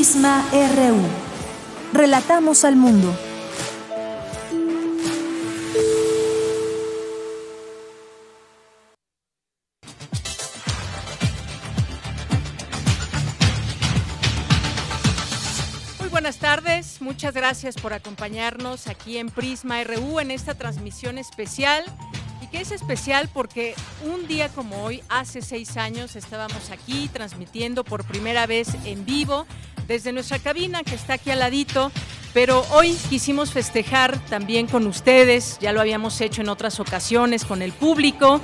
Prisma RU. Relatamos al mundo. Muy buenas tardes, muchas gracias por acompañarnos aquí en Prisma RU en esta transmisión especial y que es especial porque un día como hoy, hace seis años, estábamos aquí transmitiendo por primera vez en vivo desde nuestra cabina que está aquí al ladito. Pero hoy quisimos festejar también con ustedes, ya lo habíamos hecho en otras ocasiones con el público,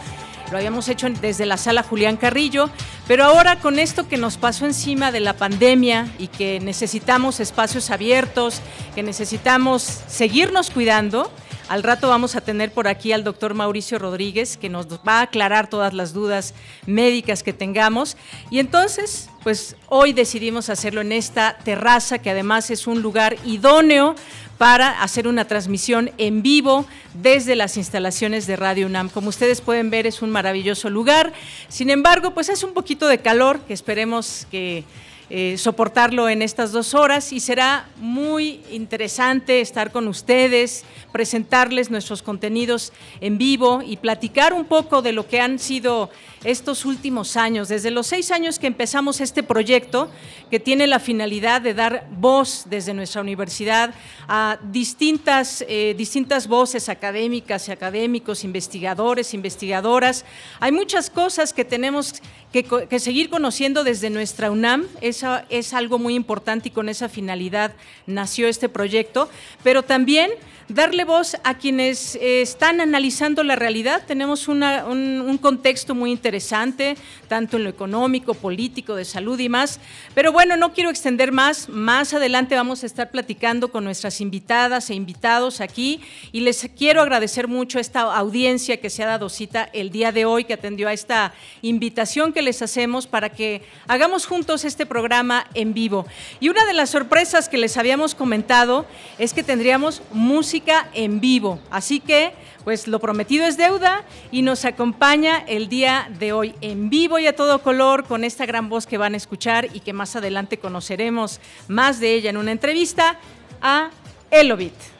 lo habíamos hecho desde la sala Julián Carrillo, pero ahora con esto que nos pasó encima de la pandemia y que necesitamos espacios abiertos, que necesitamos seguirnos cuidando, al rato vamos a tener por aquí al doctor Mauricio Rodríguez, que nos va a aclarar todas las dudas médicas que tengamos. Y entonces, pues hoy decidimos hacerlo en esta terraza, que además es un lugar idóneo para hacer una transmisión en vivo desde las instalaciones de Radio UNAM. Como ustedes pueden ver, es un maravilloso lugar. Sin embargo, pues hace un poquito de calor, que esperemos que eh, soportarlo en estas dos horas y será muy interesante estar con ustedes, presentarles nuestros contenidos en vivo y platicar un poco de lo que han sido estos últimos años, desde los seis años que empezamos este proyecto, que tiene la finalidad de dar voz desde nuestra universidad a distintas, eh, distintas voces académicas y académicos, investigadores, investigadoras. Hay muchas cosas que tenemos que, que seguir conociendo desde nuestra UNAM, esa es algo muy importante y con esa finalidad nació este proyecto, pero también darle voz a quienes eh, están analizando la realidad. Tenemos una, un, un, contexto muy interesante, tanto en lo económico, político, de salud y más. Pero bueno, no quiero extender más. Más adelante vamos a estar platicando con nuestras invitadas e invitados aquí y les quiero agradecer mucho esta audiencia que se ha dado cita el día de hoy, que atendió a esta invitación que les hacemos para que hagamos juntos este programa en vivo. Y una de las sorpresas que les habíamos comentado es que tendríamos música en vivo. Así que, pues lo prometido es deuda y nos acompaña el día de hoy en vivo y a todo color con esta gran voz que van a escuchar y que más adelante conoceremos más de ella en una entrevista a Elovit.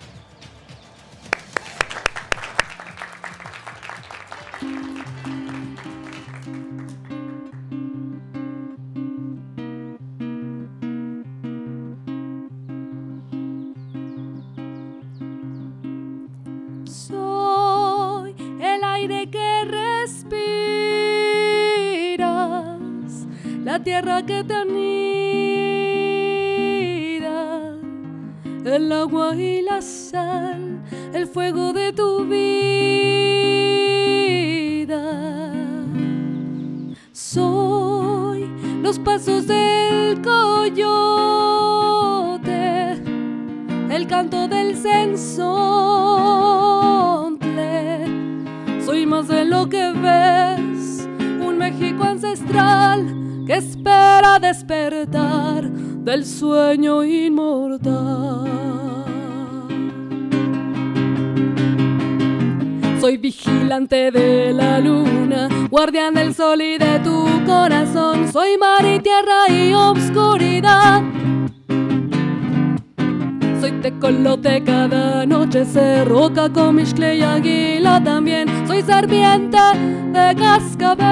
La tierra que te anida, el agua y la sal, el fuego de tu vida. Soy los pasos despertar del sueño inmortal. Soy vigilante de la luna, guardián del sol y de tu corazón. Soy mar y tierra y obscuridad. Soy tecolote cada noche, se roca con y águila también. Soy serpiente de cascabel.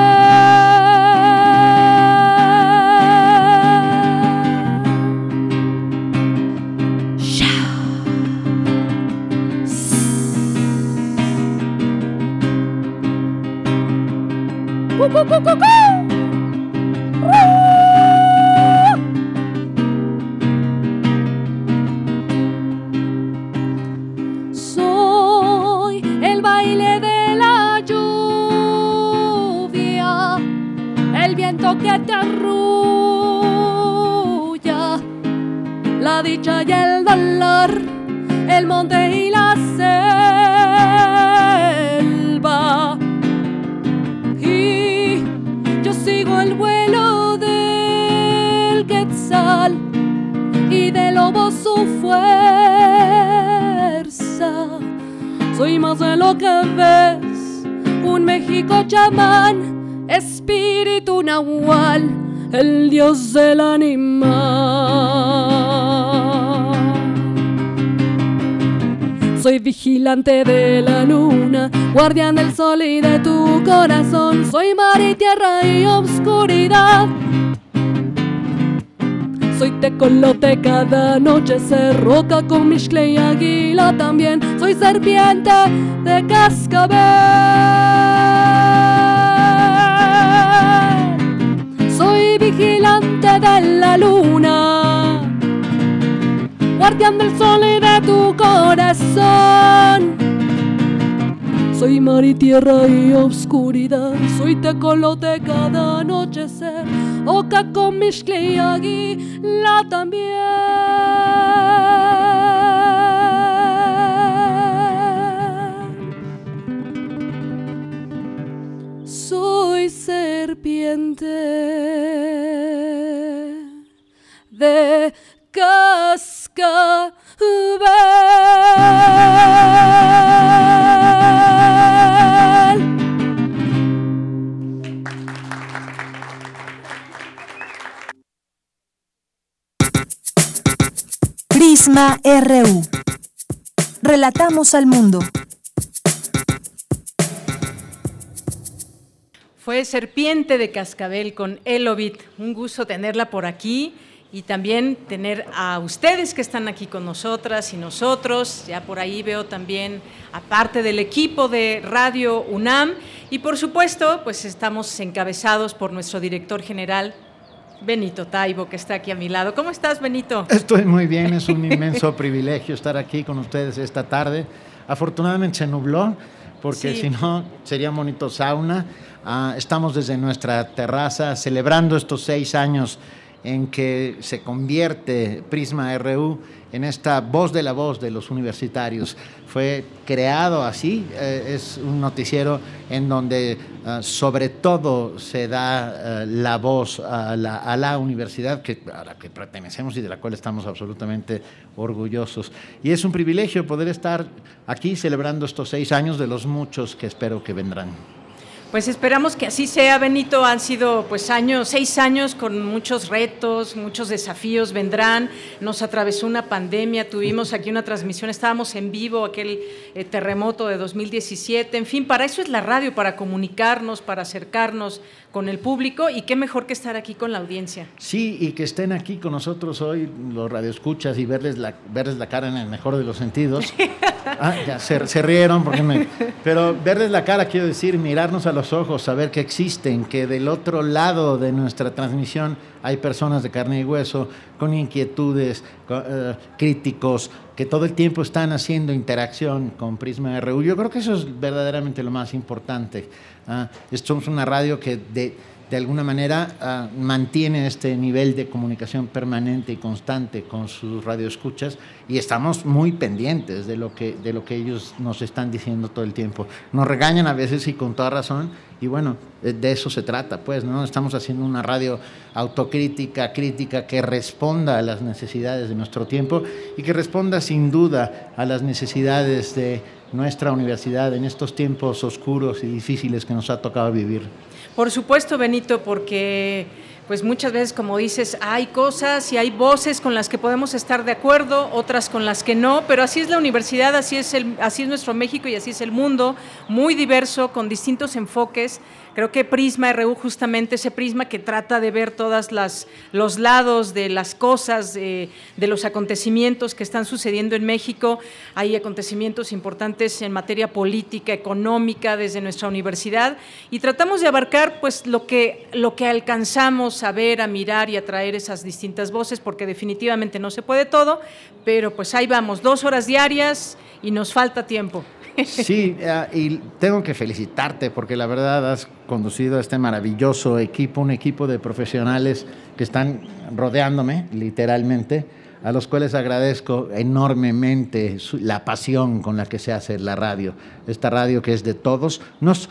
Soy el baile de la lluvia, viento que te arrulla, la dicha y el dolor, el monte Soy más de lo que ves, un México chamán, espíritu nahual, el dios del animal. Soy vigilante de la luna, guardián del sol y de tu corazón. Soy mar y tierra y obscuridad. Tecolote cada noche, se roca con mixcle y águila también. Soy serpiente de cascabel. Soy vigilante de la luna, guardián del sol y de tu corazón. Soy mar y tierra y obscuridad, soy tecolote cada anochecer, oca con mixcle y también. Soy serpiente de cascabel. RU. Relatamos al mundo. Fue Serpiente de Cascabel con Elovit. Un gusto tenerla por aquí y también tener a ustedes que están aquí con nosotras y nosotros. Ya por ahí veo también aparte del equipo de Radio UNAM y por supuesto, pues estamos encabezados por nuestro director general Benito Taibo, que está aquí a mi lado. ¿Cómo estás, Benito? Estoy muy bien, es un inmenso privilegio estar aquí con ustedes esta tarde. Afortunadamente se nubló, porque Sí. si no sería bonito sauna. Ah, estamos desde nuestra terraza celebrando estos seis años en que se convierte Prisma RU en esta voz de la voz de los universitarios. Fue creado así, eh, es un noticiero en donde ah, sobre todo se da eh, la voz a la, a la universidad que, a la que pertenecemos y de la cual estamos absolutamente orgullosos. Y es un privilegio poder estar aquí celebrando estos seis años de los muchos que espero que vendrán. Pues esperamos que así sea, Benito. Han sido pues años, seis años con muchos retos, muchos desafíos vendrán. Nos atravesó una pandemia, tuvimos aquí una transmisión, estábamos en vivo, aquel eh, terremoto de 2017. En fin, para eso es la radio, para comunicarnos, para acercarnos con el público y qué mejor que estar aquí con la audiencia. Sí, y que estén aquí con nosotros hoy, los radioescuchas, y verles la, verles la cara en el mejor de los sentidos. Ah, ya se, se rieron, porque me, pero verles la cara, quiero decir, mirarnos a los ojos, saber que existen, que del otro lado de nuestra transmisión hay personas de carne y hueso con inquietudes, con, eh, críticos, que todo el tiempo están haciendo interacción con Prisma RU. Yo creo que eso es verdaderamente lo más importante. Ah, es una radio que de, de alguna manera ah, mantiene este nivel de comunicación permanente y constante con sus radioescuchas y estamos muy pendientes de lo que de lo que ellos nos están diciendo todo el tiempo. Nos regañan a veces y con toda razón y bueno, de eso se trata, pues, ¿no? Estamos haciendo una radio autocrítica, crítica que responda a las necesidades de nuestro tiempo y que responda sin duda a las necesidades de nuestra universidad en estos tiempos oscuros y difíciles que nos ha tocado vivir. Por supuesto, Benito, porque pues muchas veces, como dices, hay cosas y hay voces con las que podemos estar de acuerdo, otras con las que no, pero así es la universidad, así es, el, así es nuestro México y así es el mundo, muy diverso, con distintos enfoques. Creo que Prisma RU, justamente ese prisma que trata de ver todas las los lados de las cosas, eh, de los acontecimientos que están sucediendo en México. Hay acontecimientos importantes en materia política, económica, desde nuestra universidad, y tratamos de abarcar pues lo que, lo que alcanzamos a ver, a mirar y a traer esas distintas voces, porque definitivamente no se puede todo, pero pues ahí vamos, dos horas diarias y nos falta tiempo. Sí, eh, y tengo que felicitarte porque la verdad has conducido a este maravilloso equipo, un equipo de profesionales que están rodeándome, literalmente, a los cuales agradezco enormemente la pasión con la que se hace la radio. Esta radio que es de todos. Nos,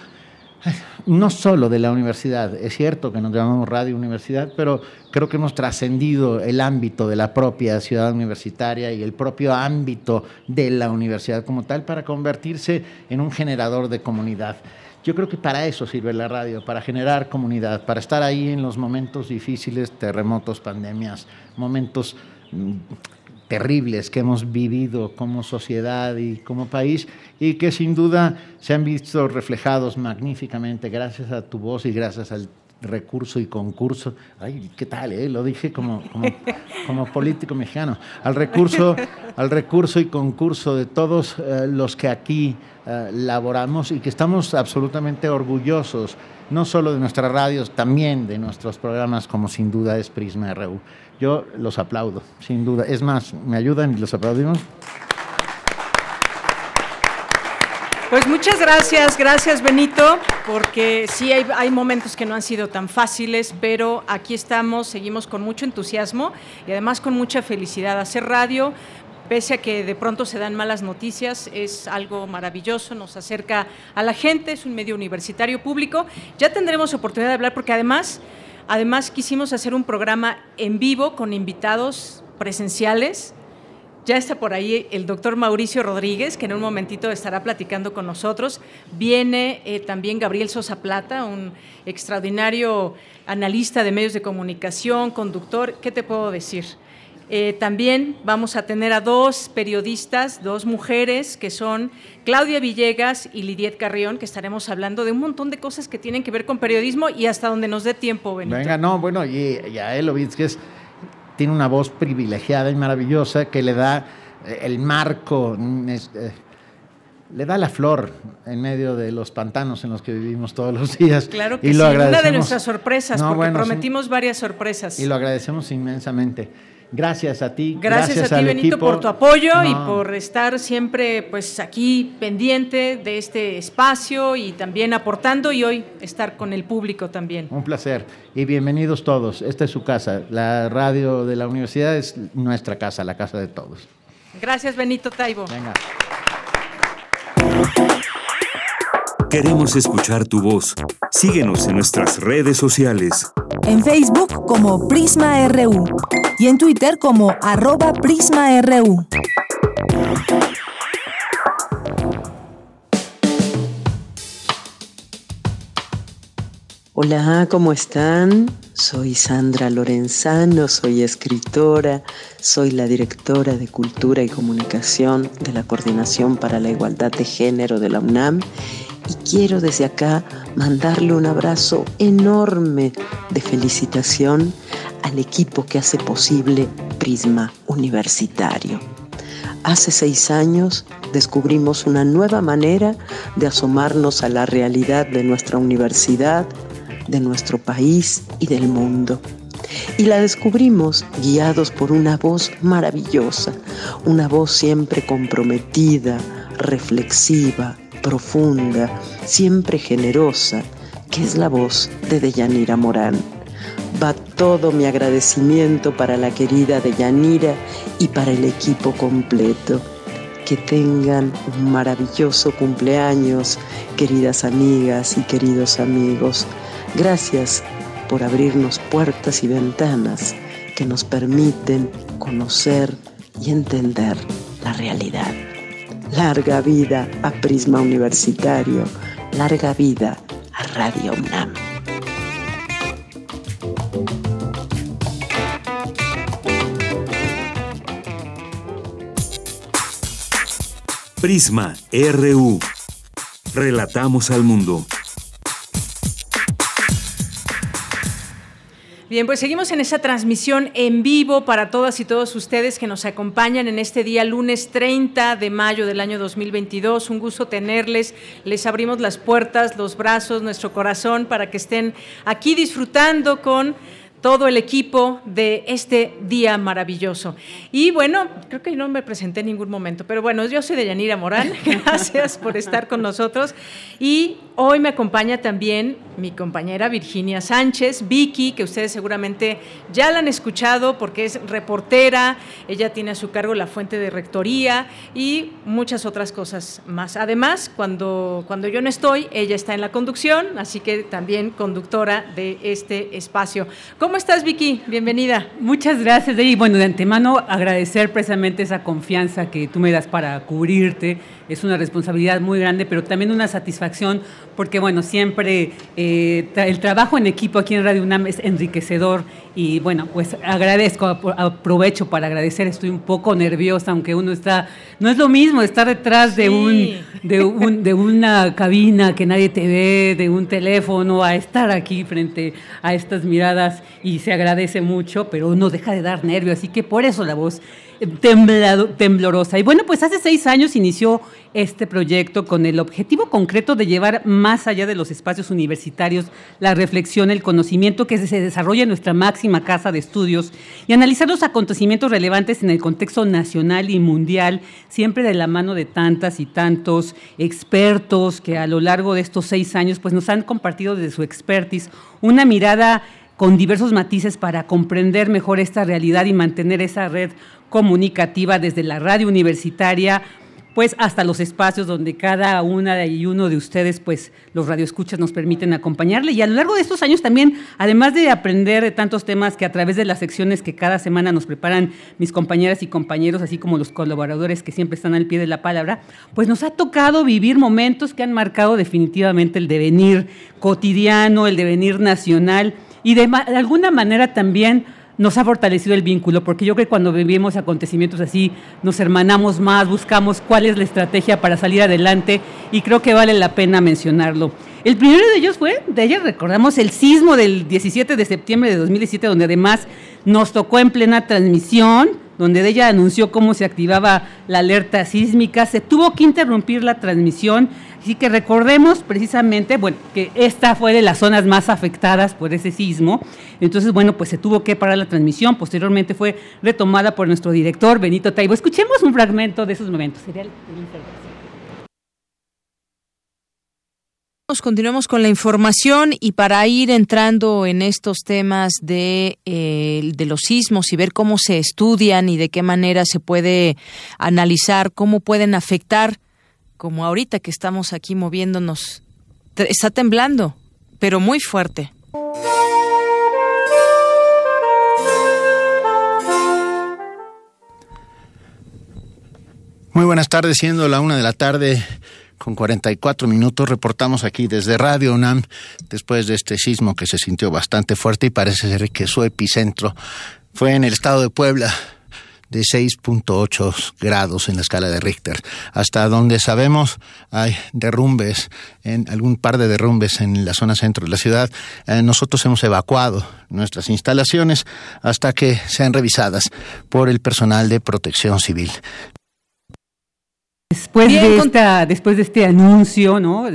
no solo de la universidad, es cierto que nos llamamos Radio Universidad, pero creo que hemos trascendido el ámbito de la propia ciudad universitaria y el propio ámbito de la universidad como tal para convertirse en un generador de comunidad. Yo creo que para eso sirve la radio, para generar comunidad, para estar ahí en los momentos difíciles, terremotos, pandemias, momentos mm, terribles que hemos vivido como sociedad y como país y que sin duda se han visto reflejados magníficamente gracias a tu voz y gracias al recurso y concurso. Ay, ¿qué tal? Eh? Lo dije como, como, político mexicano. Al recurso, al recurso y concurso de todos eh, los que aquí eh, laboramos y que estamos absolutamente orgullosos, no solo de nuestras radios, también de nuestros programas, como sin duda es Prisma RU. Yo los aplaudo, sin duda. Es más, ¿me ayudan y los aplaudimos? Pues muchas gracias, gracias Benito, porque sí hay, hay, momentos que no han sido tan fáciles, pero aquí estamos, seguimos con mucho entusiasmo y además con mucha felicidad. Hacer radio, pese a que de pronto se dan malas noticias, es algo maravilloso, nos acerca a la gente, es un medio universitario público. Ya tendremos oportunidad de hablar porque además Además, quisimos hacer un programa en vivo con invitados presenciales. Ya está por ahí el doctor Mauricio Rodríguez, que en un momentito estará platicando con nosotros. Viene eh, también Gabriel Sosa Plata, un extraordinario analista de medios de comunicación, conductor. ¿Qué te puedo decir? Eh, también vamos a tener a dos periodistas, dos mujeres, que son Claudia Villegas y Lidiet Carrión, que estaremos hablando de un montón de cosas que tienen que ver con periodismo y hasta donde nos dé tiempo, Benito. Venga, no, bueno, y, a él que es, tiene una voz privilegiada y maravillosa que le da eh, el marco, mm, eh, le da la flor en medio de los pantanos en los que vivimos todos los días. Claro que y sí, una de nuestras sorpresas, porque prometimos varias sorpresas. Y lo agradecemos inmensamente. Gracias a ti. Gracias, a ti, Benito, por tu apoyo y por estar siempre pues aquí pendiente de este espacio y también aportando y hoy estar con el público también. Un placer y bienvenidos todos. Esta es su casa. La radio de la universidad es nuestra casa, la casa de todos. Gracias, Benito Taibo. Venga. Queremos escuchar tu voz. Síguenos en nuestras redes sociales. En Facebook como Prisma RU y en Twitter como arroba PrismaRU. Hola, ¿cómo están? Soy Sandra Lorenzano, soy escritora, soy la directora de Cultura y Comunicación de la Coordinación para la Igualdad de Género de la UNAM y quiero desde acá mandarle un abrazo enorme de felicitación al equipo que hace posible Prisma Universitario. Hace seis años descubrimos una nueva manera de asomarnos a la realidad de nuestra universidad, de nuestro país y del mundo. Y la descubrimos guiados por una voz maravillosa, una voz siempre comprometida, reflexiva, profunda, siempre generosa, que es la voz de Deyanira Morán. Va todo mi agradecimiento para la querida Deyanira y para el equipo completo. Que tengan un maravilloso cumpleaños, queridas amigas y queridos amigos. Gracias por abrirnos puertas y ventanas que nos permiten conocer y entender la realidad. Larga vida a Prisma Universitario, larga vida a Radio UNAM. Prisma RU. Relatamos al mundo. Bien, pues seguimos en esa transmisión en vivo para todas y todos ustedes que nos acompañan en este día lunes 30 de mayo del año 2022. Un gusto tenerles. Les abrimos las puertas, los brazos, nuestro corazón para que estén aquí disfrutando con todo el equipo de este día maravilloso. Y bueno, creo que no me presenté en ningún momento, pero bueno, yo soy de Yanira Morán, gracias por estar con nosotros. Y hoy me acompaña también mi compañera Virginia Sánchez, Vicky, que ustedes seguramente ya la han escuchado porque es reportera, ella tiene a su cargo la fuente de rectoría y muchas otras cosas más. Además, cuando, cuando yo no estoy, ella está en la conducción, así que también conductora de este espacio. ¿Cómo estás, Vicky? Bienvenida. Muchas gracias, y bueno, de antemano agradecer precisamente esa confianza que tú me das para cubrirte. Es una responsabilidad muy grande, pero también una satisfacción, porque bueno, siempre eh, el trabajo en equipo aquí en Radio UNAM es enriquecedor y bueno, pues agradezco, aprovecho para agradecer, estoy un poco nerviosa, aunque uno está, no es lo mismo estar detrás de, un, de, un, de una cabina que nadie te ve, de un teléfono, a estar aquí frente a estas miradas y se agradece mucho, pero uno deja de dar nervio, así que por eso la voz temblado, temblorosa. Y bueno, pues hace seis años inició este proyecto con el objetivo concreto de llevar más allá de los espacios universitarios la reflexión, el conocimiento que se desarrolla en nuestra máxima casa de estudios y analizar los acontecimientos relevantes en el contexto nacional y mundial, siempre de la mano de tantas y tantos expertos que a lo largo de estos seis años pues nos han compartido de su expertise una mirada con diversos matices para comprender mejor esta realidad y mantener esa red comunicativa desde la radio universitaria, pues hasta los espacios donde cada una y uno de ustedes, pues los radioescuchas nos permiten acompañarle. Y a lo largo de estos años también, además de aprender de tantos temas que a través de las secciones que cada semana nos preparan mis compañeras y compañeros, así como los colaboradores que siempre están al pie de la palabra, pues nos ha tocado vivir momentos que han marcado definitivamente el devenir cotidiano, el devenir nacional y de, alguna manera también nos ha fortalecido el vínculo, porque yo creo que cuando vivimos acontecimientos así, nos hermanamos más, buscamos cuál es la estrategia para salir adelante y creo que vale la pena mencionarlo. El primero de ellos fue, de ellos recordamos el sismo del 17 de septiembre de 2017, donde además nos tocó en plena transmisión, donde ella anunció cómo se activaba la alerta sísmica, se tuvo que interrumpir la transmisión, así que recordemos precisamente, bueno, que esta fue de las zonas más afectadas por ese sismo, entonces, bueno, pues se tuvo que parar la transmisión, posteriormente fue retomada por nuestro director Benito Taibo. Escuchemos un fragmento de esos momentos. Sería Continuemos con la información y para ir entrando en estos temas eh, de los sismos y ver cómo se estudian y de qué manera se puede analizar, cómo pueden afectar, como ahorita que estamos aquí moviéndonos, está temblando, pero muy fuerte. Muy buenas tardes, siendo la una de la tarde con 44 minutos. Reportamos aquí desde Radio UNAM después de este sismo que se sintió bastante fuerte y parece ser que su epicentro fue en el estado de Puebla de 6.8 grados en la escala de Richter. Hasta donde sabemos hay derrumbes, en algún par de derrumbes en la zona centro de la ciudad. Eh, nosotros hemos evacuado nuestras instalaciones hasta que sean revisadas por el personal de protección civil. Después, de esta, después de este anuncio, ¿no?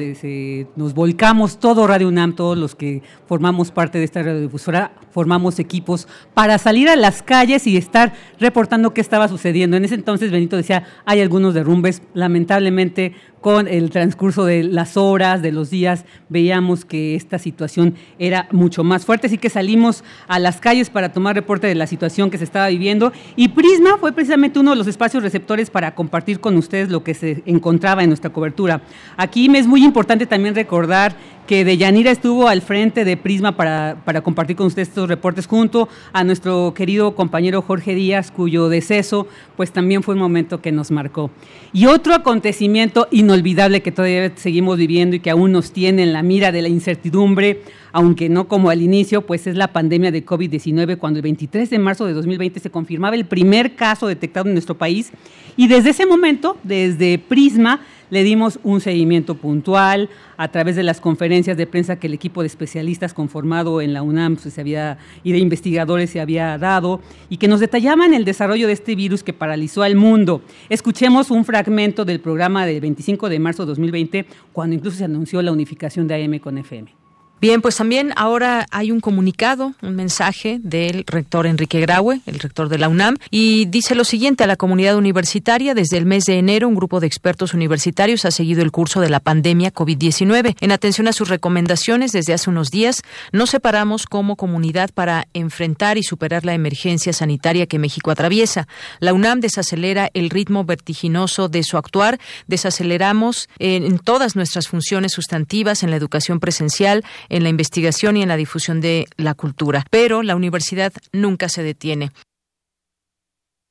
nos volcamos todo Radio UNAM, todos los que formamos parte de esta radiodifusora, formamos equipos para salir a las calles y estar reportando qué estaba sucediendo. En ese entonces Benito decía, hay algunos derrumbes, lamentablemente con el transcurso de las horas, de los días, veíamos que esta situación era mucho más fuerte, así que salimos a las calles para tomar reporte de la situación que se estaba viviendo y Prisma fue precisamente uno de los espacios receptores para compartir con ustedes lo que se encontraba en nuestra cobertura. Aquí me es muy importante también recordar que Deyanira estuvo al frente de Prisma para, para, compartir con ustedes estos reportes junto a nuestro querido compañero Jorge Díaz, cuyo deceso pues también fue un momento que nos marcó. Y otro acontecimiento inolvidable que todavía seguimos viviendo y que aún nos tiene en la mira de la incertidumbre, aunque no como al inicio, pues es la pandemia de COVID-19, cuando el 23 de marzo de 2020 se confirmaba el primer caso detectado en nuestro país. Y desde ese momento, desde Prisma, le dimos un seguimiento puntual a través de las conferencias de prensa que el equipo de especialistas conformado en la UNAM pues, se había, y de investigadores se había dado y que nos detallaban el desarrollo de este virus que paralizó al mundo. Escuchemos un fragmento del programa del 25 de marzo de 2020, cuando incluso se anunció la unificación de AM con FM. Bien, pues también ahora hay un comunicado, un mensaje del rector Enrique Graue, el rector de la UNAM, y dice lo siguiente a la comunidad universitaria. Desde el mes de enero, un grupo de expertos universitarios ha seguido el curso de la pandemia COVID-19. En atención a sus recomendaciones, desde hace unos días nos separamos como comunidad para enfrentar y superar la emergencia sanitaria que México atraviesa. La UNAM desacelera el ritmo vertiginoso de su actuar, desaceleramos en todas nuestras funciones sustantivas en la educación presencial, en la investigación y en la difusión de la cultura. Pero la universidad nunca se detiene.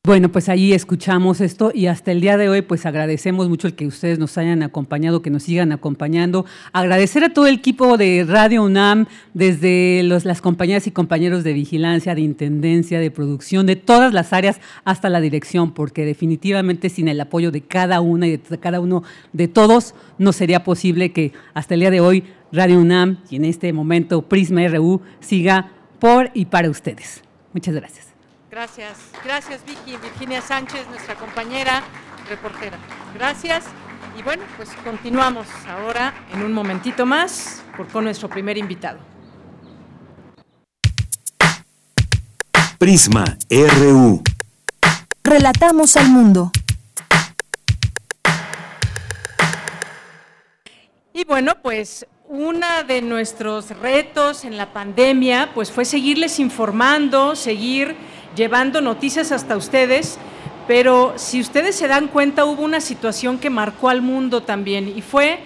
Bueno, pues ahí escuchamos esto y hasta el día de hoy pues agradecemos mucho el que ustedes nos hayan acompañado, que nos sigan acompañando. Agradecer a todo el equipo de Radio UNAM, desde los, las compañeras y compañeros de vigilancia, de intendencia, de producción, de todas las áreas hasta la dirección, porque definitivamente sin el apoyo de cada una y de cada uno de todos no sería posible que hasta el día de hoy Radio UNAM y en este momento Prisma RU siga por y para ustedes. Muchas gracias. Gracias, gracias Vicky, Virginia Sánchez, nuestra compañera reportera. Gracias. Y bueno, pues continuamos ahora en un momentito más con nuestro primer invitado. Prisma RU. Relatamos al mundo. Y bueno, pues uno de nuestros retos en la pandemia pues fue seguirles informando, seguir llevando noticias hasta ustedes, pero si ustedes se dan cuenta hubo una situación que marcó al mundo también y fue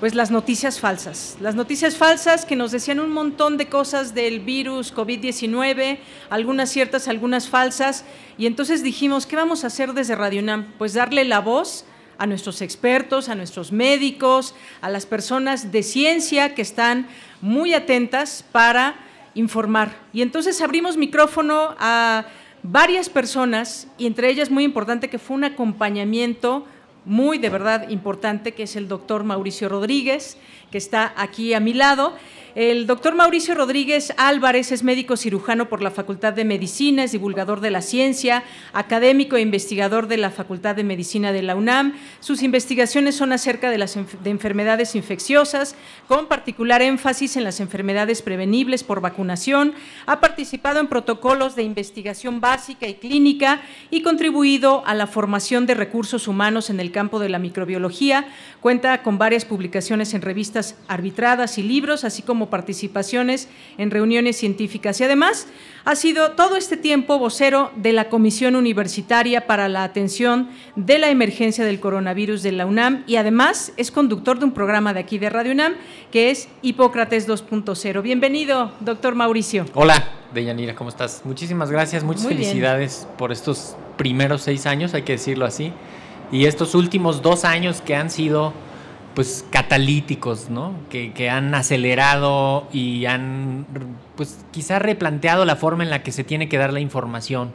pues las noticias falsas. Las noticias falsas que nos decían un montón de cosas del virus COVID-19, algunas ciertas, algunas falsas, y entonces dijimos, ¿qué vamos a hacer desde Radio UNAM? Pues darle la voz a nuestros expertos, a nuestros médicos, a las personas de ciencia que están muy atentas para informar. Y entonces abrimos micrófono a varias personas y entre ellas muy importante que fue un acompañamiento muy de verdad importante, que es el doctor Mauricio Rodríguez, que está aquí a mi lado. El doctor Mauricio Rodríguez Álvarez es médico cirujano por la Facultad de Medicina, es divulgador de la ciencia, académico e investigador de la Facultad de Medicina de la UNAM. Sus investigaciones son acerca de de enfermedades infecciosas, con particular énfasis en las enfermedades prevenibles por vacunación. Ha participado en protocolos de investigación básica y clínica y contribuido a la formación de recursos humanos en el campo de la microbiología. Cuenta con varias publicaciones en revistas arbitradas y libros, así como participaciones en reuniones científicas y además ha sido todo este tiempo vocero de la Comisión Universitaria para la Atención de la Emergencia del Coronavirus de la UNAM y además es conductor de un programa de aquí de Radio UNAM que es Hipócrates 2.0. Bienvenido, doctor Mauricio. Hola, Deyanira, ¿cómo estás? Muchísimas gracias, muchas felicidades por estos primeros seis años, hay que decirlo así, y estos últimos dos años que han sido pues catalíticos, ¿no? Que, han acelerado y han pues quizá replanteado la forma en la que se tiene que dar la información,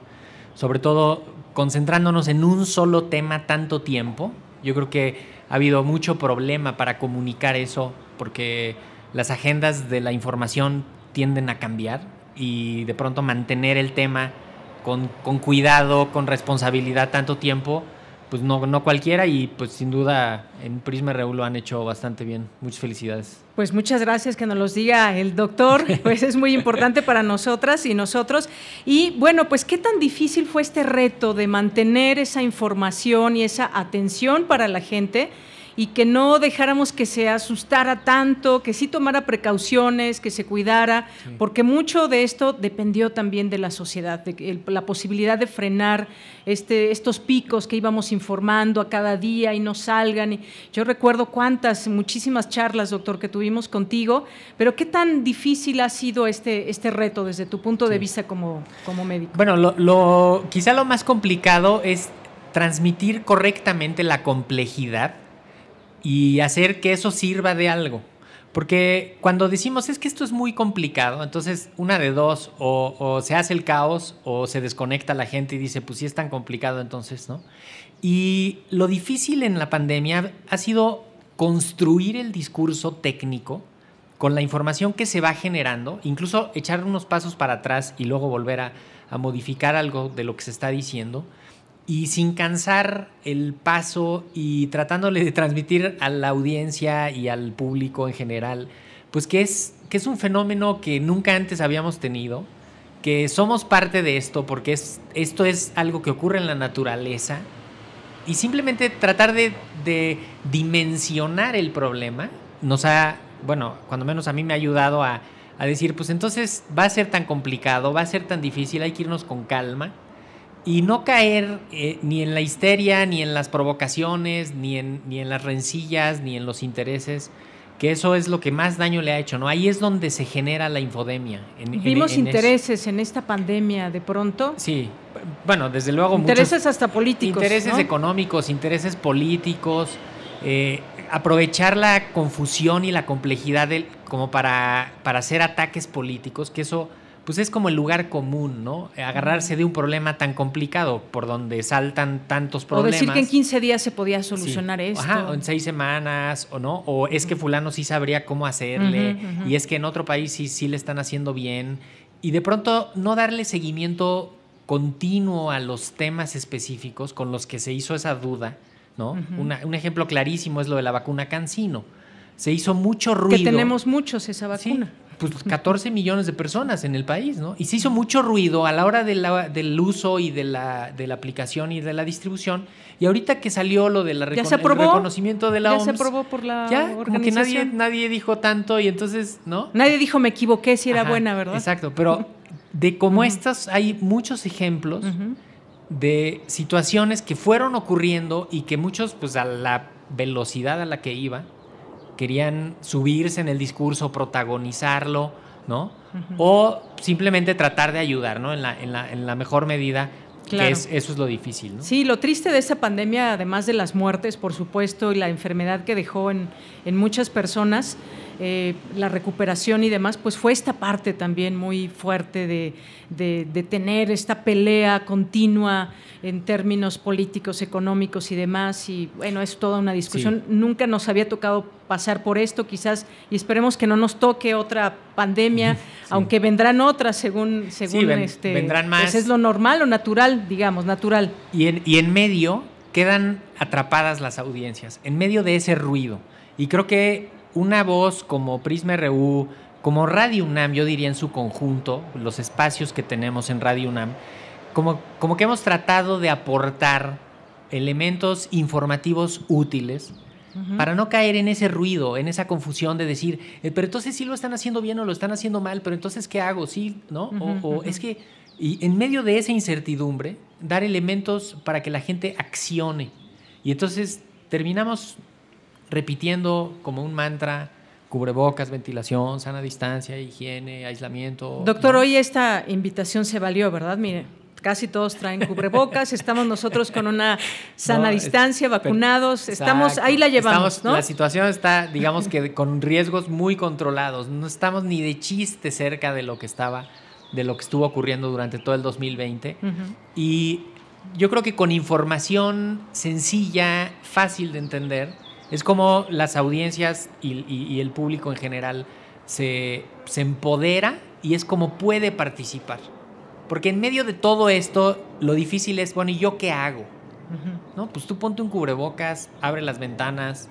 sobre todo concentrándonos en un solo tema tanto tiempo. Yo creo que ha habido mucho problema para comunicar eso porque las agendas de la información tienden a cambiar y de pronto mantener el tema con, con cuidado, con responsabilidad tanto tiempo, pues no, no cualquiera y pues sin duda en Prisma RU lo han hecho bastante bien. Muchas felicidades. Pues muchas gracias que nos los diga el doctor, pues es muy importante para nosotras y nosotros. Y bueno, pues qué tan difícil fue este reto de mantener esa información y esa atención para la gente y que no dejáramos que se asustara tanto, que sí tomara precauciones, que se cuidara, porque mucho de esto dependió también de la sociedad, de la posibilidad de frenar este, estos picos que íbamos informando a cada día y no salgan. yo recuerdo cuántas, muchísimas charlas, doctor, que tuvimos contigo, pero qué tan difícil ha sido este, este reto desde tu punto de vista como, como médico. Bueno, lo, quizá lo más complicado es transmitir correctamente la complejidad y hacer que eso sirva de algo. Porque cuando decimos es que esto es muy complicado, entonces una de dos, o, se hace el caos o se desconecta la gente y dice, pues si es tan complicado entonces, ¿no? Y lo difícil en la pandemia ha sido construir el discurso técnico con la información que se va generando, incluso echar unos pasos para atrás y luego volver a modificar algo de lo que se está diciendo y sin cansar el paso y tratándole de transmitir a la audiencia y al público en general, pues que es, que es un fenómeno que nunca antes habíamos tenido, que somos parte de esto porque es, esto es algo que ocurre en la naturaleza y simplemente tratar de, de dimensionar el problema nos ha, bueno, cuando menos a mí me ha ayudado a, a decir, pues entonces va a ser tan complicado, va a ser tan difícil, hay que irnos con calma y no caer eh, ni en la histeria, ni en las provocaciones, ni en, ni en las rencillas, ni en los intereses, que eso es lo que más daño le ha hecho, ¿no? Ahí es donde se genera la infodemia. Vimos intereses en esta pandemia de pronto. Sí, bueno, desde luego. Intereses hasta políticos. Intereses económicos, intereses políticos, eh, aprovechar la confusión y la complejidad del, como para, para hacer ataques políticos, que eso pues es como el lugar común, ¿no? Agarrarse de un problema tan complicado por donde saltan tantos problemas. O decir que en 15 días se podía solucionar esto. Ajá, o en seis semanas, o no, o es que fulano sí sabría cómo hacerle, y es que en otro país sí, sí le están haciendo bien, y de pronto no darle seguimiento continuo a los temas específicos con los que se hizo esa duda, ¿no? un ejemplo clarísimo es lo de la vacuna Cancino. Se hizo mucho ruido. Que tenemos muchos esa vacuna pues 14 millones de personas en el país, ¿no? Y se hizo mucho ruido a la hora del uso y de la, de la aplicación y de la distribución. Y ahorita que salió lo del reconocimiento de la ya OMS. se aprobó por la ya, como que nadie, nadie dijo tanto y entonces, ¿no? Nadie dijo me equivoqué si era buena, ¿verdad? Exacto, pero de como estas hay muchos ejemplos de situaciones que fueron ocurriendo y que muchos, pues a la velocidad a la que iba, querían subirse en el discurso, protagonizarlo, ¿no? O simplemente tratar de ayudar, ¿no? En la, en la, en la mejor medida. Que es, eso es lo difícil, ¿no? Sí, lo triste de esta pandemia, además de las muertes, por supuesto, y la enfermedad que dejó en, en muchas personas, eh, la recuperación y demás, pues fue esta parte también muy fuerte de, de, tener esta pelea continua en términos políticos, económicos y demás. Y bueno, es toda una discusión. Nunca nos había tocado pasar por esto, quizás, y esperemos que no nos toque otra pandemia, aunque vendrán otras según, según este. Vendrán más. Pues es lo normal o natural, digamos, natural. Y en, y en medio quedan atrapadas las audiencias, en medio de ese ruido. Y creo que una voz como Prisma RU, como Radio UNAM, yo diría en su conjunto, los espacios que tenemos en Radio UNAM, como, como que hemos tratado de aportar elementos informativos útiles para no caer en ese ruido, en esa confusión de decir, eh, pero entonces sí lo están haciendo bien o lo están haciendo mal, pero entonces ¿qué hago? Sí, ¿no? o, es que, y en medio de esa incertidumbre, dar elementos para que la gente accione. Y entonces terminamos repitiendo como un mantra cubrebocas, ventilación, sana distancia, higiene, aislamiento. Doctor, hoy esta invitación se valió, ¿verdad? Mire, casi todos traen cubrebocas, estamos nosotros con una sana distancia, vacunados, estamos, ahí la llevamos, La situación está, digamos que con riesgos muy controlados, no estamos ni de chiste cerca de lo que estaba, de lo que estuvo ocurriendo durante todo el 2020. Y yo creo que con información sencilla, fácil de entender, es como las audiencias y, el público en general se, empodera y es como puede participar. Porque en medio de todo esto, lo difícil es, bueno, ¿y yo qué hago? ¿No? Pues tú ponte un cubrebocas, abre las ventanas,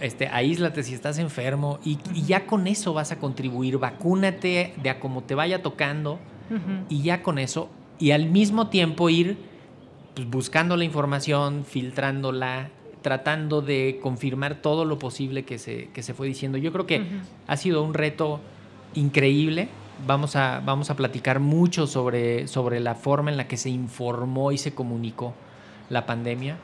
este, aíslate si estás enfermo y, ya con eso vas a contribuir. Vacúnate de a como te vaya tocando y ya con eso. Y al mismo tiempo ir pues, buscando la información, filtrándola, tratando de confirmar todo lo posible que se, se fue diciendo. Yo creo que ha sido un reto increíble. Vamos a, vamos a platicar mucho sobre, sobre la forma en la que se informó y se comunicó la pandemia.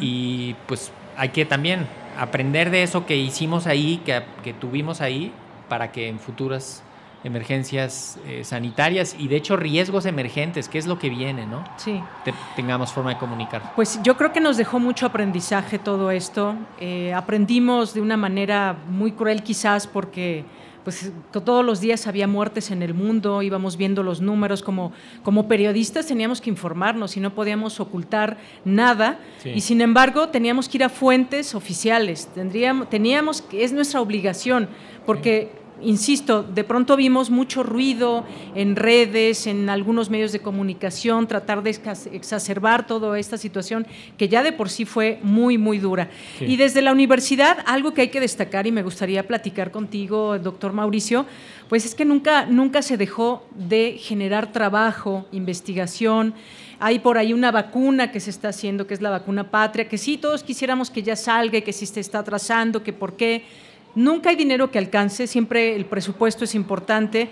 Y pues hay que también aprender de eso que hicimos ahí, que, que tuvimos ahí, para que en futuras emergencias eh, sanitarias y de hecho riesgos emergentes, que es lo que viene, ¿no? Sí. tengamos forma de comunicar. Pues yo creo que nos dejó mucho aprendizaje todo esto. Eh, aprendimos de una manera muy cruel quizás porque pues todos los días había muertes en el mundo, íbamos viendo los números, como, como periodistas teníamos que informarnos y no podíamos ocultar nada, y sin embargo teníamos que ir a fuentes oficiales, tendríamos, teníamos, es nuestra obligación, porque insisto, de pronto vimos mucho ruido en redes, en algunos medios de comunicación, tratar de exacerbar toda esta situación que ya de por sí fue muy, muy dura. Y desde la universidad, algo que hay que destacar y me gustaría platicar contigo, doctor Mauricio, pues es que nunca, nunca se dejó de generar trabajo, investigación. Hay por ahí una vacuna que se está haciendo, que es la vacuna patria, que sí, todos quisiéramos que ya salga, que si se está atrasando, que por qué Nunca hay dinero que alcance, siempre el presupuesto es importante.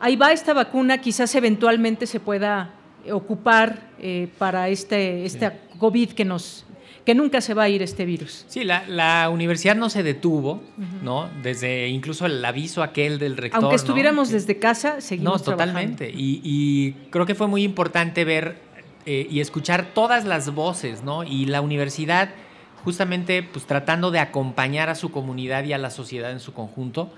Ahí va esta vacuna, quizás eventualmente se pueda ocupar eh, para este, este COVID que nos que nunca se va a ir este virus. Sí, la, universidad no se detuvo, ¿no? Desde incluso el aviso aquel del rector. Aunque estuviéramos desde casa, seguimos No, totalmente. Y, creo que fue muy importante ver eh, y escuchar todas las voces, ¿no? Y la universidad justamente pues tratando de acompañar a su comunidad y a la sociedad en su conjunto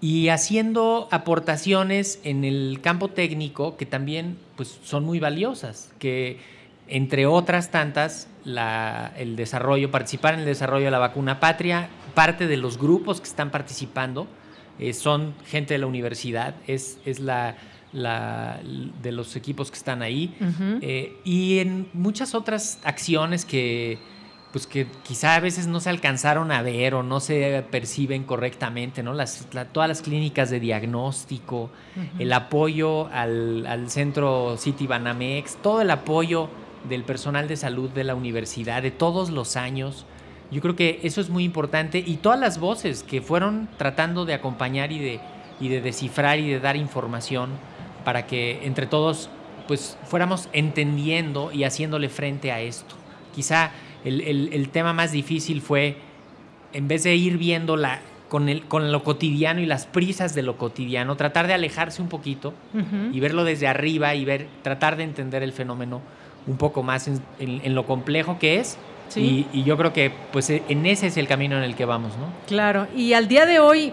y haciendo aportaciones en el campo técnico que también pues son muy valiosas, que entre otras tantas el desarrollo, participar en el desarrollo de la vacuna patria, parte de los grupos que están participando eh, son gente de la universidad, es, es la, de los equipos que están ahí, eh, y en muchas otras acciones que pues que quizá a veces no se alcanzaron a ver o no se perciben correctamente, ¿no? Las, todas las clínicas de diagnóstico, el apoyo al, centro City Banamex, todo el apoyo del personal de salud de la universidad de todos los años. Yo creo que eso es muy importante y todas las voces que fueron tratando de acompañar y de, y de descifrar y de dar información para que entre todos pues fuéramos entendiendo y haciéndole frente a esto. Quizá el, tema más difícil fue, en vez de ir viendo con, el, con lo cotidiano y las prisas de lo cotidiano, tratar de alejarse un poquito y verlo desde arriba y ver, tratar de entender el fenómeno un poco más en, lo complejo que es. Y, y, yo creo que pues en ese es el camino en el que vamos, ¿no? Claro, y al día de hoy,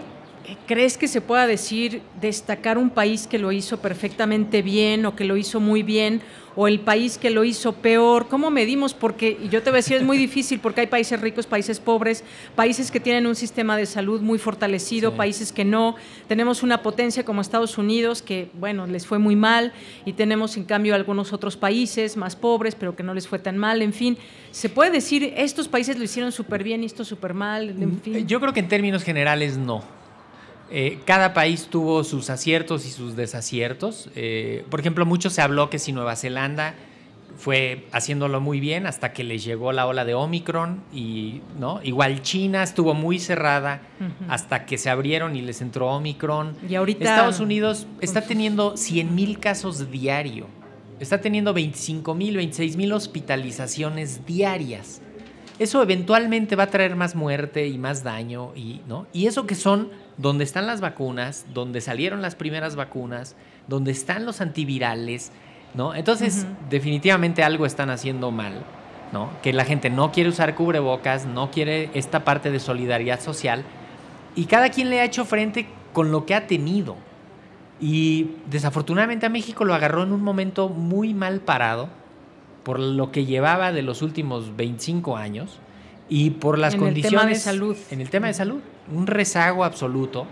¿crees que se pueda decir destacar un país que lo hizo perfectamente bien o que lo hizo muy bien o el país que lo hizo peor? ¿Cómo medimos? Porque, y yo te voy a decir, es muy difícil porque hay países ricos, países pobres, países que tienen un sistema de salud muy fortalecido, países que no. Tenemos una potencia como Estados Unidos que, bueno, les fue muy mal y tenemos en cambio algunos otros países más pobres, pero que no les fue tan mal. En fin, se puede decir, estos países lo hicieron súper bien y esto súper mal. En mm, fin. Yo creo que en términos generales no. Eh, cada país tuvo sus aciertos y sus desaciertos. Eh, por ejemplo, mucho se habló que si Nueva Zelanda fue haciéndolo muy bien hasta que les llegó la ola de Omicron y no igual China estuvo muy cerrada hasta que se abrieron y les entró Omicron. Y ahorita Estados Unidos está teniendo 100 mil casos diario. Está teniendo 25 mil 26 mil hospitalizaciones diarias eso eventualmente va a traer más muerte y más daño y no y eso que son donde están las vacunas, donde salieron las primeras vacunas, donde están los antivirales, ¿no? Entonces, definitivamente algo están haciendo mal, ¿no? Que la gente no quiere usar cubrebocas, no quiere esta parte de solidaridad social y cada quien le ha hecho frente con lo que ha tenido. Y desafortunadamente a México lo agarró en un momento muy mal parado por lo que llevaba de los últimos 25 años y por las condiciones el tema de salud. en el tema de salud un rezago absoluto.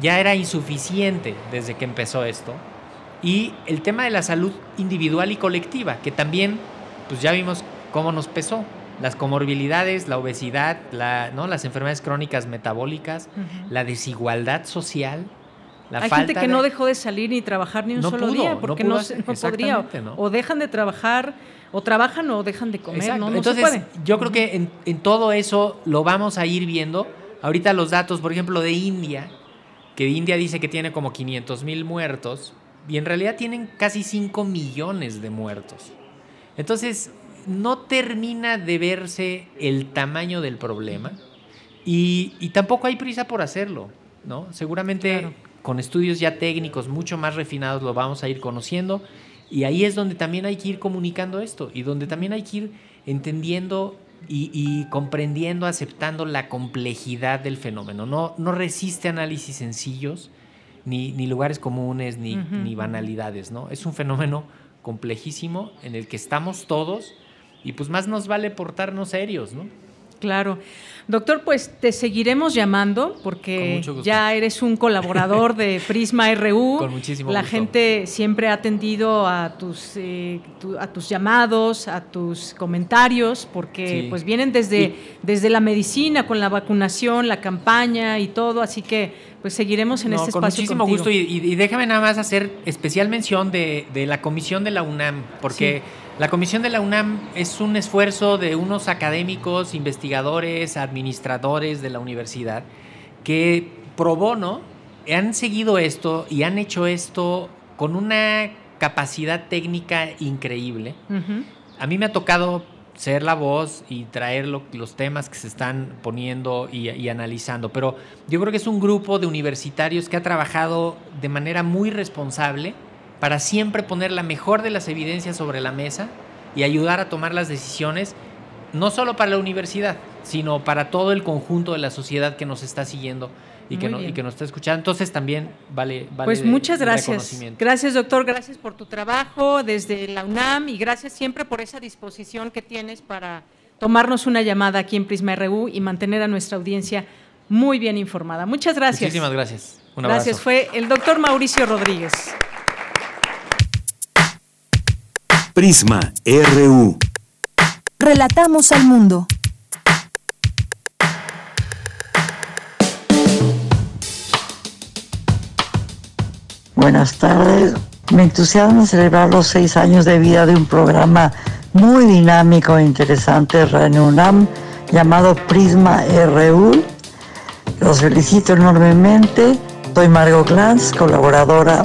Ya era insuficiente desde que empezó esto. Y el tema de la salud individual y colectiva, que también, pues ya vimos cómo nos pesó. Las comorbilidades, la obesidad, la, ¿no? las enfermedades crónicas metabólicas, la desigualdad social. La Hay gente que no dejó de salir ni trabajar ni un solo día porque no, podría. O dejan de trabajar, o trabajan o dejan de comer. No, Entonces, yo creo que en, en todo eso lo vamos a ir viendo Ahorita los datos, por ejemplo, de India, que India dice que tiene como 500 mil muertos, y en realidad tienen casi 5 millones de muertos. Entonces, no termina de verse el tamaño del problema y, tampoco hay prisa por hacerlo, ¿no? Seguramente con estudios ya técnicos mucho más refinados lo vamos a ir conociendo y ahí es donde también hay que ir comunicando esto y donde también hay que ir entendiendo y, comprendiendo, aceptando la complejidad del fenómeno. No, no resiste análisis sencillos, ni, ni lugares comunes, ni, ni, banalidades, ¿no? Es un fenómeno complejísimo en el que estamos todos y pues más nos vale portarnos serios, ¿no? Claro. Doctor, pues te seguiremos llamando porque ya eres un colaborador de Prisma RU. Con muchísimo La gente siempre ha atendido a tus, eh, a tus llamados, a tus comentarios, porque pues vienen desde, desde la medicina, con la vacunación, la campaña y todo, así que pues seguiremos en este con espacio. Muchísimo gusto y, déjame nada más hacer especial mención de, la comisión de la UNAM, porque... La comisión de la UNAM es un esfuerzo de unos académicos, investigadores, administradores de la universidad que pro bono han seguido esto y han hecho esto con una capacidad técnica increíble. A mí me ha tocado ser la voz y traer los temas que se están poniendo y, analizando, pero yo creo que es un grupo de universitarios que ha trabajado de manera muy responsable para siempre poner la mejor de las evidencias sobre la mesa y ayudar a tomar las decisiones, no solo para la universidad, sino para todo el conjunto de la sociedad que nos está siguiendo y, que, y que, nos está escuchando. Entonces también vale. vale pues muchas gracias. Gracias, doctor. Gracias por tu trabajo desde la UNAM y gracias siempre por esa disposición que tienes para tomarnos una llamada aquí en Prisma RU y mantener a nuestra audiencia muy bien informada. Muchas gracias. Muchísimas gracias. Un gracias. Fue el doctor Mauricio Rodríguez. Prisma RU. Relatamos al mundo. Buenas tardes. Me entusiasma celebrar los seis años de vida de un programa muy dinámico e interesante Radio UNAM llamado Prisma RU. Los felicito enormemente. Soy Margot Glantz, colaboradora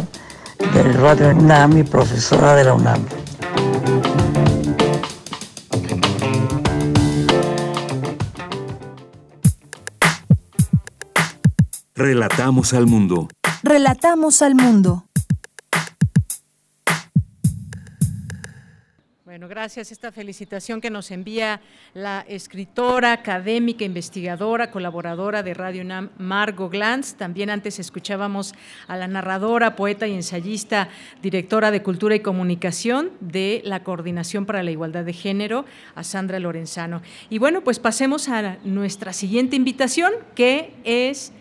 del Radio UNAM y profesora de la UNAM. Relatamos al mundo. Relatamos al mundo. Bueno, gracias. Esta felicitación que nos envía la escritora, académica, investigadora, colaboradora de Radio UNAM, Margo Glantz. También antes escuchábamos a la narradora, poeta y ensayista, directora de Cultura y Comunicación de la Coordinación para la Igualdad de Género, a Sandra Lorenzano. Y bueno, pues pasemos a nuestra siguiente invitación, que es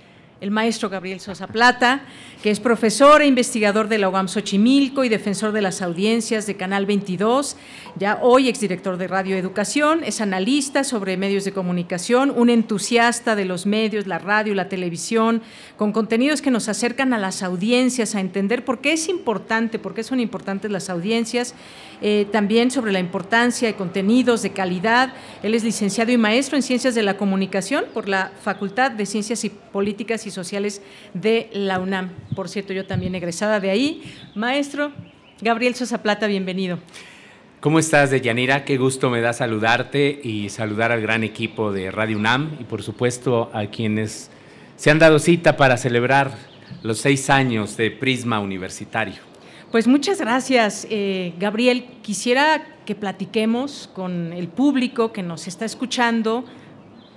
el maestro Gabriel Sosa Plata, que es profesor e investigador de la UAM Xochimilco y defensor de las audiencias de Canal 22, ya hoy exdirector de Radio Educación, es analista sobre medios de comunicación, un entusiasta de los medios, la radio, la televisión, con contenidos que nos acercan a las audiencias, a entender por qué es importante, por qué son importantes las audiencias, eh, también sobre la importancia de contenidos de calidad. Él es licenciado y maestro en Ciencias de la Comunicación por la Facultad de Ciencias y Políticas y Sociales de la UNAM. Por cierto, yo también egresada de ahí. Maestro Gabriel Sosa Plata, bienvenido. ¿Cómo estás, Deyanira? Qué gusto me da saludarte y saludar al gran equipo de Radio UNAM y por supuesto a quienes se han dado cita para celebrar los seis años de Prisma Universitario. Pues muchas gracias, eh, Gabriel. Quisiera que platiquemos con el público que nos está escuchando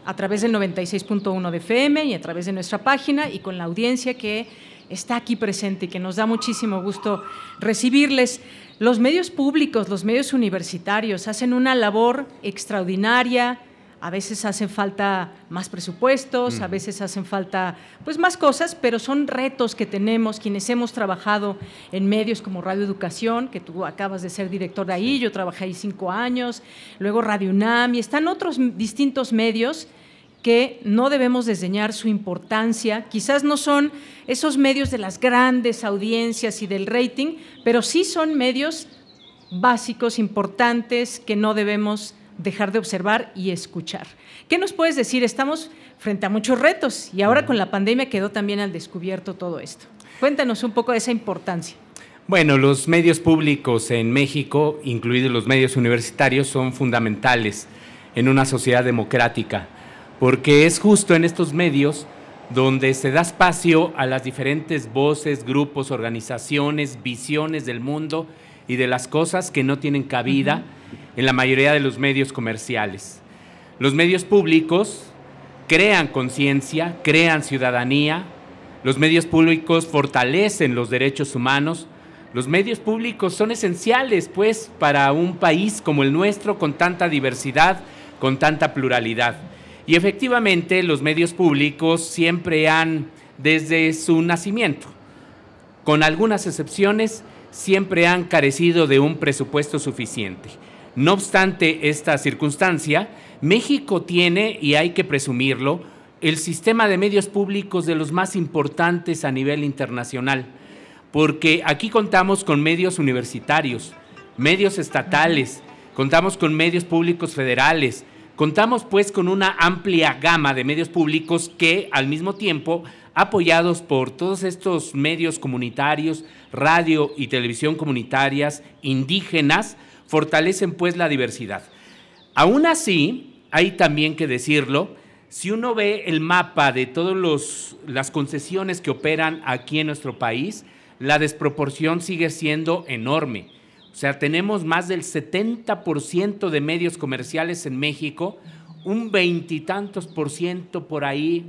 a través del 96.1 de FM y a través de nuestra página y con la audiencia que está aquí presente y que nos da muchísimo gusto recibirles. Los medios públicos, los medios universitarios hacen una labor extraordinaria, a veces hacen falta más presupuestos, a veces hacen falta pues más cosas, pero son retos que tenemos quienes hemos trabajado en medios como Radio Educación, que tú acabas de ser director de ahí, yo trabajé ahí cinco años, luego Radio UNAM y están otros distintos medios que no debemos desdeñar su importancia. Quizás no son esos medios de las grandes audiencias y del rating, pero sí son medios básicos, importantes, que no debemos dejar de observar y escuchar. ¿Qué nos puedes decir? Estamos frente a muchos retos y ahora con la pandemia quedó también al descubierto todo esto. Cuéntanos un poco de esa importancia. Bueno, los medios públicos en México, incluidos los medios universitarios, son fundamentales en una sociedad democrática, porque es justo en estos medios donde se da espacio a las diferentes voces, grupos, organizaciones, visiones del mundo y de las cosas que no tienen cabida en la mayoría de los medios comerciales. Los medios públicos crean conciencia, crean ciudadanía, los medios públicos fortalecen los derechos humanos, los medios públicos son esenciales pues para un país como el nuestro con tanta diversidad, con tanta pluralidad. Y efectivamente los medios públicos siempre han, desde su nacimiento, con algunas excepciones, siempre han carecido de un presupuesto suficiente. No obstante esta circunstancia, México tiene, y hay que presumirlo, el sistema de medios públicos de los más importantes a nivel internacional, porque aquí contamos con medios universitarios, medios estatales, contamos con medios públicos federales, contamos pues con una amplia gama de medios públicos que al mismo tiempo, apoyados por todos estos medios comunitarios, radio y televisión comunitarias, indígenas, fortalecen pues la diversidad. Aún así, hay también que decirlo, si uno ve el mapa de todas las concesiones que operan aquí en nuestro país, la desproporción sigue siendo enorme. O sea, tenemos más del 70% de medios comerciales en México, un veintitantos por ciento por ahí,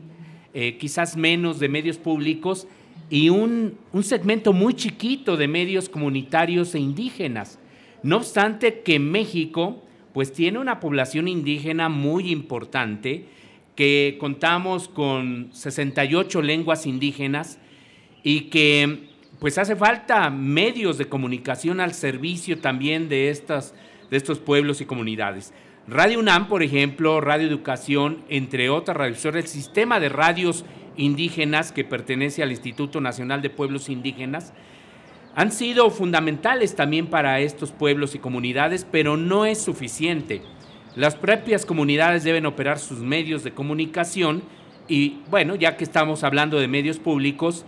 eh, quizás menos de medios públicos y un, un segmento muy chiquito de medios comunitarios e indígenas. No obstante que México pues tiene una población indígena muy importante, que contamos con 68 lenguas indígenas y que pues hace falta medios de comunicación al servicio también de, estas, de estos pueblos y comunidades. Radio UNAM, por ejemplo, Radio Educación, entre otras radios, el sistema de radios indígenas que pertenece al Instituto Nacional de Pueblos Indígenas, han sido fundamentales también para estos pueblos y comunidades, pero no es suficiente. Las propias comunidades deben operar sus medios de comunicación y bueno, ya que estamos hablando de medios públicos,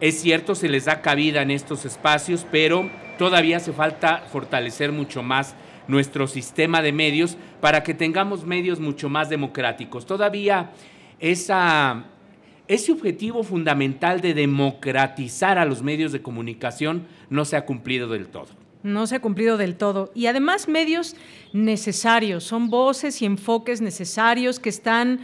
es cierto, se les da cabida en estos espacios, pero todavía hace falta fortalecer mucho más nuestro sistema de medios para que tengamos medios mucho más democráticos. Todavía ese objetivo fundamental de democratizar a los medios de comunicación no se ha cumplido del todo. No se ha cumplido del todo. Y además medios necesarios, son voces y enfoques necesarios que están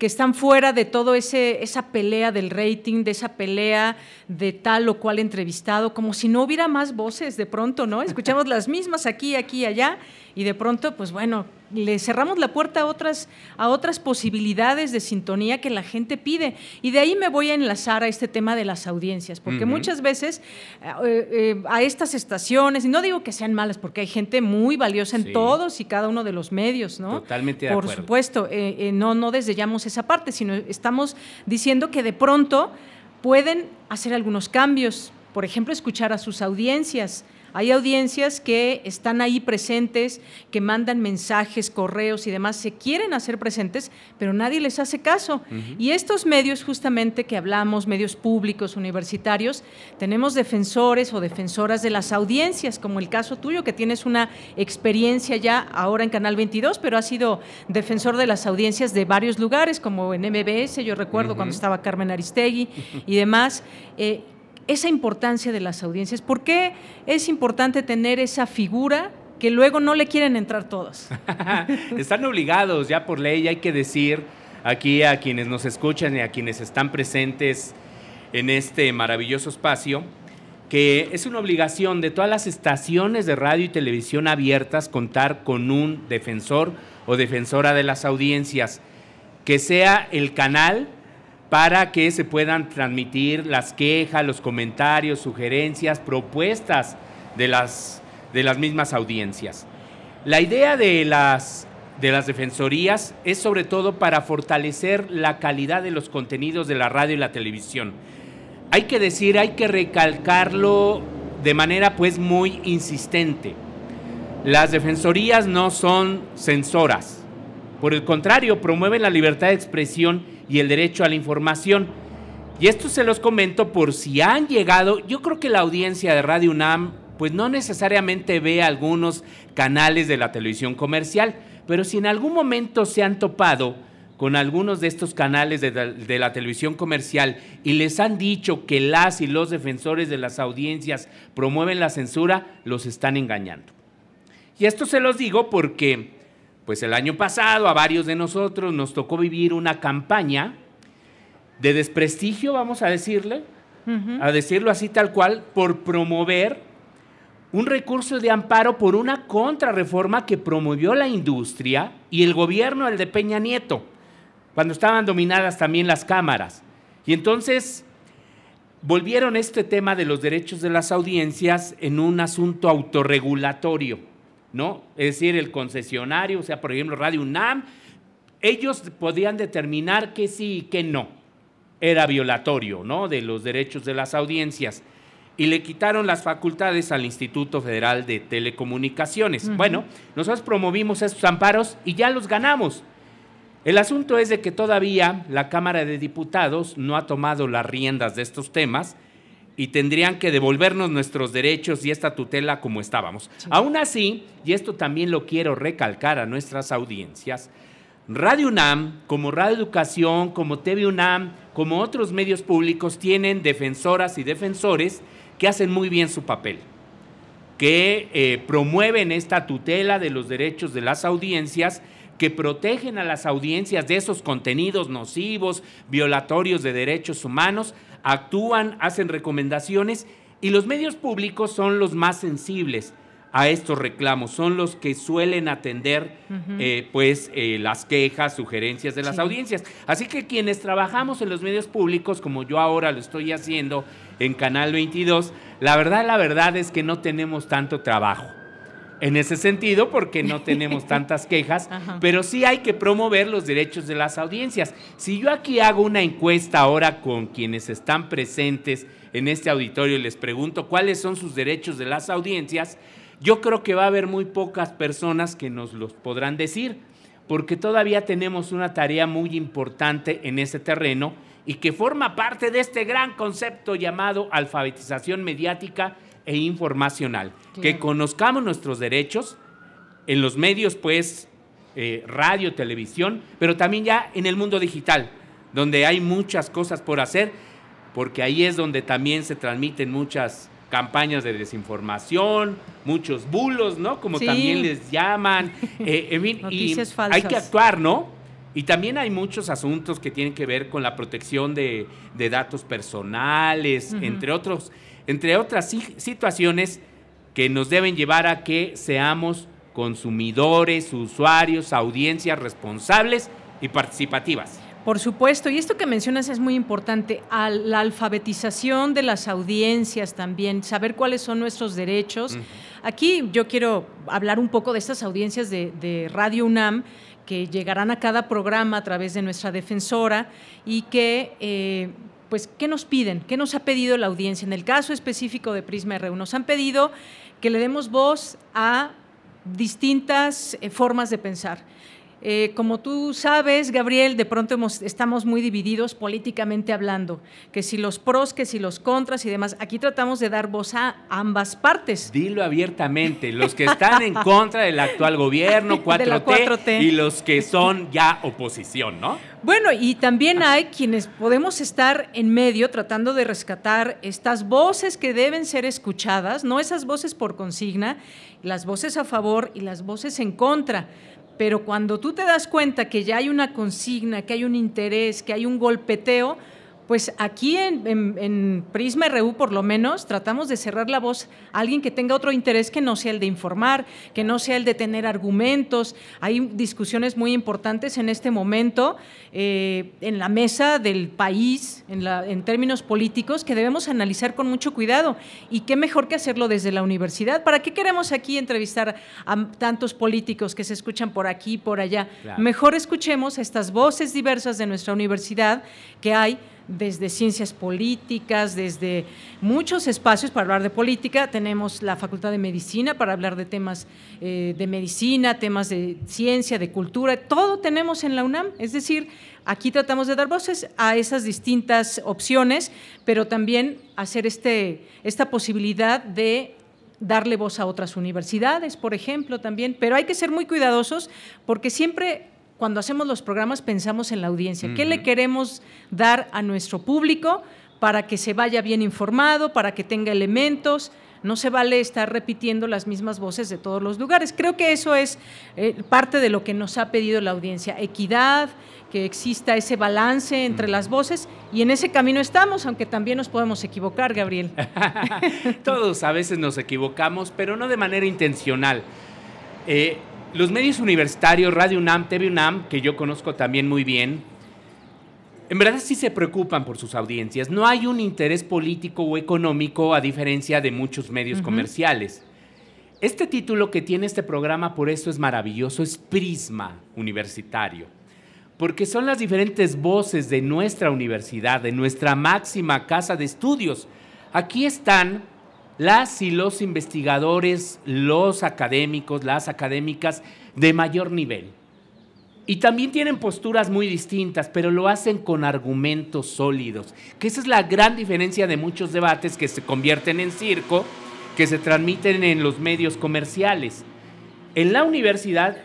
que están fuera de todo ese esa pelea del rating, de esa pelea de tal o cual entrevistado, como si no hubiera más voces de pronto, ¿no? Escuchamos las mismas aquí, aquí, allá y de pronto, pues bueno, le cerramos la puerta a otras, a otras posibilidades de sintonía que la gente pide. Y de ahí me voy a enlazar a este tema de las audiencias, porque muchas veces eh, eh, a estas estaciones, y no digo que sean malas, porque hay gente muy valiosa en todos y cada uno de los medios, ¿no? Totalmente de Por supuesto, eh, no, no desdeñamos esa parte, sino estamos diciendo que de pronto pueden hacer algunos cambios, por ejemplo, escuchar a sus audiencias. Hay audiencias que están ahí presentes, que mandan mensajes, correos y demás, se quieren hacer presentes, pero nadie les hace caso. Y estos medios justamente que hablamos, medios públicos, universitarios, tenemos defensores o defensoras de las audiencias, como el caso tuyo, que tienes una experiencia ya ahora en Canal 22, pero has sido defensor de las audiencias de varios lugares, como en MBS, yo recuerdo cuando estaba Carmen Aristegui y demás. Eh, esa importancia de las audiencias. ¿Por qué es importante tener esa figura que luego no le quieren entrar todos? Están obligados ya por ley, hay que decir aquí a quienes nos escuchan y a quienes están presentes en este maravilloso espacio, que es una obligación de todas las estaciones de radio y televisión abiertas contar con un defensor o defensora de las audiencias, que sea el canal para que se puedan transmitir las quejas, los comentarios, sugerencias, propuestas de las, de las mismas audiencias. La idea de las, de las defensorías es sobre todo para fortalecer la calidad de los contenidos de la radio y la televisión. Hay que decir, hay que recalcarlo de manera pues muy insistente. Las defensorías no son censoras. Por el contrario, promueven la libertad de expresión y el derecho a la información. Y esto se los comento por si han llegado, yo creo que la audiencia de Radio UNAM pues no necesariamente ve algunos canales de la televisión comercial, pero si en algún momento se han topado con algunos de estos canales de, de, la televisión comercial y les han dicho que las y los defensores de las audiencias promueven la censura, los están engañando. Y esto se los digo porque pues el año pasado a varios de nosotros nos tocó vivir una campaña de desprestigio, vamos a decirle, a decirlo así tal cual, por promover un recurso de amparo por una contrarreforma que promovió la industria y el gobierno, el de Peña Nieto. cuando estaban dominadas también las cámaras. Y entonces volvieron este tema de los derechos de las audiencias en un asunto autorregulatorio, ¿no? Es decir, el concesionario, o sea, por ejemplo, Radio UNAM, ellos podían determinar que sí y que no. Era violatorio, ¿no? De los derechos de las audiencias. Y le quitaron las facultades al Instituto Federal de Telecomunicaciones. Bueno, nosotros promovimos esos amparos y ya los ganamos. El asunto es de que todavía la Cámara de Diputados no ha tomado las riendas de estos temas y tendrían que devolvernos nuestros derechos y esta tutela como estábamos. Aún así, y esto también lo quiero recalcar a nuestras audiencias, Radio UNAM, como Radio Educación, como TV UNAM, como otros medios públicos, tienen defensoras y defensores que hacen muy bien su papel, que eh, promueven esta tutela de los derechos de las audiencias que protegen a las audiencias de esos contenidos nocivos, violatorios de derechos humanos, actúan, hacen recomendaciones y los medios públicos son los más sensibles a estos reclamos, son los que suelen atender eh, pues eh, las quejas, sugerencias de las audiencias. Así que quienes trabajamos en los medios públicos, como yo ahora lo estoy haciendo en Canal 22, la verdad, la verdad es que no tenemos tanto trabajo en ese sentido porque no tenemos tantas quejas, pero sí hay que promover los derechos de las audiencias. Si yo aquí hago una encuesta ahora con quienes están presentes en este auditorio y les pregunto cuáles son sus derechos de las audiencias, yo creo que va a haber muy pocas personas que nos los podrán decir, porque todavía tenemos una tarea muy importante en ese terreno y que forma parte de este gran concepto llamado alfabetización mediática e informacional. Que conozcamos nuestros derechos en los medios, pues, eh, radio, televisión, pero también ya en el mundo digital, donde hay muchas cosas por hacer, porque ahí es donde también se transmiten muchas campañas de desinformación, muchos bulos, ¿no? Como también les llaman. Eh, Noticias falsas. Hay que actuar, ¿no? Y también hay muchos asuntos que tienen que ver con la protección de, datos personales, entre otros entre otras situaciones que nos deben llevar a que seamos consumidores, usuarios, audiencias responsables y participativas. Por supuesto, y esto que mencionas es muy importante, la alfabetización de las audiencias también, saber cuáles son nuestros derechos. Aquí yo quiero hablar un poco de estas audiencias de, Radio UNAM que llegarán a cada programa a través de nuestra defensora y que eh, pues, ¿qué nos piden? ¿Qué nos ha pedido la audiencia? En el caso específico de Prisma RU, nos han pedido que le demos voz a distintas eh, formas de pensar. Eh, como tú sabes, Gabriel, de pronto estamos muy divididos políticamente hablando, que si los pros, que si los contras y demás. Aquí tratamos de dar voz a ambas partes. Dilo abiertamente, los que están en contra del actual gobierno, 4T, y los que son ya oposición, ¿no? Bueno, y también hay quienes podemos estar en medio tratando de rescatar estas voces que deben ser escuchadas, no esas voces por consigna, las voces a favor y las voces en contra pero cuando tú te das cuenta que ya hay una consigna, que hay un interés, que hay un golpeteo, pues aquí en, Prisma RU por lo menos tratamos de cerrar la voz a alguien que tenga otro interés que no sea el de informar, que no sea el de tener argumentos. Hay discusiones muy importantes en este momento eh, en la mesa del país, en, en términos políticos, que debemos analizar con mucho cuidado. Y qué mejor que hacerlo desde la universidad. ¿Para qué queremos aquí entrevistar a tantos políticos que se escuchan por aquí y por allá? Mejor escuchemos estas voces diversas de nuestra universidad que hay desde ciencias políticas, desde muchos espacios para hablar de política. Tenemos la Facultad de Medicina para hablar de temas eh, de medicina, temas de ciencia, de cultura, todo tenemos en la UNAM. Es decir, aquí tratamos de dar voces a esas distintas opciones, pero también hacer este, esta posibilidad de darle voz a otras universidades, por ejemplo, también. Pero hay que ser muy cuidadosos porque siempre cuando hacemos los programas pensamos en la audiencia. ¿Qué le queremos dar a nuestro público para que se vaya bien informado, para que tenga elementos? No se vale estar repitiendo las mismas voces de todos los lugares. Creo que eso es eh, parte de lo que nos ha pedido la audiencia. Equidad, que exista ese balance entre las voces y en ese camino estamos, aunque también nos podemos equivocar, Gabriel. Todos a veces nos equivocamos, pero no de manera intencional. Eh, los medios universitarios, Radio UNAM, TV UNAM, que yo conozco también muy bien, en verdad sí se preocupan por sus audiencias. No hay un interés político o económico a diferencia de muchos medios comerciales. Este título que tiene este programa, por eso es maravilloso, es Prisma Universitario, porque son las diferentes voces de nuestra universidad, de nuestra máxima casa de estudios. Aquí están las y los investigadores, los académicos, las académicas de mayor nivel. Y también tienen posturas muy distintas, pero lo hacen con argumentos sólidos, que esa es la gran diferencia de muchos debates que se convierten en circo que se transmiten en los medios comerciales. En la universidad,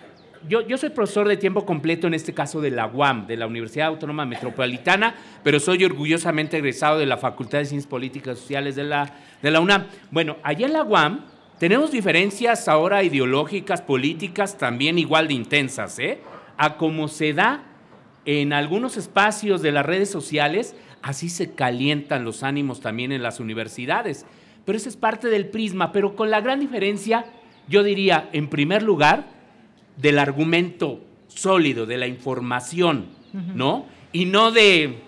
yo, soy profesor de tiempo completo, en este caso de la UAM, de la Universidad Autónoma Metropolitana, pero soy orgullosamente egresado de la Facultad de Ciencias Políticas y Sociales de la, de la UNAM. Bueno, allá en la UAM tenemos diferencias ahora ideológicas, políticas, también igual de intensas, ¿eh? A como se da en algunos espacios de las redes sociales, así se calientan los ánimos también en las universidades pero esa es parte del prisma, pero con la gran diferencia, yo diría, en primer lugar, del argumento sólido, de la información, ¿no? Y no de,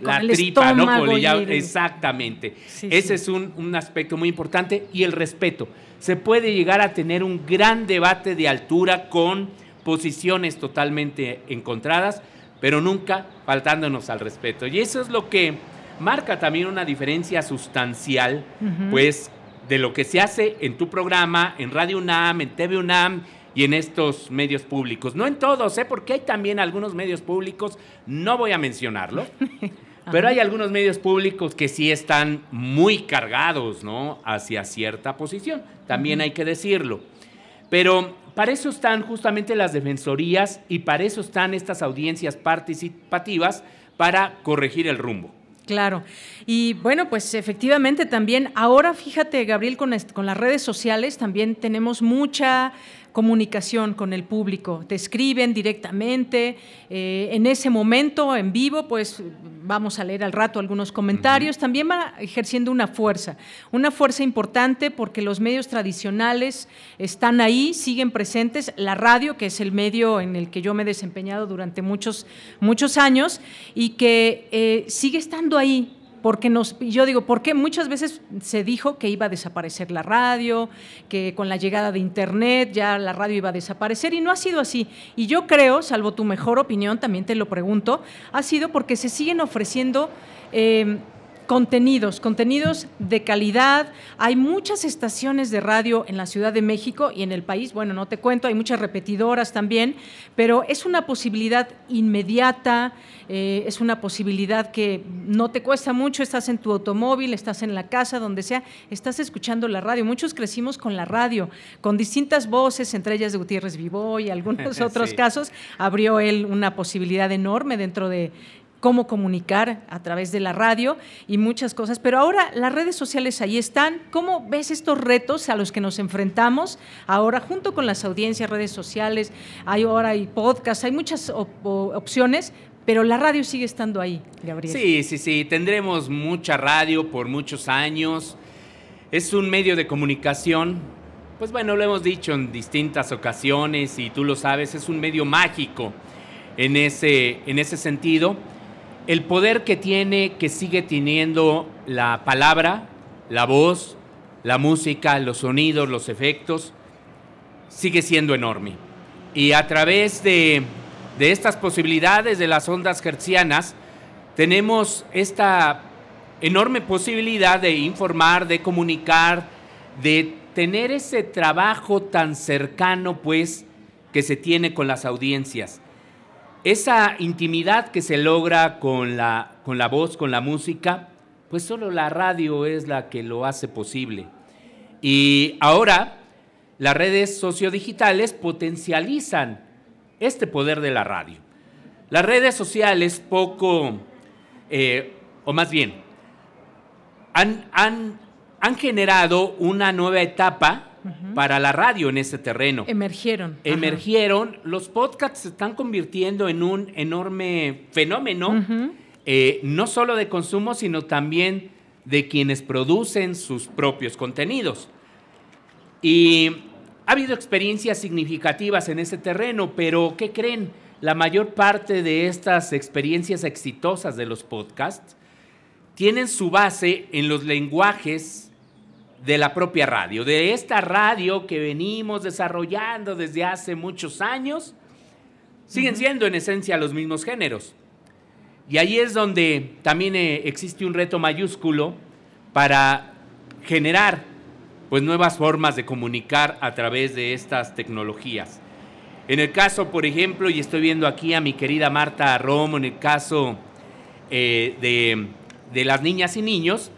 la tripa, ¿no? Exactamente. Ese es un, un aspecto muy importante y el respeto. Se puede llegar a tener un gran debate de altura con posiciones totalmente encontradas, pero nunca faltándonos al respeto. Y eso es lo que marca también una diferencia sustancial, pues, de lo que se hace en tu programa, en Radio UNAM, en TV UNAM y en estos medios públicos. No en todos, ¿eh? porque hay también algunos medios públicos, no voy a mencionarlo, pero hay algunos medios públicos que sí están muy cargados, ¿no? Hacia cierta posición, también hay que decirlo. Pero para eso están justamente las defensorías y para eso están estas audiencias participativas para corregir el rumbo. Claro. Y bueno, pues efectivamente también, ahora fíjate, Gabriel, con, con las redes sociales también tenemos mucha comunicación con el público, te escriben directamente, eh, en ese momento, en vivo, pues vamos a leer al rato algunos comentarios, también va ejerciendo una fuerza, una fuerza importante porque los medios tradicionales están ahí, siguen presentes, la radio, que es el medio en el que yo me he desempeñado durante muchos, muchos años y que eh, sigue estando ahí, porque nos, yo digo, porque muchas veces se dijo que iba a desaparecer la radio, que con la llegada de Internet ya la radio iba a desaparecer y no ha sido así. Y yo creo, salvo tu mejor opinión, también te lo pregunto, ha sido porque se siguen ofreciendo... Eh, contenidos, contenidos de calidad. Hay muchas estaciones de radio en la Ciudad de México y en el país, bueno, no te cuento, hay muchas repetidoras también, pero es una posibilidad inmediata, eh, es una posibilidad que no te cuesta mucho, estás en tu automóvil, estás en la casa, donde sea, estás escuchando la radio. Muchos crecimos con la radio, con distintas voces, entre ellas de Gutiérrez Vivó y algunos otros casos. Abrió él una posibilidad enorme dentro de cómo comunicar a través de la radio y muchas cosas. Pero ahora las redes sociales ahí están. ¿Cómo ves estos retos a los que nos enfrentamos ahora junto con las audiencias, redes sociales? Ahora hay podcasts, hay muchas opciones. Pero la radio sigue estando ahí, Gabriel. Sí, sí, sí. Tendremos mucha radio por muchos años. Es un medio de comunicación. Pues bueno, lo hemos dicho en distintas ocasiones y tú lo sabes, es un medio mágico en ese, en ese sentido el poder que tiene, que sigue teniendo la palabra, la voz, la música, los sonidos, los efectos, sigue siendo enorme. Y a través de, estas posibilidades de las ondas hertzianas, tenemos esta enorme posibilidad de informar, de comunicar, de tener ese trabajo tan cercano, pues, que se tiene con las audiencias. Esa intimidad que se logra con la, con la voz, con la música, pues solo la radio es la que lo hace posible. Y ahora las redes sociodigitales potencializan este poder de la radio. Las redes sociales poco, eh, o más bien, han, han, han generado una nueva etapa para la radio en ese terreno. Emergieron. Emergieron. Los podcasts se están convirtiendo en un enorme fenómeno, eh, no solo de consumo, sino también de quienes producen sus propios contenidos. Y ha habido experiencias significativas en ese terreno, pero ¿qué creen? la mayor parte de estas experiencias exitosas de los podcasts tienen su base en los lenguajes de la propia radio, de esta radio que venimos desarrollando desde hace muchos años, siguen siendo en esencia los mismos géneros. Y ahí es donde también eh, existe un reto mayúsculo para generar pues nuevas formas de comunicar a través de estas tecnologías. En el caso, por ejemplo, y estoy viendo aquí a mi querida Marta Romo, en el caso eh, de, de las niñas y niños,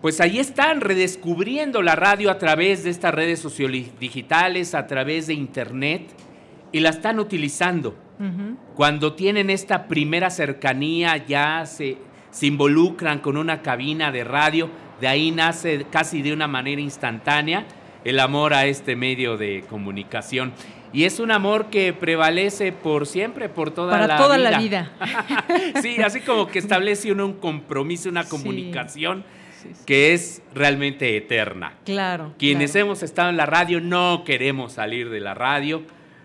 pues ahí están redescubriendo la radio a través de estas redes sociodigitales, a través de internet, y la están utilizando. Cuando tienen esta primera cercanía, ya se, se involucran con una cabina de radio, de ahí nace casi de una manera instantánea el amor a este medio de comunicación. Y es un amor que prevalece por siempre, por toda Para la toda vida. la vida. sí, así como que establece uno un compromiso, una comunicación que es realmente eterna. Claro. Quienes claro. hemos estado en la radio no queremos salir de la radio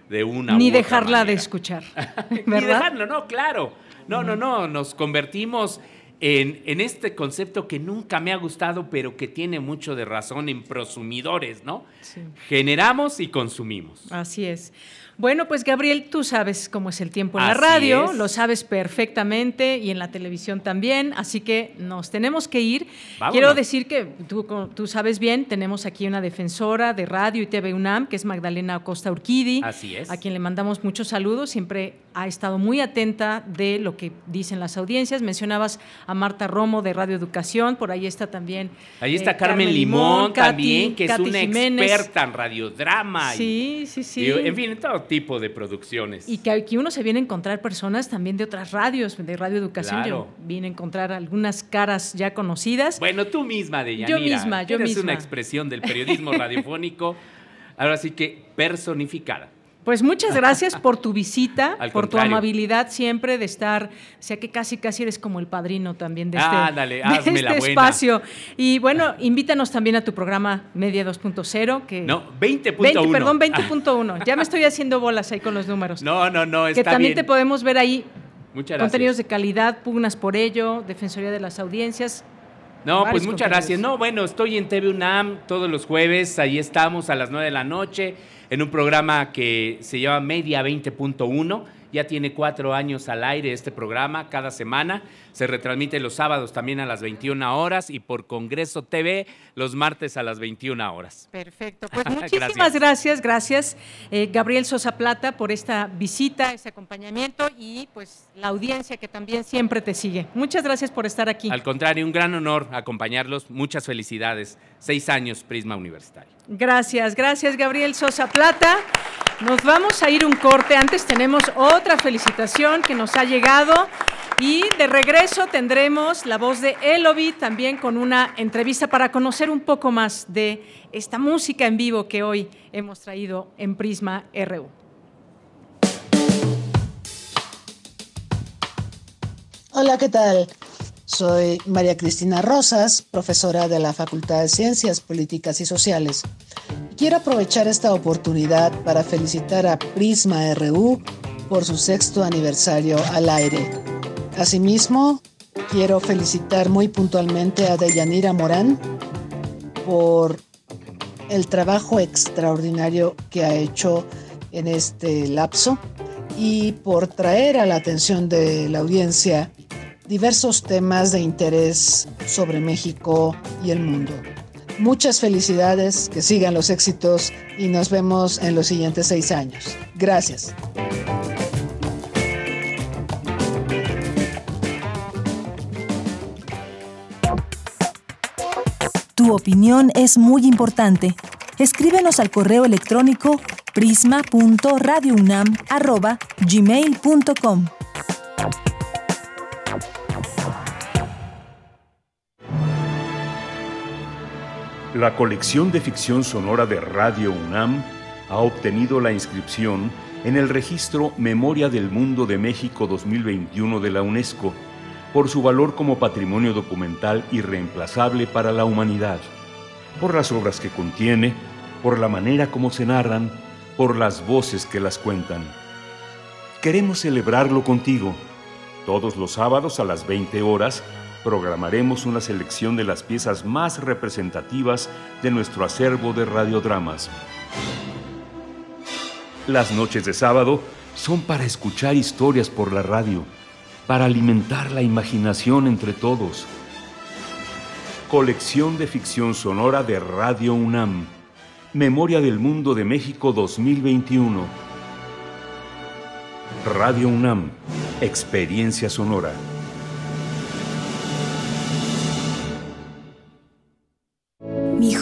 de una Ni u otra dejarla de escuchar. Ni dejarlo, no, claro. No, no, no, nos convertimos en, en este concepto que nunca me ha gustado, pero que tiene mucho de razón en prosumidores, ¿no? Sí. Generamos y consumimos. Así es. Bueno, pues Gabriel, tú sabes cómo es el tiempo en la radio, es. lo sabes perfectamente y en la televisión también, así que nos tenemos que ir. Vámonos. Quiero decir que tú, tú sabes bien, tenemos aquí una defensora de radio y TV UNAM, que es Magdalena Acosta Urquidi, Así es. a quien le mandamos muchos saludos, siempre ha estado muy atenta de lo que dicen las audiencias. Mencionabas a Marta Romo de Radio Educación, por ahí está también. Ahí está eh, Carmen, Limón, Katy- también, que es una Jiménez. experta en radiodrama. y- Sí, sí, sí. y, en fin, en todo tipo de producciones. Y que aquí uno se viene a encontrar personas también de otras radios, de Radio Educación. Claro. Yo vine a encontrar algunas caras ya conocidas. Bueno, tú misma, Deyanira. Yo misma, yo Eres misma. una expresión del periodismo radiofónico, ahora sí que personificada. Pues muchas gracias por tu visita, por tu amabilidad siempre de estar, o sea que casi casi eres como el padrino también de este, de este la espacio. Y bueno, invítanos también a tu programa Media 2.0 que No, 20.1. 20, perdón, 20.1. Ya me estoy haciendo bolas ahí con los números. No, no, no, que está también bien. te podemos ver ahí Muchas gracias. contenidos de calidad, pugnas por ello, Defensoría de las Audiencias. No, varios pues muchas gracias. No, bueno, estoy en TV UNAM todos los jueves, ahí estamos a las 9 de la noche, en un programa que se llama Media 20.1. Ya tiene cuatro años al aire este programa, cada semana. Se retransmite los sábados también a las 21 horas y por Congreso TV los martes a las 21 horas. Perfecto. Pues muchísimas gracias, gracias, eh, Gabriel Sosa Plata, por esta visita, ese acompañamiento y pues la audiencia que también siempre te sigue. Muchas gracias por estar aquí. Al contrario, un gran honor acompañarlos. Muchas felicidades. Seis años Prisma Universitario. Gracias, gracias, Gabriel Sosa Plata. Nos vamos a ir un corte. Antes tenemos otra felicitación que nos ha llegado. Y de regreso tendremos la voz de Elovi también con una entrevista para conocer un poco más de esta música en vivo que hoy hemos traído en Prisma RU. Hola, ¿qué tal? Soy María Cristina Rosas, profesora de la Facultad de Ciencias Políticas y Sociales. Quiero aprovechar esta oportunidad para felicitar a Prisma RU por su sexto aniversario al aire. Asimismo, quiero felicitar muy puntualmente a Deyanira Morán por el trabajo extraordinario que ha hecho en este lapso y por traer a la atención de la audiencia diversos temas de interés sobre México y el mundo. Muchas felicidades, que sigan los éxitos y nos vemos en los siguientes seis años. Gracias. Tu opinión es muy importante. Escríbenos al correo electrónico prisma.radiounam@gmail.com. La colección de ficción sonora de Radio UNAM ha obtenido la inscripción en el registro Memoria del Mundo de México 2021 de la UNESCO por su valor como patrimonio documental irreemplazable para la humanidad, por las obras que contiene, por la manera como se narran, por las voces que las cuentan. queremos celebrarlo contigo. Todos los sábados a las 20 horas programaremos una selección de las piezas más representativas de nuestro acervo de radiodramas. Las noches de sábado son para escuchar historias por la radio, para alimentar la imaginación entre todos. Colección de ficción sonora de Radio UNAM. Memoria del Mundo de México 2021. Radio UNAM. Experiencia sonora.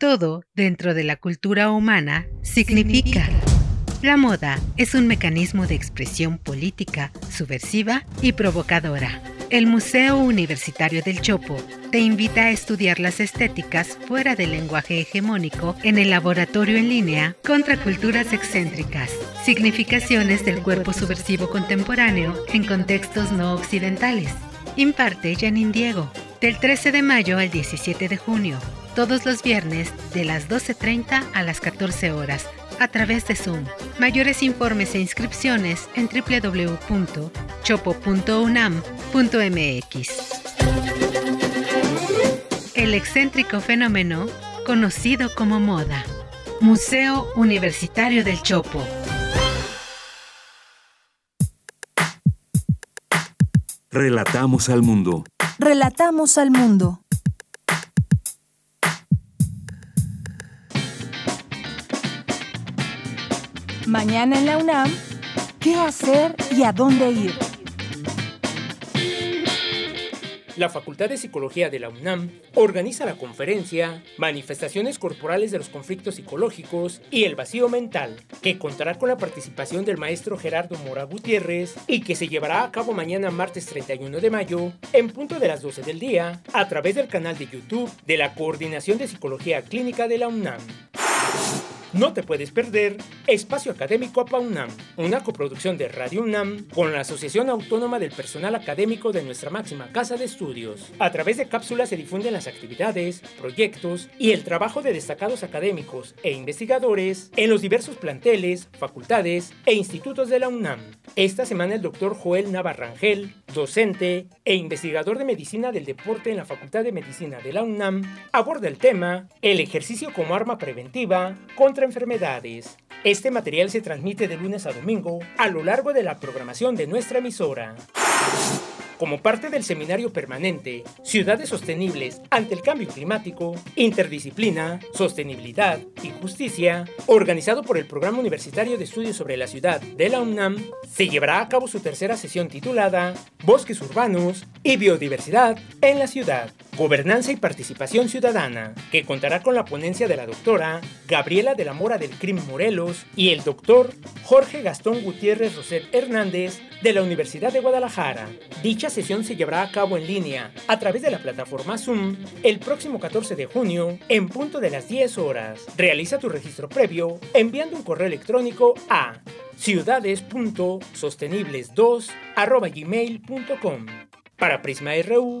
Todo dentro de la cultura humana significa. La moda es un mecanismo de expresión política, subversiva y provocadora. El Museo Universitario del Chopo te invita a estudiar las estéticas fuera del lenguaje hegemónico en el laboratorio en línea contra culturas excéntricas, significaciones del cuerpo subversivo contemporáneo en contextos no occidentales. Imparte Janine Diego, del 13 de mayo al 17 de junio, todos los viernes de las 12.30 a las 14 horas a través de Zoom. Mayores informes e inscripciones en www.chopo.unam.mx. El excéntrico fenómeno conocido como moda. Museo Universitario del Chopo. Relatamos al mundo. Relatamos al mundo. Mañana en la UNAM, ¿qué hacer y a dónde ir? La Facultad de Psicología de la UNAM organiza la conferencia Manifestaciones corporales de los conflictos psicológicos y el vacío mental, que contará con la participación del maestro Gerardo Mora Gutiérrez y que se llevará a cabo mañana martes 31 de mayo en punto de las 12 del día a través del canal de YouTube de la Coordinación de Psicología Clínica de la UNAM. No te puedes perder Espacio Académico APAUNAM, una coproducción de Radio UNAM con la Asociación Autónoma del Personal Académico de nuestra máxima casa de estudios. A través de cápsulas se difunden las actividades, proyectos y el trabajo de destacados académicos e investigadores en los diversos planteles, facultades e institutos de la UNAM. Esta semana el doctor Joel Navarrangel, docente e investigador de medicina del deporte en la Facultad de Medicina de la UNAM, aborda el tema El ejercicio como arma preventiva contra enfermedades. Este material se transmite de lunes a domingo a lo largo de la programación de nuestra emisora. Como parte del seminario permanente Ciudades Sostenibles ante el Cambio Climático, Interdisciplina, Sostenibilidad y Justicia, organizado por el Programa Universitario de Estudios sobre la Ciudad de la UNAM, se llevará a cabo su tercera sesión titulada Bosques Urbanos y Biodiversidad en la Ciudad. Gobernanza y Participación Ciudadana, que contará con la ponencia de la doctora Gabriela de la Mora del CRIM Morelos y el doctor Jorge Gastón Gutiérrez Roset Hernández de la Universidad de Guadalajara. Dicha sesión se llevará a cabo en línea a través de la plataforma Zoom el próximo 14 de junio en punto de las 10 horas. Realiza tu registro previo enviando un correo electrónico a ciudades.sostenibles2.gmail.com Para Prisma RU,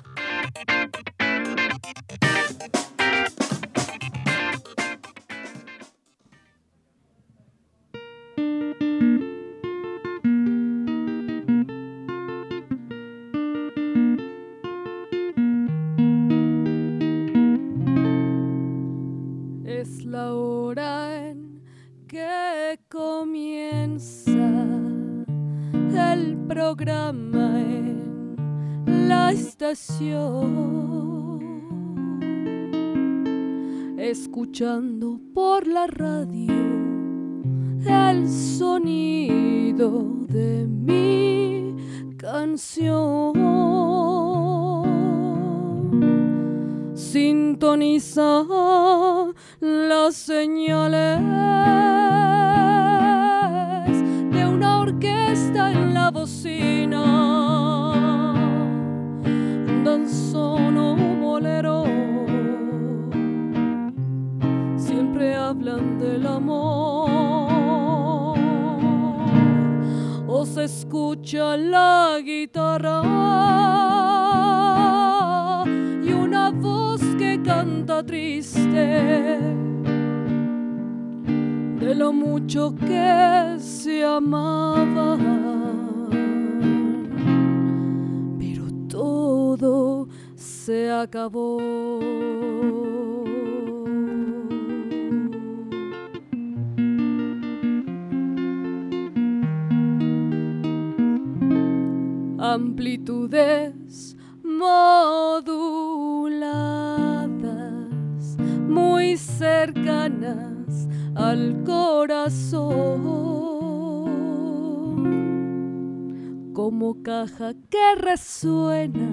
Resuena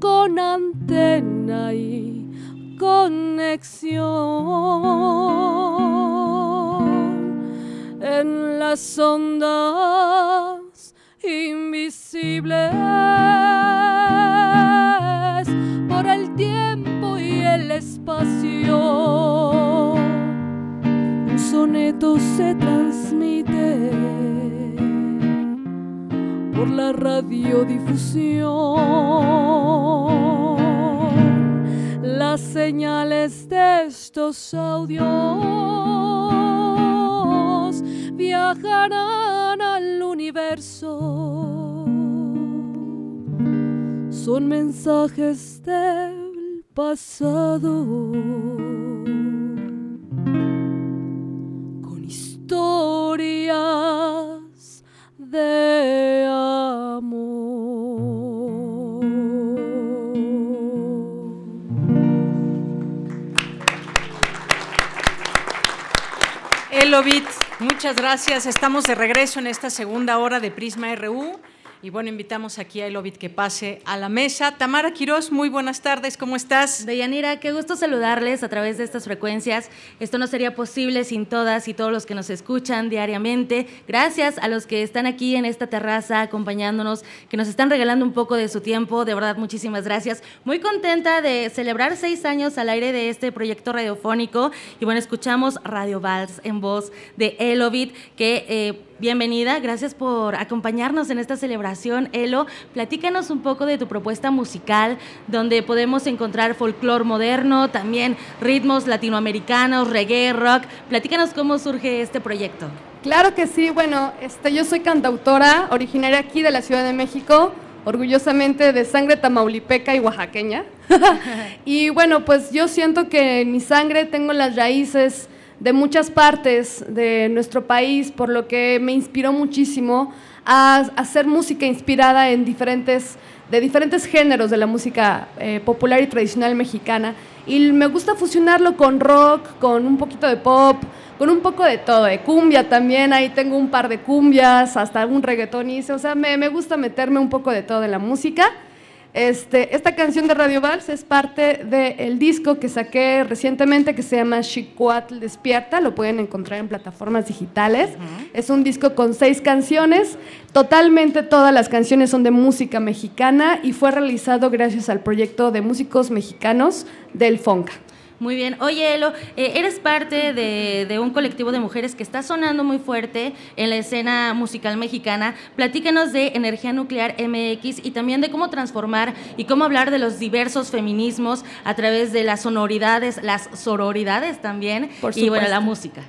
con antena y conexión en las ondas invisibles por el tiempo y el espacio. Un soneto se transmite por la radiodifusión. Las señales de estos audios viajarán al universo. Son mensajes del pasado. Con historias de Elovit, muchas gracias. Estamos de regreso en esta segunda hora de Prisma RU. Y bueno, invitamos aquí a Elovit que pase a la mesa. Tamara Quiroz, muy buenas tardes, ¿cómo estás? Deyanira, qué gusto saludarles a través de estas frecuencias. Esto no sería posible sin todas y todos los que nos escuchan diariamente. Gracias a los que están aquí en esta terraza acompañándonos, que nos están regalando un poco de su tiempo. De verdad, muchísimas gracias. Muy contenta de celebrar seis años al aire de este proyecto radiofónico. Y bueno, escuchamos Radio Vals en voz de Elovit, que... Eh, Bienvenida, gracias por acompañarnos en esta celebración. Elo, platícanos un poco de tu propuesta musical, donde podemos encontrar folclore moderno, también ritmos latinoamericanos, reggae, rock. Platícanos cómo surge este proyecto. Claro que sí, bueno, este, yo soy cantautora, originaria aquí de la Ciudad de México, orgullosamente de sangre tamaulipeca y oaxaqueña. y bueno, pues yo siento que en mi sangre tengo las raíces de muchas partes de nuestro país, por lo que me inspiró muchísimo a, hacer música inspirada en diferentes, de diferentes géneros de la música eh, popular y tradicional mexicana. Y me gusta fusionarlo con rock, con un poquito de pop, con un poco de todo, de cumbia también, ahí tengo un par de cumbias, hasta un reggaetón hice, o sea, me, me gusta meterme un poco de todo de la música. Este, esta canción de Radio Vals es parte del disco que saqué recientemente que se llama Chicuatl Despierta, lo pueden encontrar en plataformas digitales. Es un disco con seis canciones, totalmente todas las canciones son de música mexicana y fue realizado gracias al proyecto de músicos mexicanos del FONCA. Muy bien. Oye, Elo, eh, eres parte de, un colectivo de mujeres que está sonando muy fuerte en la escena musical mexicana. Platícanos de Energía Nuclear MX y también de cómo transformar y cómo hablar de los diversos feminismos a través de las sonoridades, las sororidades también y bueno, la música.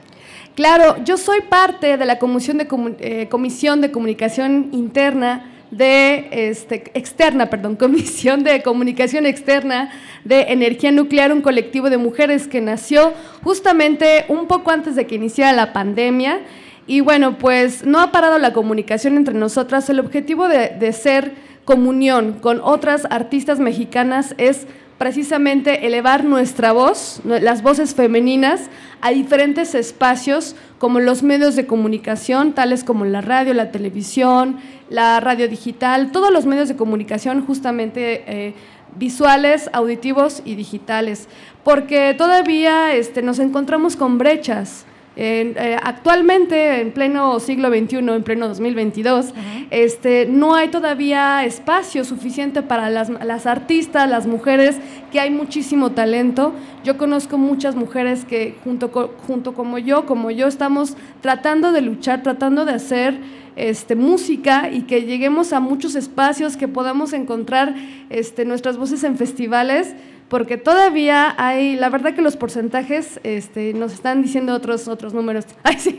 Claro, yo soy parte de la Comisión de, eh, Comisión de Comunicación Interna de este, externa, perdón, Comisión de Comunicación Externa de Energía Nuclear, un colectivo de mujeres que nació justamente un poco antes de que iniciara la pandemia Y bueno, pues no ha parado la comunicación entre nosotras. El objetivo de, ser comunión con otras artistas mexicanas es precisamente elevar nuestra voz, las voces femeninas, a diferentes espacios como los medios de comunicación, tales como la radio, la televisión, la radio digital, todos los medios de comunicación justamente eh, visuales, auditivos y digitales, porque todavía este, nos encontramos con brechas. Eh, actualmente, en pleno siglo XXI, en pleno 2022, este, no hay todavía espacio suficiente para las, las, artistas, las mujeres, que hay muchísimo talento. Yo conozco muchas mujeres que junto, junto como yo, como yo, estamos tratando de luchar, tratando de hacer este, música y que lleguemos a muchos espacios, que podamos encontrar este, nuestras voces en festivales porque todavía hay, la verdad que los porcentajes este, nos están diciendo otros, otros números. Ay, sí,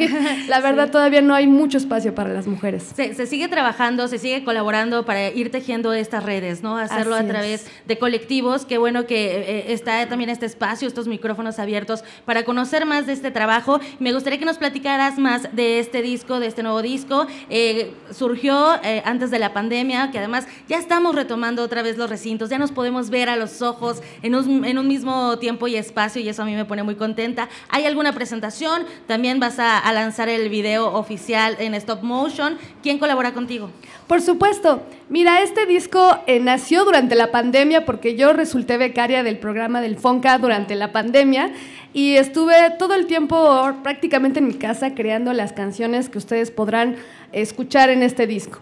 la verdad todavía no hay mucho espacio para las mujeres. Se, sigue trabajando, se sigue colaborando para ir tejiendo estas redes, ¿no? Hacerlo a través de colectivos. Qué bueno que eh, eh, está también este espacio, estos micrófonos abiertos para conocer más de este trabajo. Me gustaría que nos platicaras más de este disco, de este nuevo disco. Eh, surgió antes de la pandemia, que además ya estamos retomando otra vez los recintos, ya nos podemos ver a los ojos en un, mismo tiempo y espacio y eso a mí me pone muy contenta. ¿Hay alguna presentación? También vas a, lanzar el video oficial en stop motion. ¿Quién colabora contigo? Por supuesto. Mira, este disco eh, nació durante la pandemia porque yo resulté becaria del programa del FONCA durante la pandemia y estuve todo el tiempo prácticamente en mi casa creando las canciones que ustedes podrán escuchar en este disco.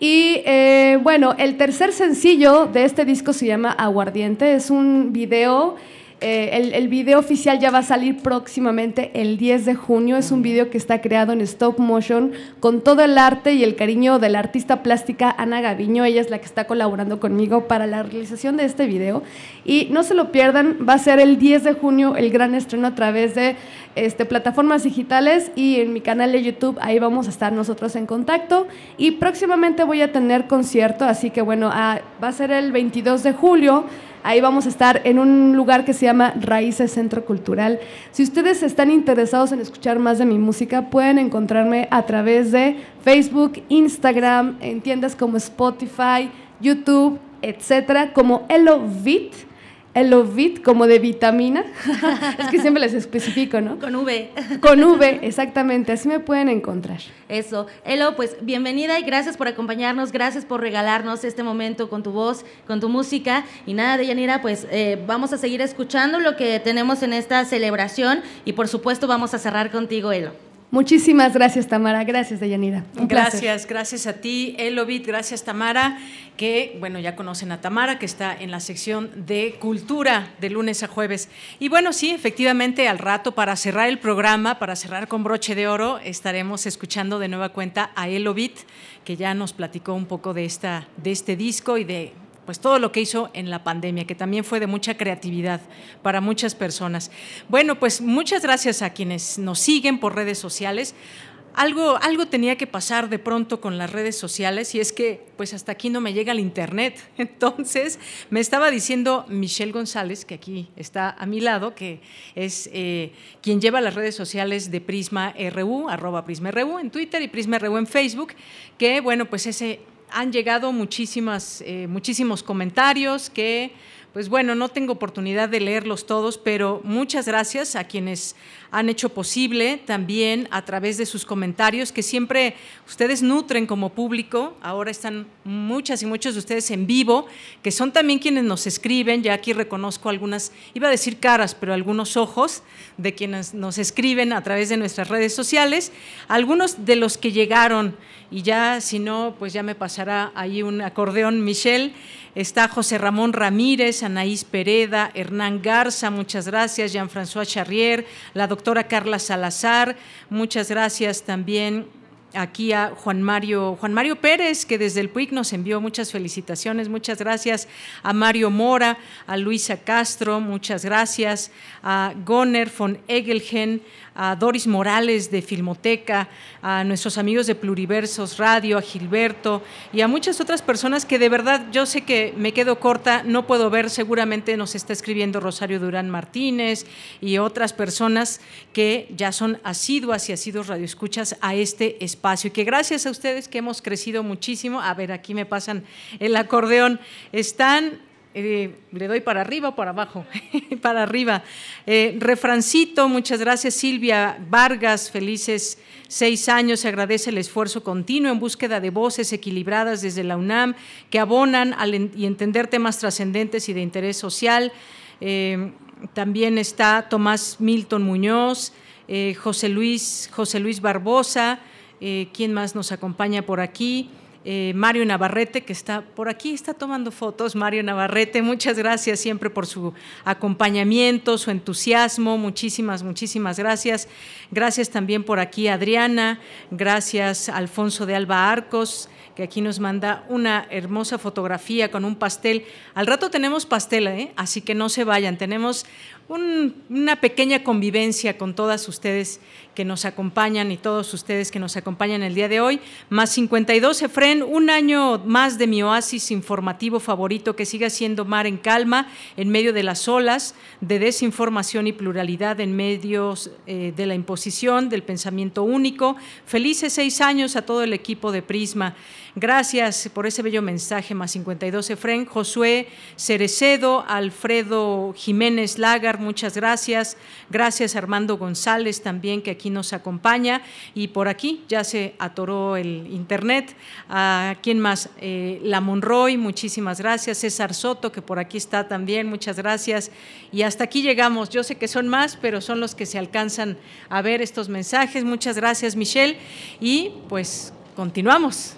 Y eh, bueno, el tercer sencillo de este disco se llama Aguardiente. Es un video eh, el, el, video oficial ya va a salir próximamente el 10 de junio. Es un video que está creado en stop motion con todo el arte y el cariño de la artista plástica Ana Gaviño. Ella es la que está colaborando conmigo para la realización de este video. Y no se lo pierdan, va a ser el 10 de junio el gran estreno a través de este, plataformas digitales y en mi canal de YouTube. Ahí vamos a estar nosotros en contacto. Y próximamente voy a tener concierto, así que bueno, ah, va a ser el 22 de julio. Ahí vamos a estar en un lugar que se llama Raíces Centro Cultural. Si ustedes están interesados en escuchar más de mi música, pueden encontrarme a través de Facebook, Instagram, en tiendas como Spotify, YouTube, etcétera, como Elovit el Lovit como de vitamina. es que siempre les especifico, ¿no? Con V. Con V, exactamente. Así me pueden encontrar. Eso. Elo, pues bienvenida y gracias por acompañarnos, gracias por regalarnos este momento con tu voz, con tu música. Y nada, Deyanira, pues eh, vamos a seguir escuchando lo que tenemos en esta celebración y por supuesto vamos a cerrar contigo, Elo. Muchísimas gracias, Tamara. Gracias, Deyanira. gracias, gracias a ti, Elovit. Gracias, Tamara, que, bueno, ya conocen a Tamara, que está en la sección de cultura de lunes a jueves. Y bueno, sí, efectivamente, al rato, para cerrar el programa, para cerrar con broche de oro, estaremos escuchando de nueva cuenta a Elovit, que ya nos platicó un poco de, esta, de este disco y de pues todo lo que hizo en la pandemia, que también fue de mucha creatividad para muchas personas. Bueno, pues muchas gracias a quienes nos siguen por redes sociales. Algo, algo tenía que pasar de pronto con las redes sociales y es que pues hasta aquí no me llega el internet. Entonces me estaba diciendo Michelle González, que aquí está a mi lado, que es eh, quien lleva las redes sociales de Prisma RU, arroba Prisma RU en Twitter y Prisma RU en Facebook, que bueno, pues ese han llegado muchísimas, eh, muchísimos comentarios que, pues bueno, no tengo oportunidad de leerlos todos, pero muchas gracias a quienes han hecho posible también a través de sus comentarios que siempre ustedes nutren como público. Ahora están muchas y muchos de ustedes en vivo, que son también quienes nos escriben. Ya aquí reconozco algunas, iba a decir caras, pero algunos ojos de quienes nos escriben a través de nuestras redes sociales. Algunos de los que llegaron y ya, si no, pues ya me pasará ahí un acordeón, Michelle. Está José Ramón Ramírez, Anaís Pereda, Hernán Garza, muchas gracias, Jean-François Charrier, la doctora Carla Salazar, muchas gracias también aquí a Juan Mario, Juan Mario Pérez, que desde el PUIC nos envió muchas felicitaciones, muchas gracias a Mario Mora, a Luisa Castro, muchas gracias, a Goner von Egelgen, a Doris Morales de Filmoteca, a nuestros amigos de Pluriversos Radio, a Gilberto y a muchas otras personas que de verdad yo sé que me quedo corta, no puedo ver, seguramente nos está escribiendo Rosario Durán Martínez y otras personas que ya son asiduas y asiduos radioescuchas a este espacio y que gracias a ustedes que hemos crecido muchísimo, a ver, aquí me pasan el acordeón, están eh, le doy para arriba o para abajo, para arriba. Eh, refrancito, muchas gracias Silvia Vargas, felices seis años, se agradece el esfuerzo continuo en búsqueda de voces equilibradas desde la UNAM que abonan y entender temas trascendentes y de interés social. Eh, también está Tomás Milton Muñoz, José, Luis, José Luis Barbosa, ¿quién más nos acompaña por aquí? Eh, Mario Navarrete, que está por aquí, está tomando fotos. Mario Navarrete, muchas gracias siempre por su acompañamiento, su entusiasmo. Muchísimas, muchísimas gracias. Gracias también por aquí Adriana, gracias Alfonso de Alba Arcos que aquí nos manda una hermosa fotografía con un pastel. Al rato tenemos pastel, ¿eh? así que no se vayan. Tenemos una pequeña convivencia con todas ustedes que nos acompañan y todos ustedes que nos acompañan el día de hoy. Más 52, Efren, un año más de mi oasis informativo favorito que siga siendo Mar en Calma, en medio de las olas, de desinformación y pluralidad en medios eh, de la imposición, del pensamiento único. Felices seis años a todo el equipo de Prisma. Gracias por ese bello mensaje, más 52 Efren. Josué Cerecedo, Alfredo Jiménez Lagar, muchas gracias. Gracias Armando González también, que aquí nos acompaña. Y por aquí ya se atoró el internet. ¿A quién más? Eh, la Monroy, muchísimas gracias. César Soto, que por aquí está también, muchas gracias. Y hasta aquí llegamos. Yo sé que son más, pero son los que se alcanzan a ver estos mensajes. Muchas gracias, Michelle. Y pues continuamos.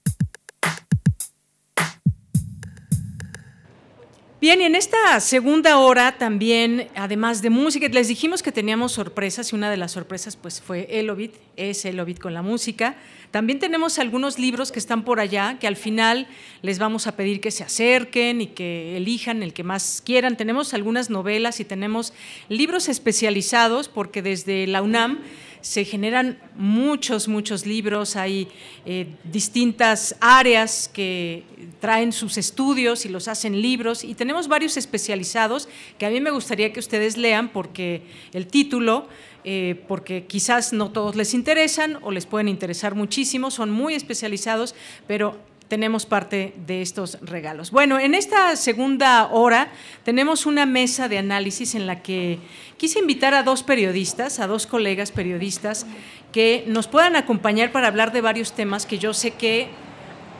Bien, y en esta segunda hora también, además de música, les dijimos que teníamos sorpresas y una de las sorpresas pues fue Elovit, es Elovit con la música. También tenemos algunos libros que están por allá, que al final les vamos a pedir que se acerquen y que elijan el que más quieran. Tenemos algunas novelas y tenemos libros especializados porque desde la UNAM se generan muchos, muchos libros, hay eh, distintas áreas que traen sus estudios y los hacen libros y tenemos varios especializados que a mí me gustaría que ustedes lean porque el título... Eh, porque quizás no todos les interesan o les pueden interesar muchísimo, son muy especializados, pero tenemos parte de estos regalos. Bueno, en esta segunda hora tenemos una mesa de análisis en la que quise invitar a dos periodistas, a dos colegas periodistas, que nos puedan acompañar para hablar de varios temas que yo sé que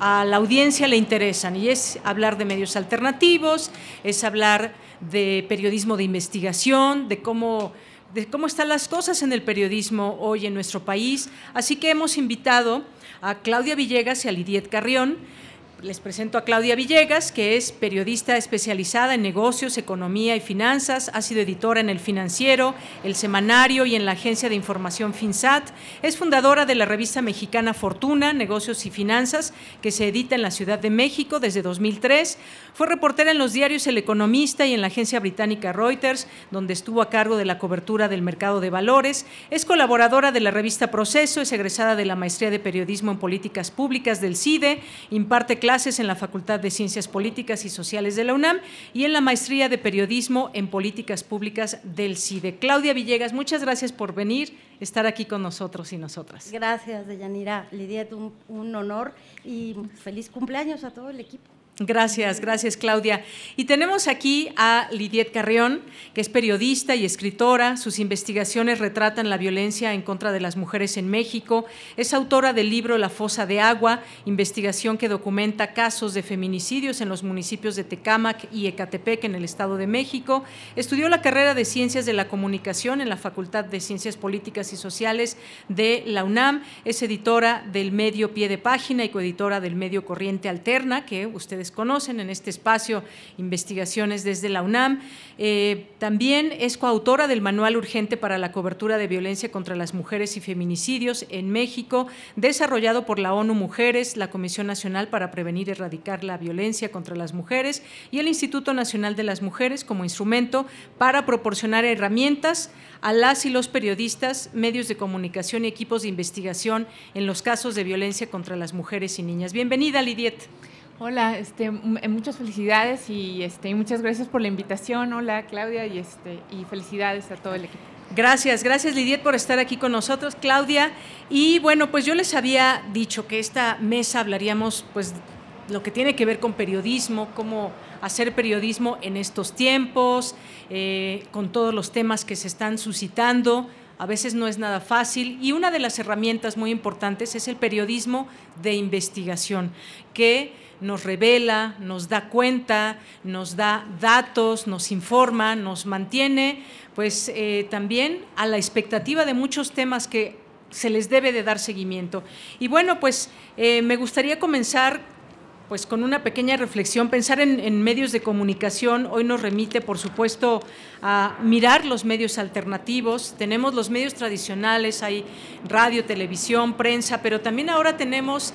a la audiencia le interesan, y es hablar de medios alternativos, es hablar de periodismo de investigación, de cómo de cómo están las cosas en el periodismo hoy en nuestro país. Así que hemos invitado a Claudia Villegas y a Lidiet Carrión. Les presento a Claudia Villegas, que es periodista especializada en negocios, economía y finanzas. Ha sido editora en El Financiero, El Semanario y en la agencia de información FinSat. Es fundadora de la revista mexicana Fortuna, Negocios y Finanzas, que se edita en la Ciudad de México desde 2003. Fue reportera en los diarios El Economista y en la agencia británica Reuters, donde estuvo a cargo de la cobertura del mercado de valores. Es colaboradora de la revista Proceso, es egresada de la maestría de periodismo en políticas públicas del CIDE, imparte clases en la Facultad de Ciencias Políticas y Sociales de la UNAM y en la maestría de periodismo en políticas públicas del CIDE. Claudia Villegas, muchas gracias por venir, estar aquí con nosotros y nosotras. Gracias, Deyanira. Lidia, un honor y feliz cumpleaños a todo el equipo. Gracias, gracias Claudia. Y tenemos aquí a Lidiet Carrión, que es periodista y escritora. Sus investigaciones retratan la violencia en contra de las mujeres en México. Es autora del libro La fosa de agua, investigación que documenta casos de feminicidios en los municipios de Tecámac y Ecatepec en el Estado de México. Estudió la carrera de Ciencias de la Comunicación en la Facultad de Ciencias Políticas y Sociales de la UNAM. Es editora del medio Pie de Página y coeditora del medio Corriente Alterna, que ustedes conocen en este espacio Investigaciones desde la UNAM. Eh, también es coautora del Manual Urgente para la Cobertura de Violencia contra las Mujeres y Feminicidios en México, desarrollado por la ONU Mujeres, la Comisión Nacional para Prevenir y Erradicar la Violencia contra las Mujeres y el Instituto Nacional de las Mujeres como instrumento para proporcionar herramientas a las y los periodistas, medios de comunicación y equipos de investigación en los casos de violencia contra las mujeres y niñas. Bienvenida, Lidiet. Hola, este, eh, muchas felicidades y este, muchas gracias por la invitación. Hola, Claudia, y, este, y felicidades a todo el equipo. Gracias, gracias Lidiet por estar aquí con nosotros, Claudia. Y bueno, pues yo les había dicho que esta mesa hablaríamos pues lo que tiene que ver con periodismo, cómo hacer periodismo en estos tiempos, eh, con todos los temas que se están suscitando. A veces no es nada fácil y una de las herramientas muy importantes es el periodismo de investigación, que nos revela, nos da cuenta, nos da datos, nos informa, nos mantiene, pues eh, también a la expectativa de muchos temas que se les debe de dar seguimiento. Y bueno, pues eh, me gustaría comenzar pues con una pequeña reflexión, pensar en, en, medios de comunicación hoy nos remite, por supuesto, a mirar los medios alternativos. Tenemos los medios tradicionales, hay radio, televisión, prensa, pero también ahora tenemos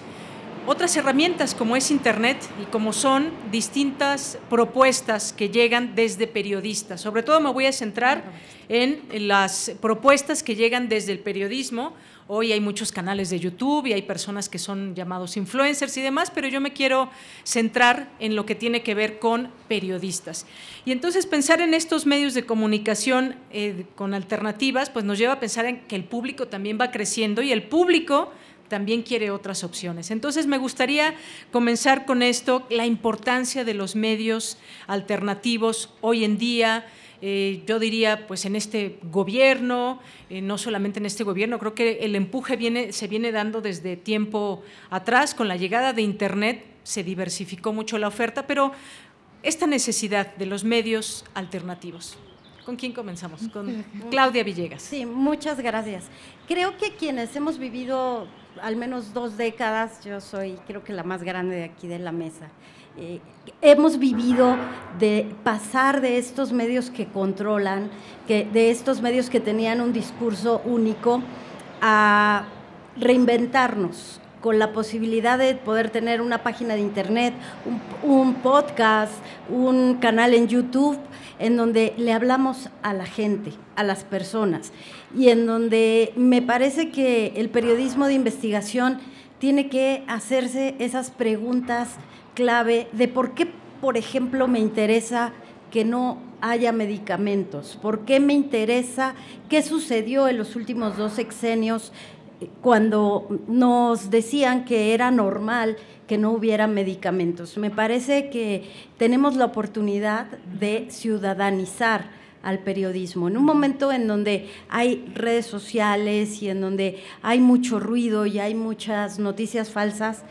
otras herramientas como es Internet y como son distintas propuestas que llegan desde periodistas. Sobre todo me voy a centrar en las propuestas que llegan desde el periodismo. Hoy hay muchos canales de YouTube y hay personas que son llamados influencers y demás, pero yo me quiero centrar en lo que tiene que ver con periodistas. Y entonces pensar en estos medios de comunicación eh, con alternativas, pues nos lleva a pensar en que el público también va creciendo y el público también quiere otras opciones. Entonces me gustaría comenzar con esto, la importancia de los medios alternativos hoy en día. Eh, yo diría, pues en este gobierno, eh, no solamente en este gobierno, creo que el empuje se viene dando desde tiempo atrás, con la llegada de Internet se diversificó mucho la oferta, pero esta necesidad de los medios alternativos. ¿Con quién comenzamos? Con Claudia Villegas. Sí, muchas gracias. Creo que quienes hemos vivido al menos dos décadas, yo soy creo que la más grande de aquí de la mesa. Eh, hemos vivido de pasar de estos medios que controlan, que, de estos medios que tenían un discurso único, a reinventarnos con la posibilidad de poder tener una página de internet, un podcast, un canal en YouTube, en donde le hablamos a la gente, a las personas y en donde me parece que el periodismo de investigación tiene que hacerse esas preguntas clave de por qué, por ejemplo, me interesa que no haya medicamentos, por qué me interesa qué sucedió en los últimos dos sexenios cuando nos decían que era normal que no hubiera medicamentos. Me parece que tenemos la oportunidad de ciudadanizar al periodismo. En un momento en donde hay redes sociales y en donde hay mucho ruido y hay muchas noticias falsas,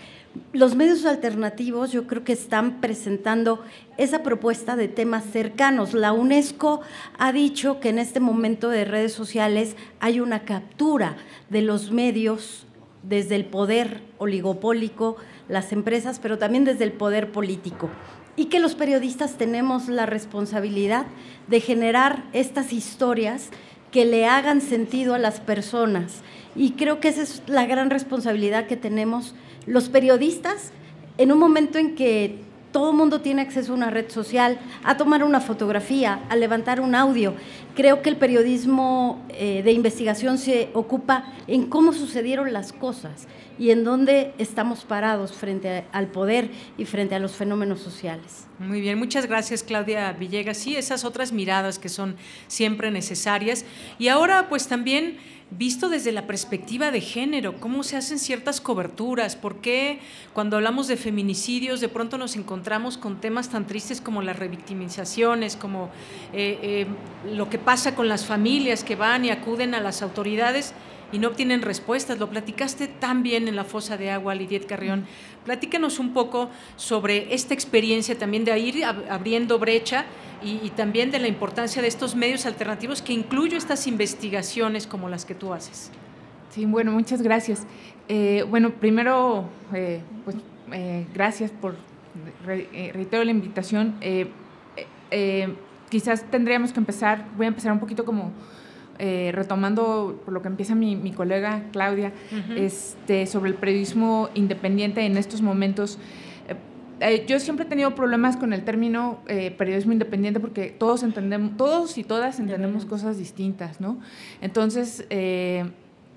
los medios alternativos yo creo que están presentando esa propuesta de temas cercanos. La UNESCO ha dicho que en este momento de redes sociales hay una captura de los medios desde el poder oligopólico, las empresas, pero también desde el poder político y que los periodistas tenemos la responsabilidad de generar estas historias que le hagan sentido a las personas. Y creo que esa es la gran responsabilidad que tenemos los periodistas en un momento en que todo el mundo tiene acceso a una red social, a tomar una fotografía, a levantar un audio. Creo que el periodismo eh, de investigación se ocupa en cómo sucedieron las cosas y en dónde estamos parados frente al poder y frente a los fenómenos sociales. Muy bien, muchas gracias Claudia Villegas. Sí, esas otras miradas que son siempre necesarias. Y ahora pues también visto desde la perspectiva de género, cómo se hacen ciertas coberturas, por qué cuando hablamos de feminicidios de pronto nos encontramos con temas tan tristes como las revictimizaciones, como eh, eh, lo que pasa con las familias que van y acuden a las autoridades y no obtienen respuestas. Lo platicaste tan bien en la fosa de agua, Lidiet Carrión. Platícanos un poco sobre esta experiencia también de ir abriendo brecha y, también de la importancia de estos medios alternativos que incluyo estas investigaciones como las que tú haces. Sí, bueno, muchas gracias. Eh, bueno, primero, eh, pues eh, gracias por, reitero la invitación. quizás tendríamos que empezar, voy a empezar un poquito como eh, retomando por lo que empieza mi, colega Claudia, este, sobre el periodismo independiente en estos momentos. Eh, eh, yo siempre he tenido problemas con el término periodismo independiente porque todos entendemos, todos y todas entendemos cosas distintas, ¿no? Entonces,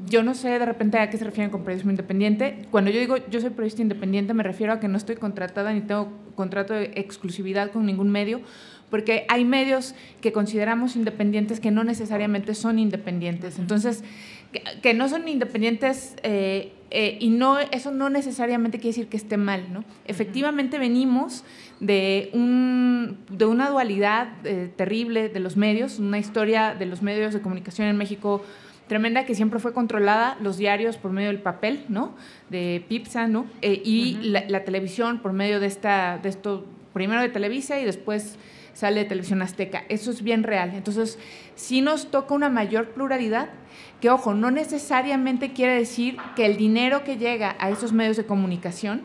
yo no sé de repente a qué se refieren con periodismo independiente. Cuando yo digo yo soy periodista independiente, me refiero a que no estoy contratada ni tengo contrato de exclusividad con ningún medio, porque hay medios que consideramos independientes que no necesariamente son independientes. Entonces, que, no son independientes eh, eh, y no, eso no necesariamente quiere decir que esté mal. ¿no? Efectivamente venimos de, un, de una dualidad eh, terrible de los medios, una historia de los medios de comunicación en México tremenda que siempre fue controlada, los diarios por medio del papel, ¿no? De Pipsa, ¿no? y la, la, televisión por medio de, esta, de esto, primero de Televisa y después sale de Televisión Azteca. Eso es bien real. Entonces, sí nos toca una mayor pluralidad, que ojo, no necesariamente quiere decir que el dinero que llega a esos medios de comunicación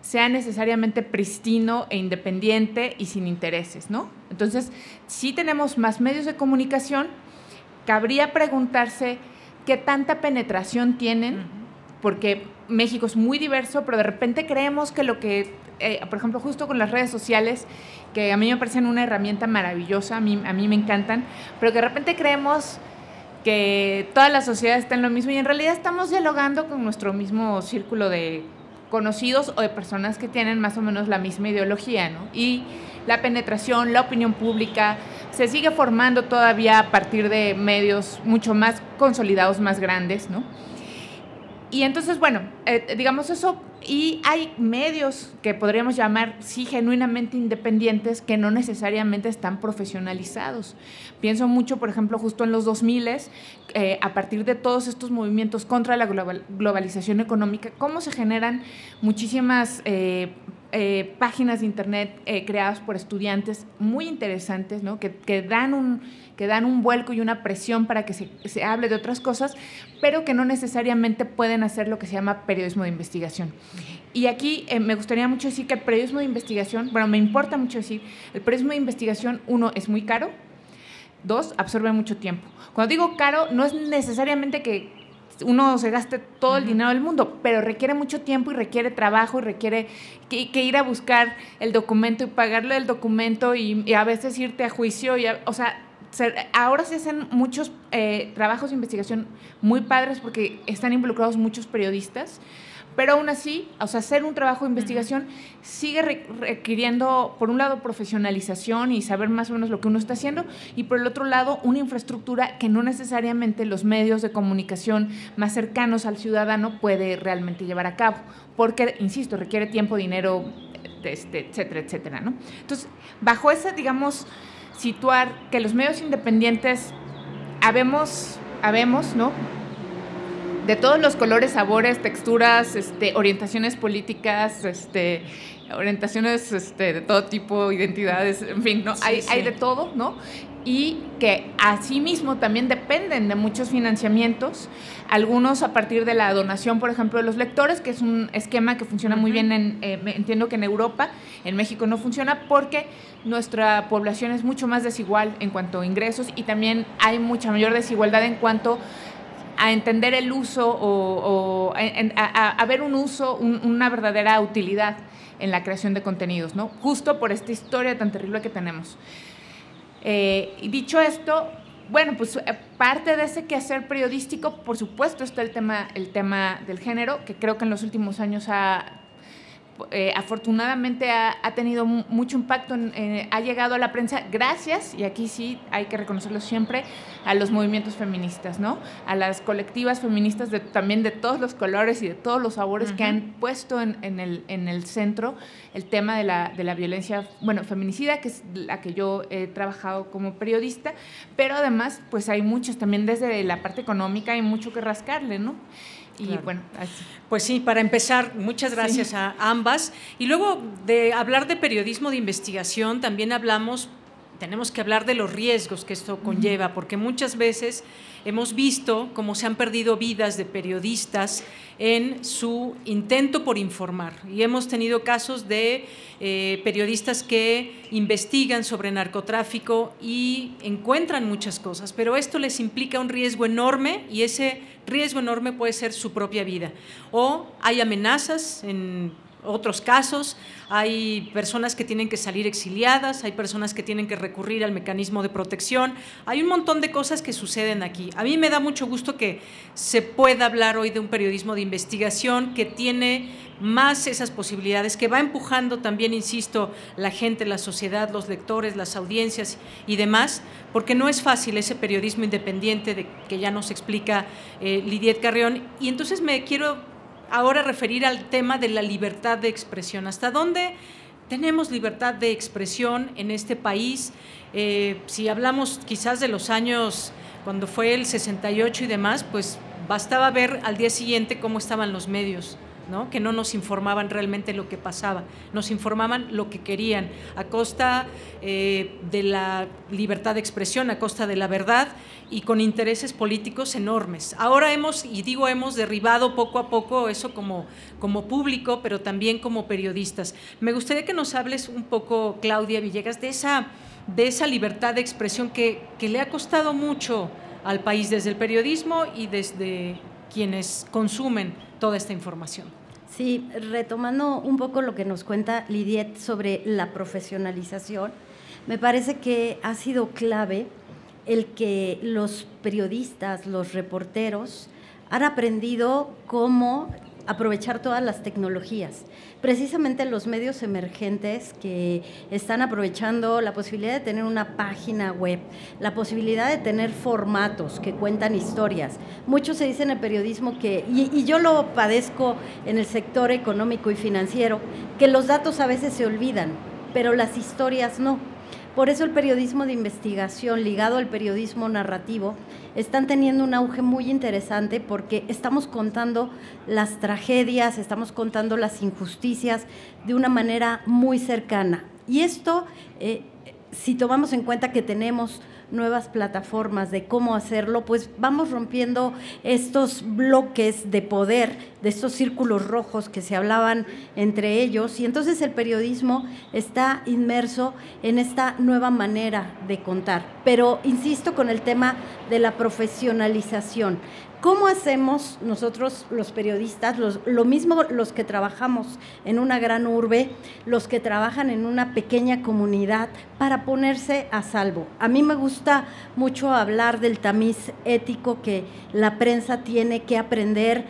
sea necesariamente pristino e independiente y sin intereses, ¿no? Entonces, si tenemos más medios de comunicación, cabría preguntarse qué tanta penetración tienen, porque México es muy diverso, pero de repente creemos que lo que, eh, por ejemplo, justo con las redes sociales, que a mí me parecen una herramienta maravillosa, a mí, a mí me encantan, pero que de repente creemos que toda la sociedad está en lo mismo y en realidad estamos dialogando con nuestro mismo círculo de conocidos o de personas que tienen más o menos la misma ideología, ¿no? Y la penetración, la opinión pública, se sigue formando todavía a partir de medios mucho más consolidados, más grandes, ¿no? Y entonces, bueno, eh, digamos eso, y hay medios que podríamos llamar, sí, genuinamente independientes, que no necesariamente están profesionalizados. Pienso mucho, por ejemplo, justo en los 2000, eh, a partir de todos estos movimientos contra la globalización económica, cómo se generan muchísimas... Eh, páginas de internet creadas por estudiantes muy interesantes, ¿no? que, que dan un, que dan un vuelco y una presión para que se, hable de otras cosas, pero que no necesariamente pueden hacer lo que se llama periodismo de investigación. Y aquí eh, me gustaría mucho decir que el periodismo de investigación, bueno, me importa mucho decir, el periodismo de investigación, uno, es muy caro, dos, absorbe mucho tiempo. Cuando digo caro, no es necesariamente que uno se gaste todo el dinero del mundo, pero requiere mucho tiempo y requiere trabajo y requiere que, ir a buscar el documento y pagarle el documento y, a veces irte a juicio. Y o sea, ahora se hacen muchos eh, trabajos de investigación muy padres porque están involucrados muchos periodistas, pero aún así, o sea, hacer un trabajo de investigación sigue requiriendo, por un lado, profesionalización y saber más o menos lo que uno está haciendo, y por el otro lado, una infraestructura que no necesariamente los medios de comunicación más cercanos al ciudadano puede realmente llevar a cabo, porque, insisto, requiere tiempo, dinero, este, etcétera, etcétera, ¿no? Entonces, bajo esa, digamos, situar que los medios independientes habemos, habemos, ¿no? De todos los colores, sabores, texturas, este, orientaciones políticas, este, orientaciones este, de todo tipo, identidades, en fin, ¿no? hay, hay de todo, ¿no? Y que asimismo también dependen de muchos financiamientos, algunos a partir de la donación, por ejemplo, de los lectores, que es un esquema que funciona muy bien, en, eh, entiendo que en Europa, en México no funciona porque nuestra población es mucho más desigual en cuanto a ingresos y también hay mucha mayor desigualdad en cuanto a entender el uso o, a, ver un uso, una verdadera utilidad en la creación de contenidos, ¿no? Justo por esta historia tan terrible que tenemos. Eh, y dicho esto, bueno, pues eh, parte de ese quehacer periodístico, por supuesto, está el tema, el tema del género, que creo que en los últimos años ha eh, afortunadamente ha, tenido mucho impacto, ha llegado a la prensa gracias, y aquí sí hay que reconocerlo siempre, a los movimientos feministas, ¿no? A las colectivas feministas de, también de todos los colores y de todos los sabores que han puesto en, el, en el centro el tema de la, de la violencia, bueno, feminicida, que es la que yo he trabajado como periodista, pero además, pues hay muchos también desde la parte económica, hay mucho que rascarle, ¿no? Y bueno, Pues sí, para empezar, muchas gracias a ambas. Y luego de hablar de periodismo de investigación, también hablamos, tenemos que hablar de los riesgos que esto conlleva, porque muchas veces hemos visto cómo se han perdido vidas de periodistas en su intento por informar. Y hemos tenido casos de eh, periodistas que investigan sobre narcotráfico y encuentran muchas cosas, pero esto les implica un riesgo enorme y ese riesgo enorme puede ser su propia vida. O hay amenazas en otros casos, hay personas que tienen que salir exiliadas, hay personas que tienen que recurrir al mecanismo de protección, hay un montón de cosas que suceden aquí. A mí me da mucho gusto que se pueda hablar hoy de un periodismo de investigación que tiene más esas posibilidades, que va empujando también, insisto, la gente, la sociedad, los lectores, las audiencias y demás, porque no es fácil ese periodismo independiente de que ya nos explica eh, Lidiet Carrión. Y entonces me quiero ahora referir al tema de la libertad de expresión. ¿Hasta dónde tenemos libertad de expresión en este país? Eh, si hablamos quizás de los años cuando fue el 68 y demás, pues bastaba ver al día siguiente cómo estaban los medios que no nos informaban realmente lo que pasaba, nos informaban lo que querían, a costa eh, de la libertad de expresión, a costa de la verdad y con intereses políticos enormes. Ahora hemos, y digo hemos, derribado poco a poco eso como, como público, pero también como periodistas. Me gustaría que nos hables un poco, Claudia Villegas, de esa, de esa libertad de expresión que, que le ha costado mucho al país desde el periodismo y desde quienes consumen toda esta información. Sí, retomando un poco lo que nos cuenta Lidiet sobre la profesionalización, me parece que ha sido clave el que los periodistas, los reporteros, han aprendido cómo aprovechar todas las tecnologías. Precisamente los medios emergentes que están aprovechando la posibilidad de tener una página web, la posibilidad de tener formatos que cuentan historias. Muchos se dicen en el periodismo que, y, y yo lo padezco en el sector económico y financiero, que los datos a veces se olvidan, pero las historias no. Por eso el periodismo de investigación ligado al periodismo narrativo están teniendo un auge muy interesante porque estamos contando las tragedias, estamos contando las injusticias de una manera muy cercana. Y esto, eh, si tomamos en cuenta que tenemos nuevas plataformas de cómo hacerlo, pues vamos rompiendo estos bloques de poder, de estos círculos rojos que se hablaban entre ellos, y entonces el periodismo está inmerso en esta nueva manera de contar. Pero insisto con el tema de la profesionalización. ¿Cómo hacemos nosotros los periodistas, lo mismo los que trabajamos en una gran urbe, los que trabajan en una pequeña comunidad, para ponerse a salvo? A mí me gusta mucho hablar del tamiz ético que la prensa tiene que aprender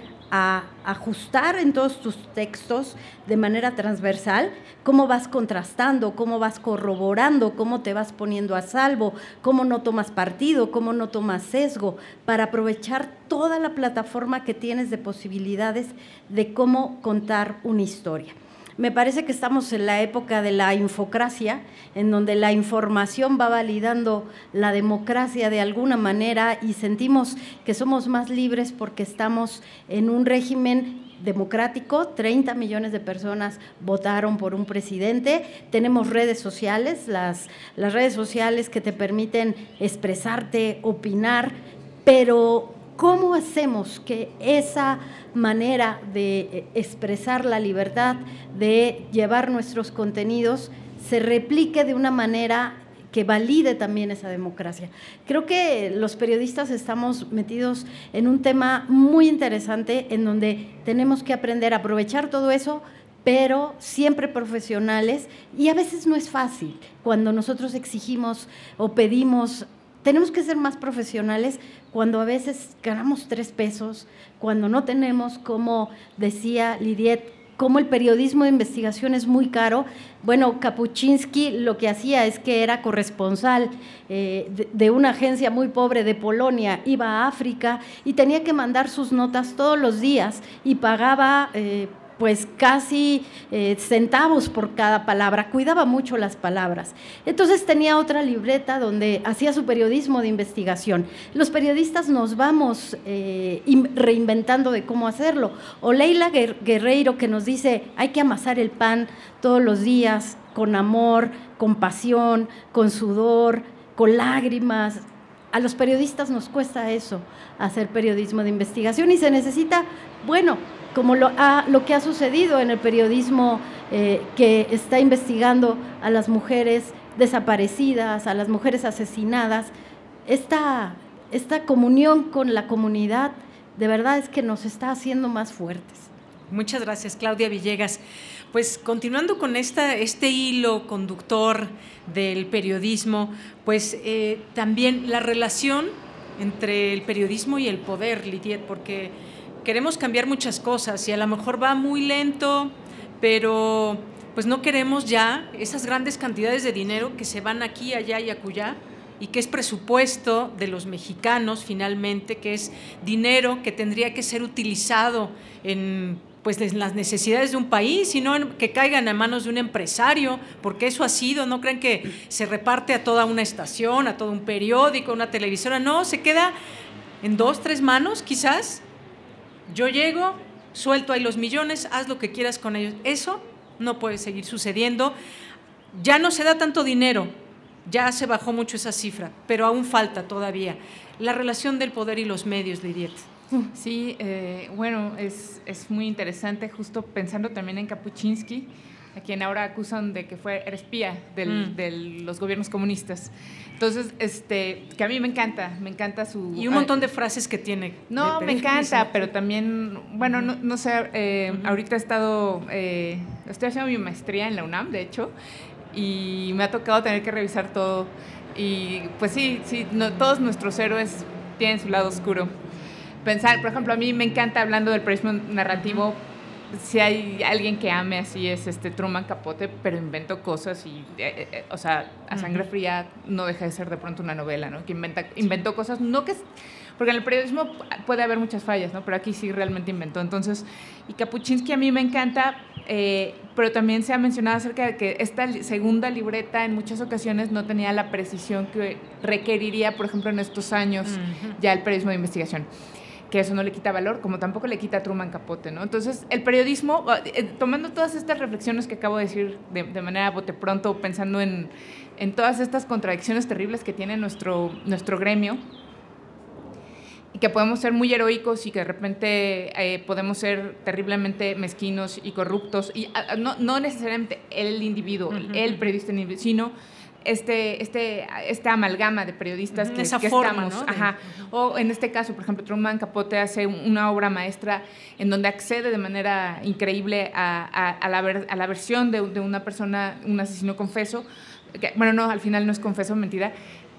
ajustar en todos tus textos de manera transversal, cómo vas contrastando, cómo vas corroborando, cómo te vas poniendo a salvo, cómo no tomas partido, cómo no tomas sesgo, para aprovechar toda la plataforma que tienes de posibilidades de cómo contar una historia. Me parece que estamos en la época de la infocracia, en donde la información va validando la democracia de alguna manera y sentimos que somos más libres porque estamos en un régimen democrático, 30 millones de personas votaron por un presidente, tenemos redes sociales, las, las redes sociales que te permiten expresarte, opinar, pero ¿cómo hacemos que esa manera de eh, expresar la libertad, de llevar nuestros contenidos, se replique de una manera que valide también esa democracia. Creo que los periodistas estamos metidos en un tema muy interesante en donde tenemos que aprender a aprovechar todo eso, pero siempre profesionales y a veces no es fácil. Cuando nosotros exigimos o pedimos tenemos que ser más profesionales cuando a veces ganamos tres pesos, cuando no tenemos, como decía Lidiet, cómo el periodismo de investigación es muy caro. Bueno, Kapuczynski lo que hacía es que era corresponsal eh, de, una agencia muy pobre de Polonia, iba a África y tenía que mandar sus notas todos los días y pagaba... Eh, pues casi eh, centavos por cada palabra, cuidaba mucho las palabras. Entonces tenía otra libreta donde hacía su periodismo de investigación. Los periodistas nos vamos eh, reinventando de cómo hacerlo. O Leila Guerreiro que nos dice, hay que amasar el pan todos los días con amor, con pasión, con sudor, con lágrimas. A los periodistas nos cuesta eso, hacer periodismo de investigación y se necesita, bueno, como lo, lo que ha sucedido en el periodismo eh, que está investigando a las mujeres desaparecidas, a las mujeres asesinadas, esta, esta comunión con la comunidad de verdad es que nos está haciendo más fuertes. Muchas gracias, Claudia Villegas. Pues continuando con esta, este hilo conductor del periodismo, pues eh, también la relación entre el periodismo y el poder, Lidiet, porque queremos cambiar muchas cosas y a lo mejor va muy lento, pero pues no queremos ya esas grandes cantidades de dinero que se van aquí, allá y acullá y que es presupuesto de los mexicanos finalmente, que es dinero que tendría que ser utilizado en pues las necesidades de un país y no que caigan a manos de un empresario, porque eso ha sido, no creen que se reparte a toda una estación, a todo un periódico, una televisora, no, se queda en dos, tres manos quizás yo llego, suelto ahí los millones, haz lo que quieras con ellos. Eso no puede seguir sucediendo. Ya no se da tanto dinero, ya se bajó mucho esa cifra, pero aún falta todavía. La relación del poder y los medios, Lidiet. Sí, eh, bueno, es, es, muy interesante, justo pensando también en Kapuczynski, a quien ahora acusan de que fue espía mm. de los gobiernos comunistas. Entonces, este, que a mí me encanta, me encanta su... Y un montón de frases que tiene. No, me encanta, pero también, bueno, no, no sé, eh, ahorita he estado, eh, estoy haciendo mi maestría en la UNAM, de hecho, y me ha tocado tener que revisar todo. Y pues sí, sí, no, todos nuestros héroes tienen su lado oscuro. Pensar, por ejemplo, a mí me encanta hablando del periodismo narrativo, si hay alguien que ame así es este Truman Capote, pero inventó cosas y, eh, eh, eh, o sea, a sangre fría no deja de ser de pronto una novela, ¿no? Que inventa, inventó cosas, no que... Porque en el periodismo puede haber muchas fallas, ¿no? Pero aquí sí realmente inventó. Entonces, y Kapuczynski a mí me encanta, pero también se ha mencionado acerca de que esta segunda libreta en muchas ocasiones no tenía la precisión que requeriría, por ejemplo, en estos años ya el periodismo de investigación que eso no le quita valor, como tampoco le quita a Truman Capote, ¿no? Entonces, el periodismo, ah, eh, tomando todas estas reflexiones que acabo de decir de, manera bote pronto, pensando en, en, todas estas contradicciones terribles que tiene nuestro, nuestro gremio, y que podemos ser muy heroicos y que de repente eh, podemos ser terriblemente mezquinos y corruptos, y ah, ah, no, no necesariamente el individuo, el periodista, sino este, este, esta amalgama de periodistas que, Esa forma, estamos. Ajá. O en este caso, por ejemplo, Truman Capote hace una obra maestra en donde accede de manera increíble a, a, la, a la, versión de, de, una persona, un asesino confeso, que, bueno, no, al final no es confeso, mentira,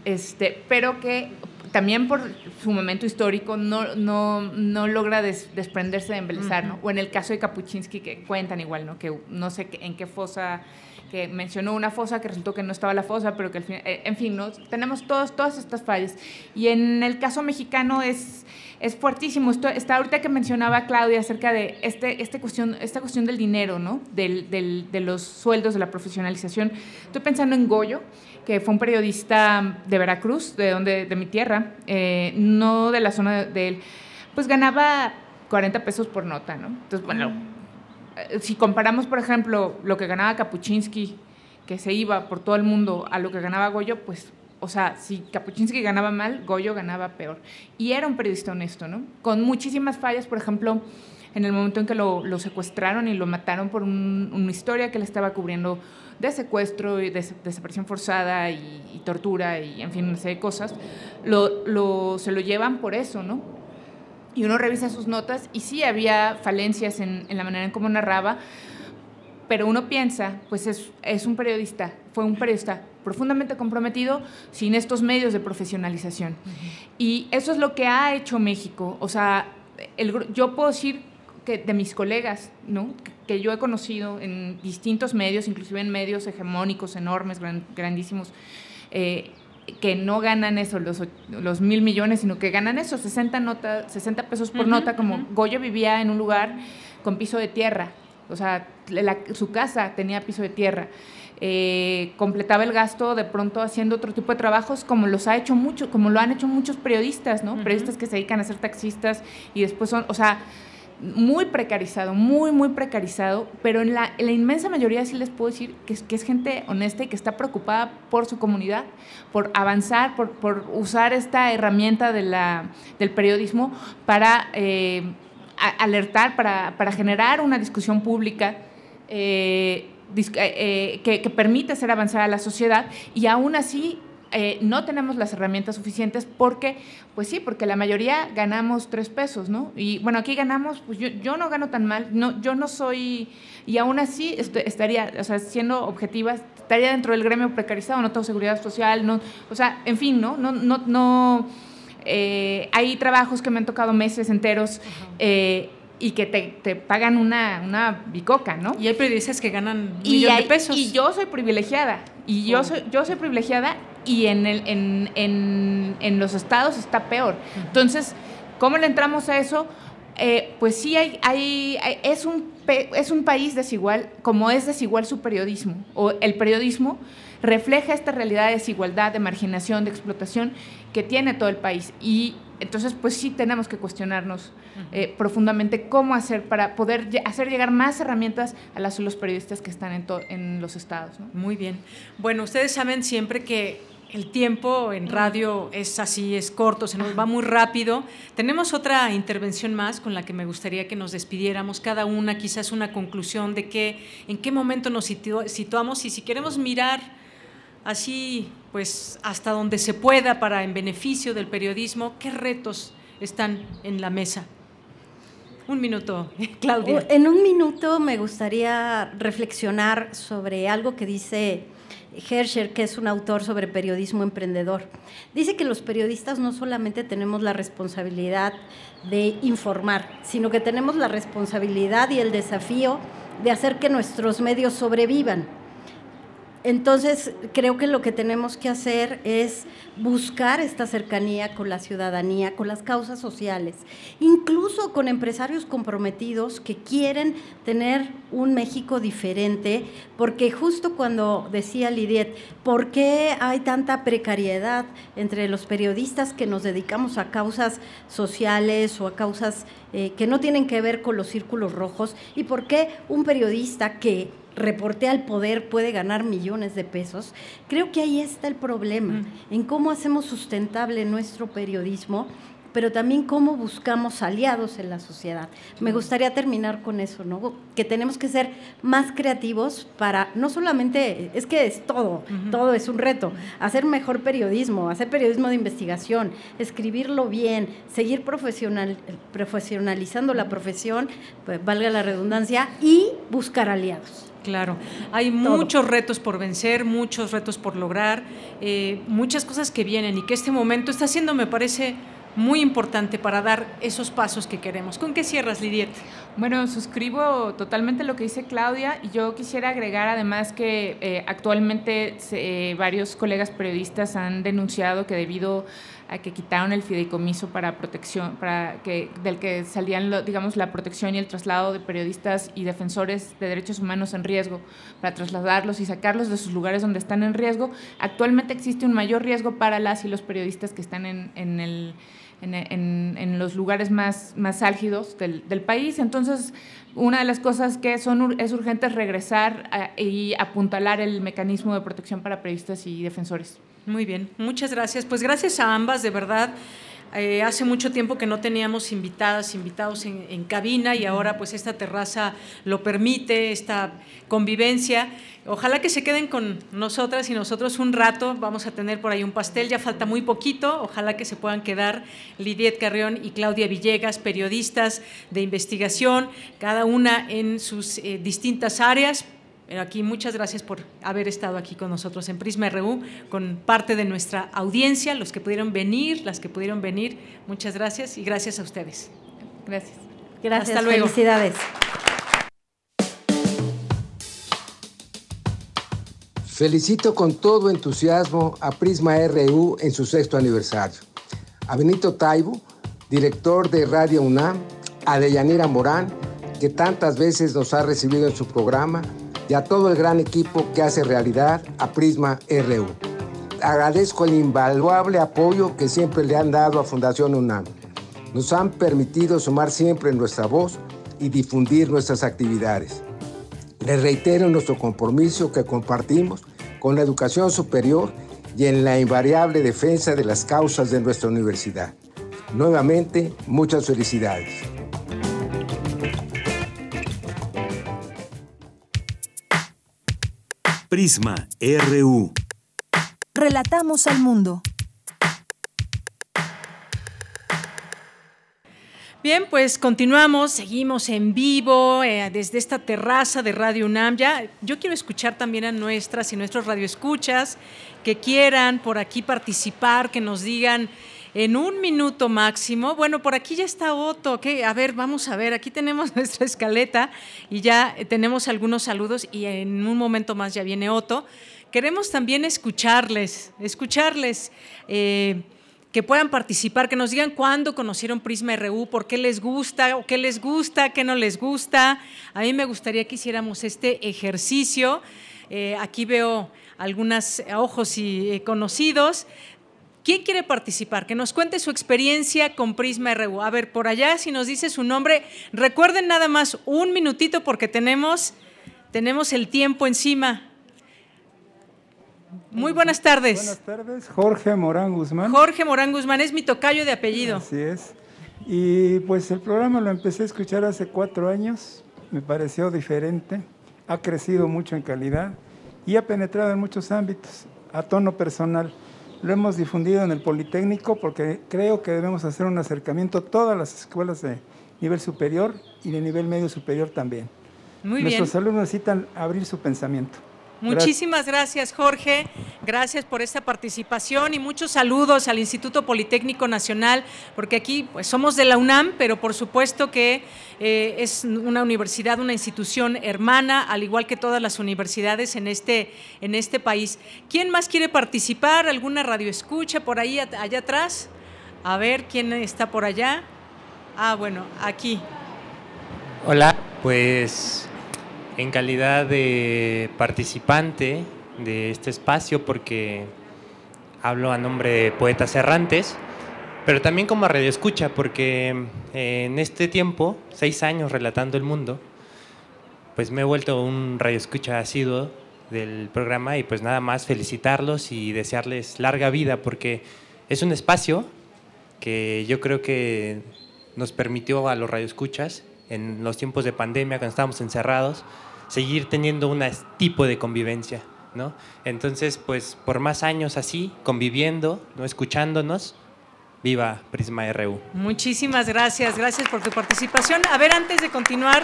este, pero que también por su momento histórico no, no, no logra desprenderse de embelezar, ¿no? O en el caso de Kapuczynski, que cuentan igual, ¿no? Que no sé en qué fosa que mencionó una fosa que resultó que no estaba la fosa, pero que al fin, eh, en fin, ¿no? tenemos todos, todas estas fallas. Y en el caso mexicano es, es fuertísimo. Esto, está ahorita que mencionaba Claudia acerca de este, este cuestión, esta cuestión del dinero, ¿no? Del, del, de los sueldos, de la profesionalización. Estoy pensando en Goyo, que fue un periodista de Veracruz, de, donde, de mi tierra, eh, no de la zona de él. Pues ganaba 40 pesos por nota, ¿no? Entonces, bueno, eh, si comparamos, por ejemplo, lo que ganaba Kapuczynski, que se iba por todo el mundo, a lo que ganaba Goyo, pues, o sea, si Kapuczynski ganaba mal, Goyo ganaba peor. Y era un periodista honesto, ¿no? Con muchísimas fallas, por ejemplo, en el momento en que lo, secuestraron y lo mataron por una historia que le estaba cubriendo de secuestro y de desaparición forzada y, tortura y, en fin, una serie de cosas, lo, se lo llevan por eso, ¿no? y uno revisa sus notas y sí había falencias en, la manera en cómo narraba, pero uno piensa, pues es, es, un periodista, fue un periodista profundamente comprometido sin estos medios de profesionalización. Y eso es lo que ha hecho México. O sea, el, yo puedo decir que de mis colegas, ¿no? Que yo he conocido en distintos medios, inclusive en medios hegemónicos, enormes, grandísimos, eh, que no ganan eso, los, los, mil millones, sino que ganan eso, 60, nota, 60 pesos por nota, como Goyo vivía en un lugar con piso de tierra, o sea, su casa tenía piso de tierra. Eh, completaba el gasto de pronto haciendo otro tipo de trabajos como los ha hecho mucho, como lo han hecho muchos periodistas, ¿no? Periodistas que se dedican a ser taxistas y después son, o sea, muy precarizado, muy, muy precarizado, pero en la, inmensa mayoría sí les puedo decir que es, que es, gente honesta y que está preocupada por su comunidad, por avanzar, por, por usar esta herramienta de del periodismo para eh, alertar, para, para, generar una discusión pública. Eh, eh, que, que, permite hacer avanzar a la sociedad y aún así eh, no tenemos las herramientas suficientes porque, pues sí, porque la mayoría ganamos tres pesos, ¿no? Y bueno, aquí ganamos, pues yo, yo no gano tan mal, no, yo no soy, y aún así estaría, o sea, siendo objetiva, estaría dentro del gremio precarizado, no tengo seguridad social, no, o sea, en fin, ¿no? No, no, no eh, hay trabajos que me han tocado meses enteros. Eh, y que te, te, pagan una, una bicoca, ¿no? Y hay periodistas que ganan un millón de pesos. Y yo soy privilegiada. Y yo, oh. soy, yo soy privilegiada y en, el, en, en, en los estados está peor. Entonces, ¿cómo le entramos a eso? Eh, pues sí, hay, hay, es, un, es un país desigual, como es desigual su periodismo, o el periodismo refleja esta realidad de desigualdad, de marginación, de explotación que tiene todo el país. Y entonces, pues sí tenemos que cuestionarnos eh, profundamente cómo hacer para poder hacer llegar más herramientas a las, los periodistas que están en, en los estados. Muy bien. Bueno, ustedes saben siempre que el tiempo en radio es así, es corto, se nos va muy rápido. Tenemos otra intervención más con la que me gustaría que nos despidiéramos, cada una quizás una conclusión de que, en qué momento nos situamos y si queremos mirar así, pues hasta donde se pueda para en beneficio del periodismo, qué retos están en la mesa. Un minuto, Claudia. En un minuto me gustaría reflexionar sobre algo que dice Herscher, que es un autor sobre periodismo emprendedor. Dice que los periodistas no solamente tenemos la responsabilidad de informar, sino que tenemos la responsabilidad y el desafío de hacer que nuestros medios sobrevivan. Entonces, creo que lo que tenemos que hacer es buscar esta cercanía con la ciudadanía, con las causas sociales, incluso con empresarios comprometidos que quieren tener un México diferente, porque justo cuando decía Lidiet, ¿por qué hay tanta precariedad entre los periodistas que nos dedicamos a causas sociales o a causas eh, que no tienen que ver con los círculos rojos? ¿Y por qué un periodista que reporte al poder puede ganar millones de pesos. Creo que ahí está el problema, en cómo hacemos sustentable nuestro periodismo, pero también cómo buscamos aliados en la sociedad. Me gustaría terminar con eso, ¿no? Que tenemos que ser más creativos para, no solamente, es que es todo, todo es un reto, hacer mejor periodismo, hacer periodismo de investigación, escribirlo bien, seguir profesional, profesionalizando la profesión, pues, valga la redundancia, y buscar aliados. Claro, hay muchos retos por vencer, muchos retos por lograr, eh, muchas cosas que vienen y que este momento está siendo, me parece, muy importante para dar esos pasos que queremos. ¿Con qué cierras, Lidiet? Bueno, suscribo totalmente lo que dice Claudia y yo quisiera agregar además que eh, actualmente eh, varios colegas periodistas han denunciado que debido a que quitaron el fideicomiso para protección, para que, del que salían, digamos, la protección y el traslado de periodistas y defensores de derechos humanos en riesgo, para trasladarlos y sacarlos de sus lugares donde están en riesgo. Actualmente existe un mayor riesgo para las y los periodistas que están en, en el en, los lugares más, más álgidos del, país. Entonces, una de las cosas que son, es urgente es regresar y apuntalar el mecanismo de protección para periodistas y defensores. Muy bien, muchas gracias. Pues gracias a ambas, de verdad. Eh, hace mucho tiempo que no teníamos invitadas, invitados en, cabina y ahora pues esta terraza lo permite, esta convivencia. Ojalá que se queden con nosotras y nosotros un rato. Vamos a tener por ahí un pastel, ya falta muy poquito. Ojalá que se puedan quedar Lidiet Carrión y Claudia Villegas, periodistas de investigación, cada una en sus eh, distintas áreas, aquí muchas gracias por haber estado aquí con nosotros en Prisma RU, con parte de nuestra audiencia, los que pudieron venir, las que pudieron venir. Muchas gracias y gracias a ustedes. Gracias. Gracias. Hasta luego. Felicidades. Felicito con todo entusiasmo a Prisma RU en su sexto aniversario. A Benito Taibo, director de Radio UNAM, a Deyanira Morán, que tantas veces nos ha recibido en su programa y a todo el gran equipo que hace realidad a Prisma RU. Agradezco el invaluable apoyo que siempre le han dado a Fundación UNAM. Nos han permitido sumar siempre nuestra voz y difundir nuestras actividades. Les reitero nuestro compromiso que compartimos con la educación superior y en la invariable defensa de las causas de nuestra universidad. Nuevamente, muchas felicidades. Prisma RU. Relatamos al mundo. Bien, pues continuamos, seguimos en vivo eh, desde esta terraza de Radio UNAM. Ya, yo quiero escuchar también a nuestras y nuestros radioescuchas que quieran por aquí participar, que nos digan en un minuto máximo. Bueno, por aquí ya está Otto. ¿qué? A ver, vamos a ver, aquí tenemos nuestra escaleta y ya tenemos algunos saludos y en un momento más ya viene Otto. Queremos también escucharles, escucharles. Eh, que puedan participar, que nos digan cuándo conocieron Prisma RU, por qué les gusta, o qué les gusta, qué no les gusta. A mí me gustaría que hiciéramos este ejercicio. Eh, aquí veo algunos ojos y eh, conocidos. ¿Quién quiere participar? Que nos cuente su experiencia con Prisma RU. A ver, por allá, si nos dice su nombre, recuerden nada más un minutito porque tenemos, tenemos el tiempo encima. Muy buenas tardes. Buenas tardes, Jorge Morán Guzmán. Jorge Morán Guzmán es mi tocayo de apellido. Así es. Y pues el programa lo empecé a escuchar hace cuatro años, me pareció diferente, ha crecido mucho en calidad y ha penetrado en muchos ámbitos, a tono personal. Lo hemos difundido en el Politécnico porque creo que debemos hacer un acercamiento a todas las escuelas de nivel superior y de nivel medio superior también. Muy Nuestros alumnos necesitan abrir su pensamiento. Muchísimas gracias, Jorge. Gracias por esta participación y muchos saludos al Instituto Politécnico Nacional, porque aquí pues, somos de la UNAM, pero por supuesto que eh, es una universidad, una institución hermana, al igual que todas las universidades en este, en este país. ¿Quién más quiere participar? ¿Alguna radio escucha por ahí, allá atrás? A ver, ¿quién está por allá? Ah, bueno, aquí. Hola, pues en calidad de participante de este espacio porque hablo a nombre de Poetas Errantes, pero también como radio escucha porque eh, en este tiempo, seis años relatando el mundo, pues me he vuelto un radio escucha asiduo del programa y pues nada más felicitarlos y desearles larga vida porque es un espacio que yo creo que nos permitió a los radioescuchas en los tiempos de pandemia, cuando estábamos encerrados, seguir teniendo un tipo de convivencia, ¿no? Entonces, pues por más años así, conviviendo, ¿no? escuchándonos, viva Prisma RU. Muchísimas gracias, gracias por tu participación. A ver, antes de continuar,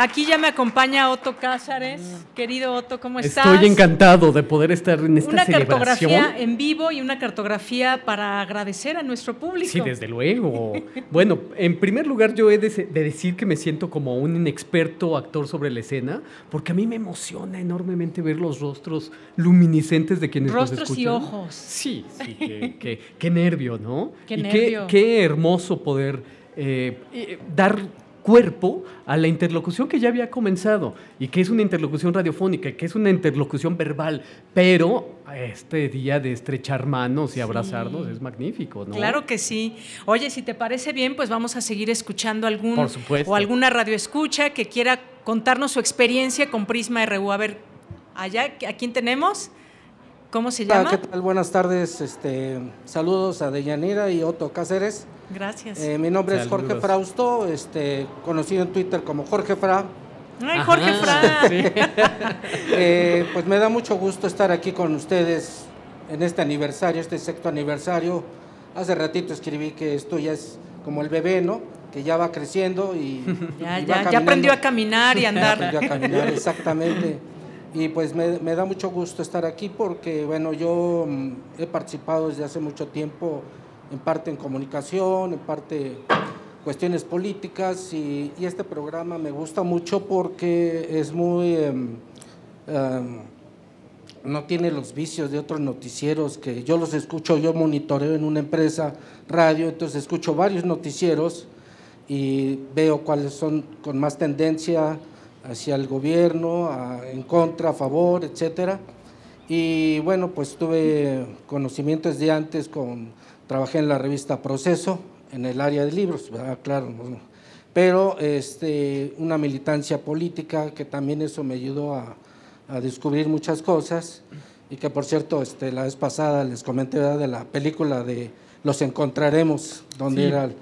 Aquí ya me acompaña Otto Cázares. Querido Otto, ¿cómo estás? Estoy encantado de poder estar en esta una celebración. Una cartografía en vivo y una cartografía para agradecer a nuestro público. Sí, desde luego. bueno, en primer lugar yo he de, decir que me siento como un inexperto actor sobre la escena, porque a mí me emociona enormemente ver los rostros luminiscentes de quienes rostros nos escuchan. Rostros y ojos. Sí, sí, qué, qué, nervio, ¿no? Qué y nervio. Qué, qué hermoso poder eh, eh, dar cuerpo a la interlocución que ya había comenzado y que es una interlocución radiofónica, que es una interlocución verbal, pero este día de estrechar manos y abrazarnos es magnífico, ¿no? Claro que sí. Oye, si te parece bien, pues vamos a seguir escuchando algún Por supuesto. o alguna radioescucha que quiera contarnos su experiencia con Prisma RU. A ver, allá, ¿a quién tenemos? ¿Cómo se llama? ¿Qué tal? Buenas tardes. Este, saludos a Deyanira y Otto Cáceres. Gracias. Eh, mi nombre saludos. es Jorge Frausto, este, conocido en Twitter como Jorge Fra. Ay, Jorge Fra. Sí. eh, pues me da mucho gusto estar aquí con ustedes en este aniversario, este sexto aniversario. Hace ratito escribí que esto ya es como el bebé, ¿no? Que ya va creciendo y. Ya, y ya, ya aprendió a caminar y andar. Ya aprendió a caminar, exactamente. Y pues me, me, da mucho gusto estar aquí porque, bueno, yo mm, he participado desde hace mucho tiempo, en parte en comunicación, en parte cuestiones políticas, y, este programa me gusta mucho porque es muy, eh, eh, no tiene los vicios de otros noticieros que yo los escucho, yo monitoreo en una empresa radio, entonces escucho varios noticieros y veo cuáles son con más tendencia hacia el gobierno, en contra, a favor, etcétera. Y bueno, pues tuve conocimientos de antes con trabajé en la revista Proceso en el área de libros, claro, pero este, una militancia política que también eso me ayudó a, a descubrir muchas cosas y que por cierto este, la vez pasada les comenté de la película de Los Encontraremos, donde era el,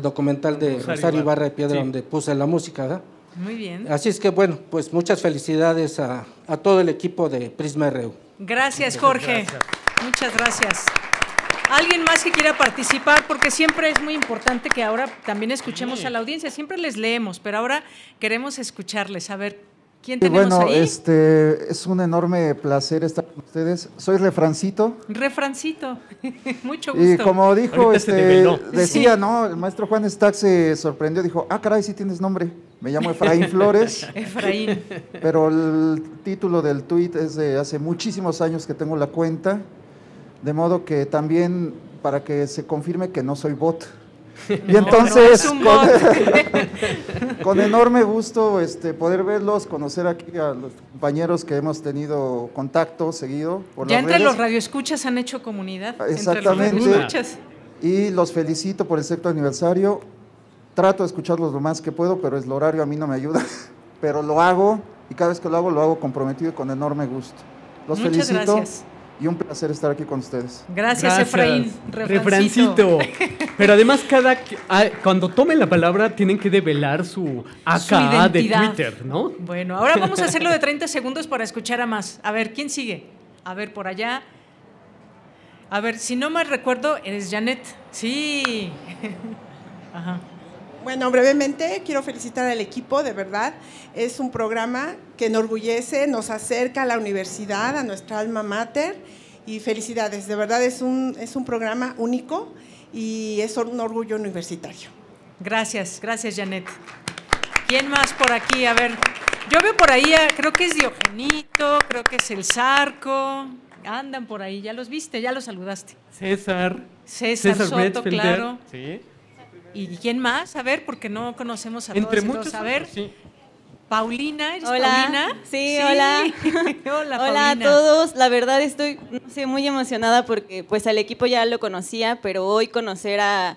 documental de Rosario, Ibarra de Piedra, donde puse la música. ¿verdad? Muy bien. Así es que bueno, pues muchas felicidades a, a todo el equipo de Prisma RU. Gracias Jorge, muchas gracias. ¿Alguien más que quiera participar? Porque siempre es muy importante que ahora también escuchemos a la audiencia. Siempre les leemos, pero ahora queremos escucharles. A ver, ¿Quién tenemos bueno, este es un enorme placer estar con ustedes. Soy Refrancito. Refrancito, mucho gusto. Y como dijo, este, decía, ¿no? El maestro Juan Stack se sorprendió, dijo, ah, caray, sí tienes nombre. Me llamo Efraín Flores. Efraín. Pero el título del tuit es de hace muchísimos años que tengo la cuenta, de modo que también para que se confirme que no soy bot. Y entonces, con, enorme gusto este, poder verlos, conocer aquí a los compañeros que hemos tenido contacto seguido. Por ya entre los radioescuchas han hecho comunidad. Exactamente. y los felicito por el sexto aniversario. Trato de escucharlos lo más que puedo, pero el horario a mí no me ayuda. Pero lo hago y cada vez que lo hago, lo hago comprometido y con enorme gusto. Los Muchas felicito. Gracias y un placer estar aquí con ustedes. Gracias, Efraín. Refrancito. Pero además, cada ah, cuando tomen la palabra, tienen que develar su AKA de Twitter, ¿no? Bueno, ahora vamos a hacerlo de 30 segundos para escuchar a más. A ver, ¿quién sigue? A ver, por allá. A ver, si no mal recuerdo, eres Janet. Sí. Ajá. Bueno, brevemente quiero felicitar al equipo, de verdad. Es un programa que enorgullece, nos acerca a la universidad, a nuestra alma mater y felicidades. De verdad es un, es un programa único y es un orgullo universitario. Gracias, gracias Janet. ¿Quién más por aquí? A ver, yo veo por ahí, creo que es Diogenito, creo que es el Zarco. Andan por ahí, ya los viste, ya los saludaste. César. César, Soto, claro. Sí. ¿Y quién más? A ver, porque no conocemos a Entre todos. Muchos, a ver, Paulina, ¿eres hola. Paulina? Sí, hola. hola, hola a todos. La verdad estoy muy emocionada porque pues al equipo ya lo conocía, pero hoy conocer a,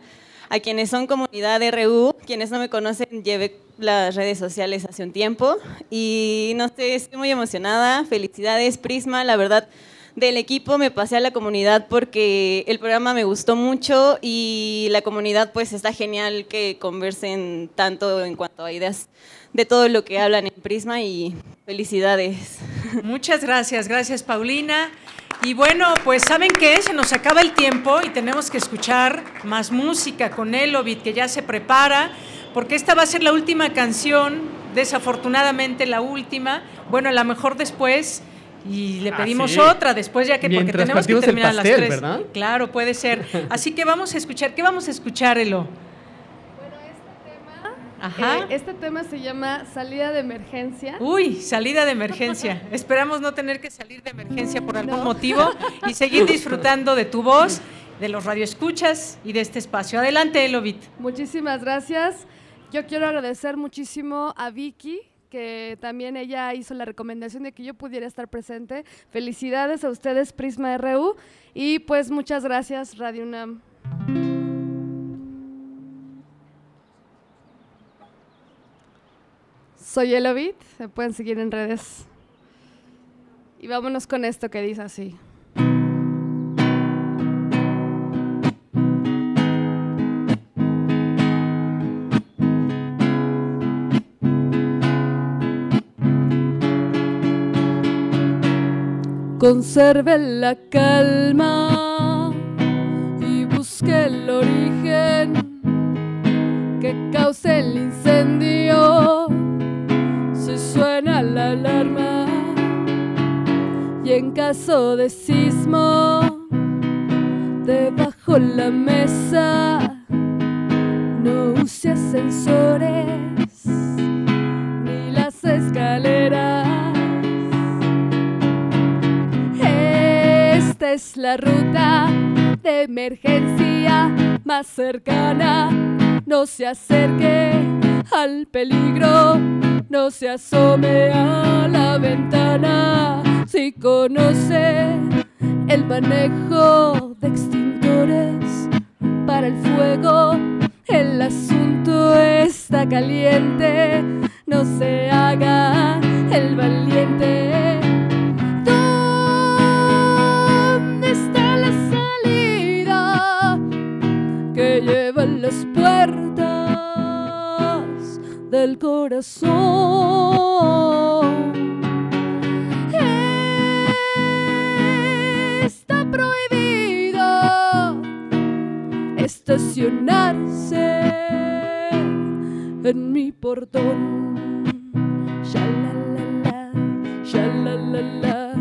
a quienes son comunidad RU, quienes no me conocen, llevé las redes sociales hace un tiempo y no sé, estoy muy emocionada. Felicidades, Prisma, la verdad del equipo me pasé a la comunidad porque el programa me gustó mucho y la comunidad pues está genial que conversen tanto en cuanto a ideas de todo lo que hablan en Prisma y felicidades. Muchas gracias, gracias Paulina. Y bueno, pues ¿saben qué? Se nos acaba el tiempo y tenemos que escuchar más música con Elovit que ya se prepara, porque esta va a ser la última canción, desafortunadamente la última. Bueno, a lo mejor después y le ah, pedimos otra después ya que porque tenemos que terminar las tres. ¿verdad? Claro, puede ser. Así que vamos a escuchar, ¿qué vamos a escuchar, Elo? Bueno, este tema, Ajá. Eh, este tema se llama salida de emergencia. Uy, salida de emergencia. Esperamos no tener que salir de emergencia por algún motivo y seguir disfrutando de tu voz, de los radioescuchas y de este espacio. Adelante, Elovit. Muchísimas gracias. Yo quiero agradecer muchísimo a Vicky que también ella hizo la recomendación de que yo pudiera estar presente. Felicidades a ustedes, Prisma RU, y pues muchas gracias, Radio UNAM. Soy Elovit, se pueden seguir en redes. Y vámonos con esto que dice así. Conserve la calma y busque el origen que cause el incendio. Si suena la alarma y en caso de sismo, debajo la mesa no use ascensores ni las escaleras la ruta de emergencia más cercana. No se acerque al peligro, no se asome a la ventana. Si conoce el manejo de extintores para el fuego, el asunto está caliente. No se haga el valiente. Puertas del corazón? Está prohibido estacionarse en mi portón. Shalalala, shalalala,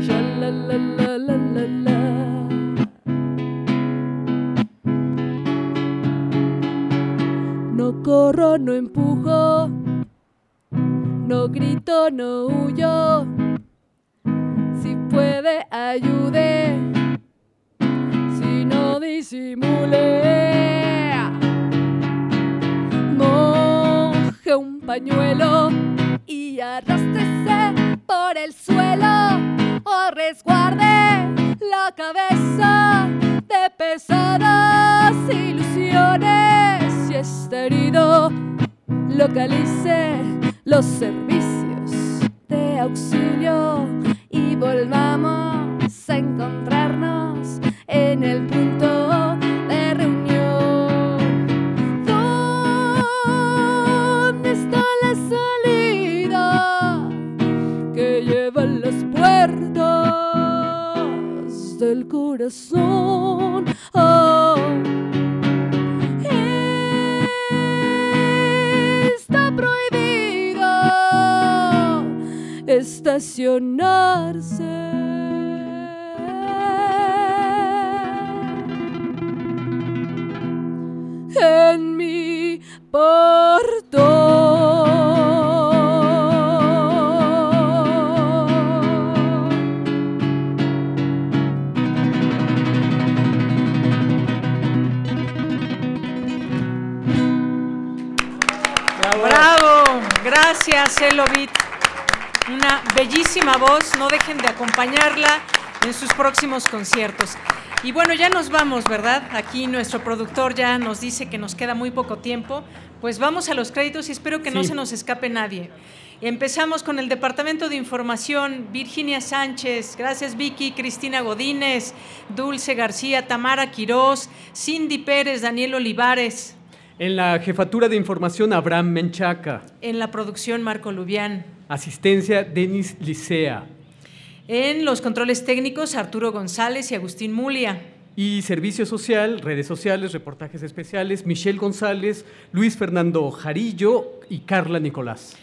shalalalalala. No corro, no empujo, no grito, no huyo. Si puede, ayude. Si no disimule. Moje un pañuelo y arrástrese por el suelo o resguarde la cabeza de pesadas ilusiones. Está herido, localice los servicios de auxilio y volvamos a encontrarnos en el punto de reunión. ¿Dónde está la salida que lleva las puertas del corazón? Oh. Estacionarse. En mi gracias Elovit. Bellísima voz, no dejen de acompañarla en sus próximos conciertos. Y bueno, ya nos vamos, ¿verdad? Aquí nuestro productor ya nos dice que nos queda muy poco tiempo. Pues vamos a los créditos y espero que no se nos escape nadie. Empezamos con el Departamento de Información, Virginia Sánchez, gracias Vicky, Cristina Godínez, Dulce García, Tamara Quirós, Cindy Pérez, Daniel Olivares, En la jefatura de información, Abraham Menchaca. en la producción Marco Lubián. Asistencia, Denis Licea. En los controles técnicos, Arturo González y Agustín Mulia. Y servicio social, redes sociales, reportajes especiales, Michelle González, Luis Fernando Jarillo y Carla Nicolás.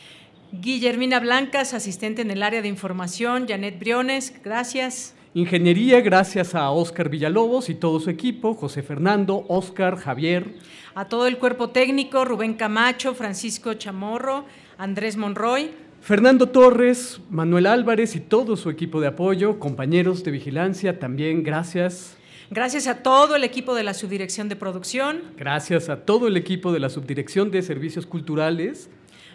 Guillermina Blancas, asistente en el área de información. Janet Briones, gracias. Ingeniería, gracias a Oscar Villalobos y todo su equipo, José Fernando, Oscar, Javier. A todo el cuerpo técnico, Rubén Camacho, Francisco Chamorro, Andrés Monroy. Fernando Torres, Manuel Álvarez y todo su equipo de apoyo, compañeros de vigilancia, también gracias. Gracias a todo el equipo de la subdirección de producción, Gracias a todo el equipo de la Subdirección de Servicios Culturales,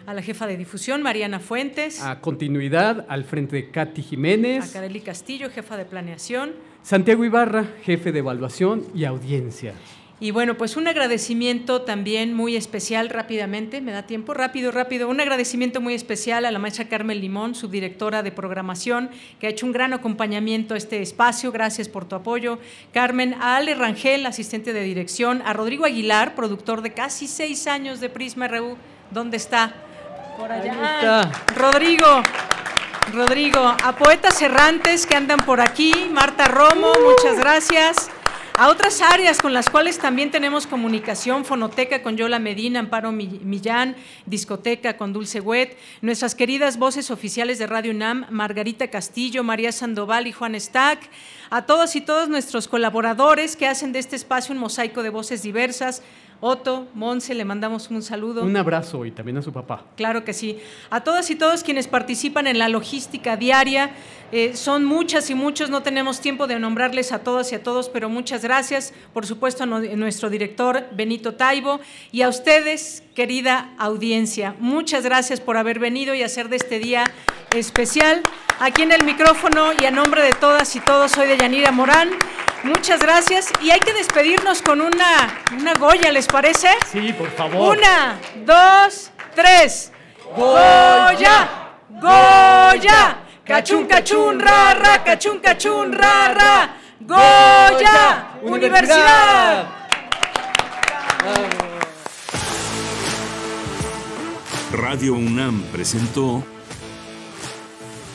a la jefa de difusión, Mariana Fuentes, a continuidad al frente de Katy a Jiménez, Kareli Castillo, jefa de planeación. Santiago Ibarra, jefe de evaluación y audiencia. Y bueno, pues un agradecimiento también muy especial rápidamente, me da tiempo, rápido, rápido, un agradecimiento muy especial a la maestra Carmen Limón, subdirectora de programación, que ha hecho un gran acompañamiento a este espacio, gracias por tu apoyo. Carmen, a Ale Rangel, asistente de dirección, a Rodrigo Aguilar, productor de casi seis años de Prisma RU, ¿dónde está? Por allá. está. Rodrigo. Rodrigo, a poetas errantes que andan por aquí, Marta Romo, muchas gracias. A otras áreas con las cuales también tenemos comunicación, Fonoteca con Yola Medina, Amparo Mi- Millán, Discoteca con Dulce Wet, nuestras queridas voces oficiales de Radio UNAM, Margarita Castillo, María Sandoval y Juan Stack, a todos y todos nuestros colaboradores que hacen de este espacio un mosaico de voces diversas. Otto, Monse, le mandamos un saludo. Un abrazo y también a su papá. Claro que sí. A todas y todos quienes participan en la logística diaria, eh, son muchas y muchos, no tenemos tiempo de nombrarles a todas y a todos, pero muchas gracias. Por supuesto, a nuestro director Benito Taibo y a ustedes, querida audiencia. Muchas gracias por haber venido y hacer de este día especial. Aquí en el micrófono y a nombre de todas y todos, soy de Yanira Morán. Muchas gracias y hay que despedirnos con una, una Goya, ¿les parece? Sí, por favor. Una, dos, tres. Goya, Goya, cachun, cachun, rara, cachun, cachun, rara. Goya, Universidad. Radio UNAM presentó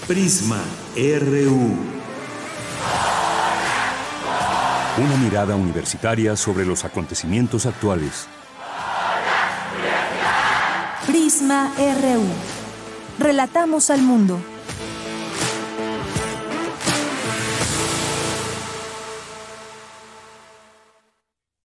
Prisma RU. Una mirada universitaria sobre los acontecimientos actuales. Prisma RU. Relatamos al mundo.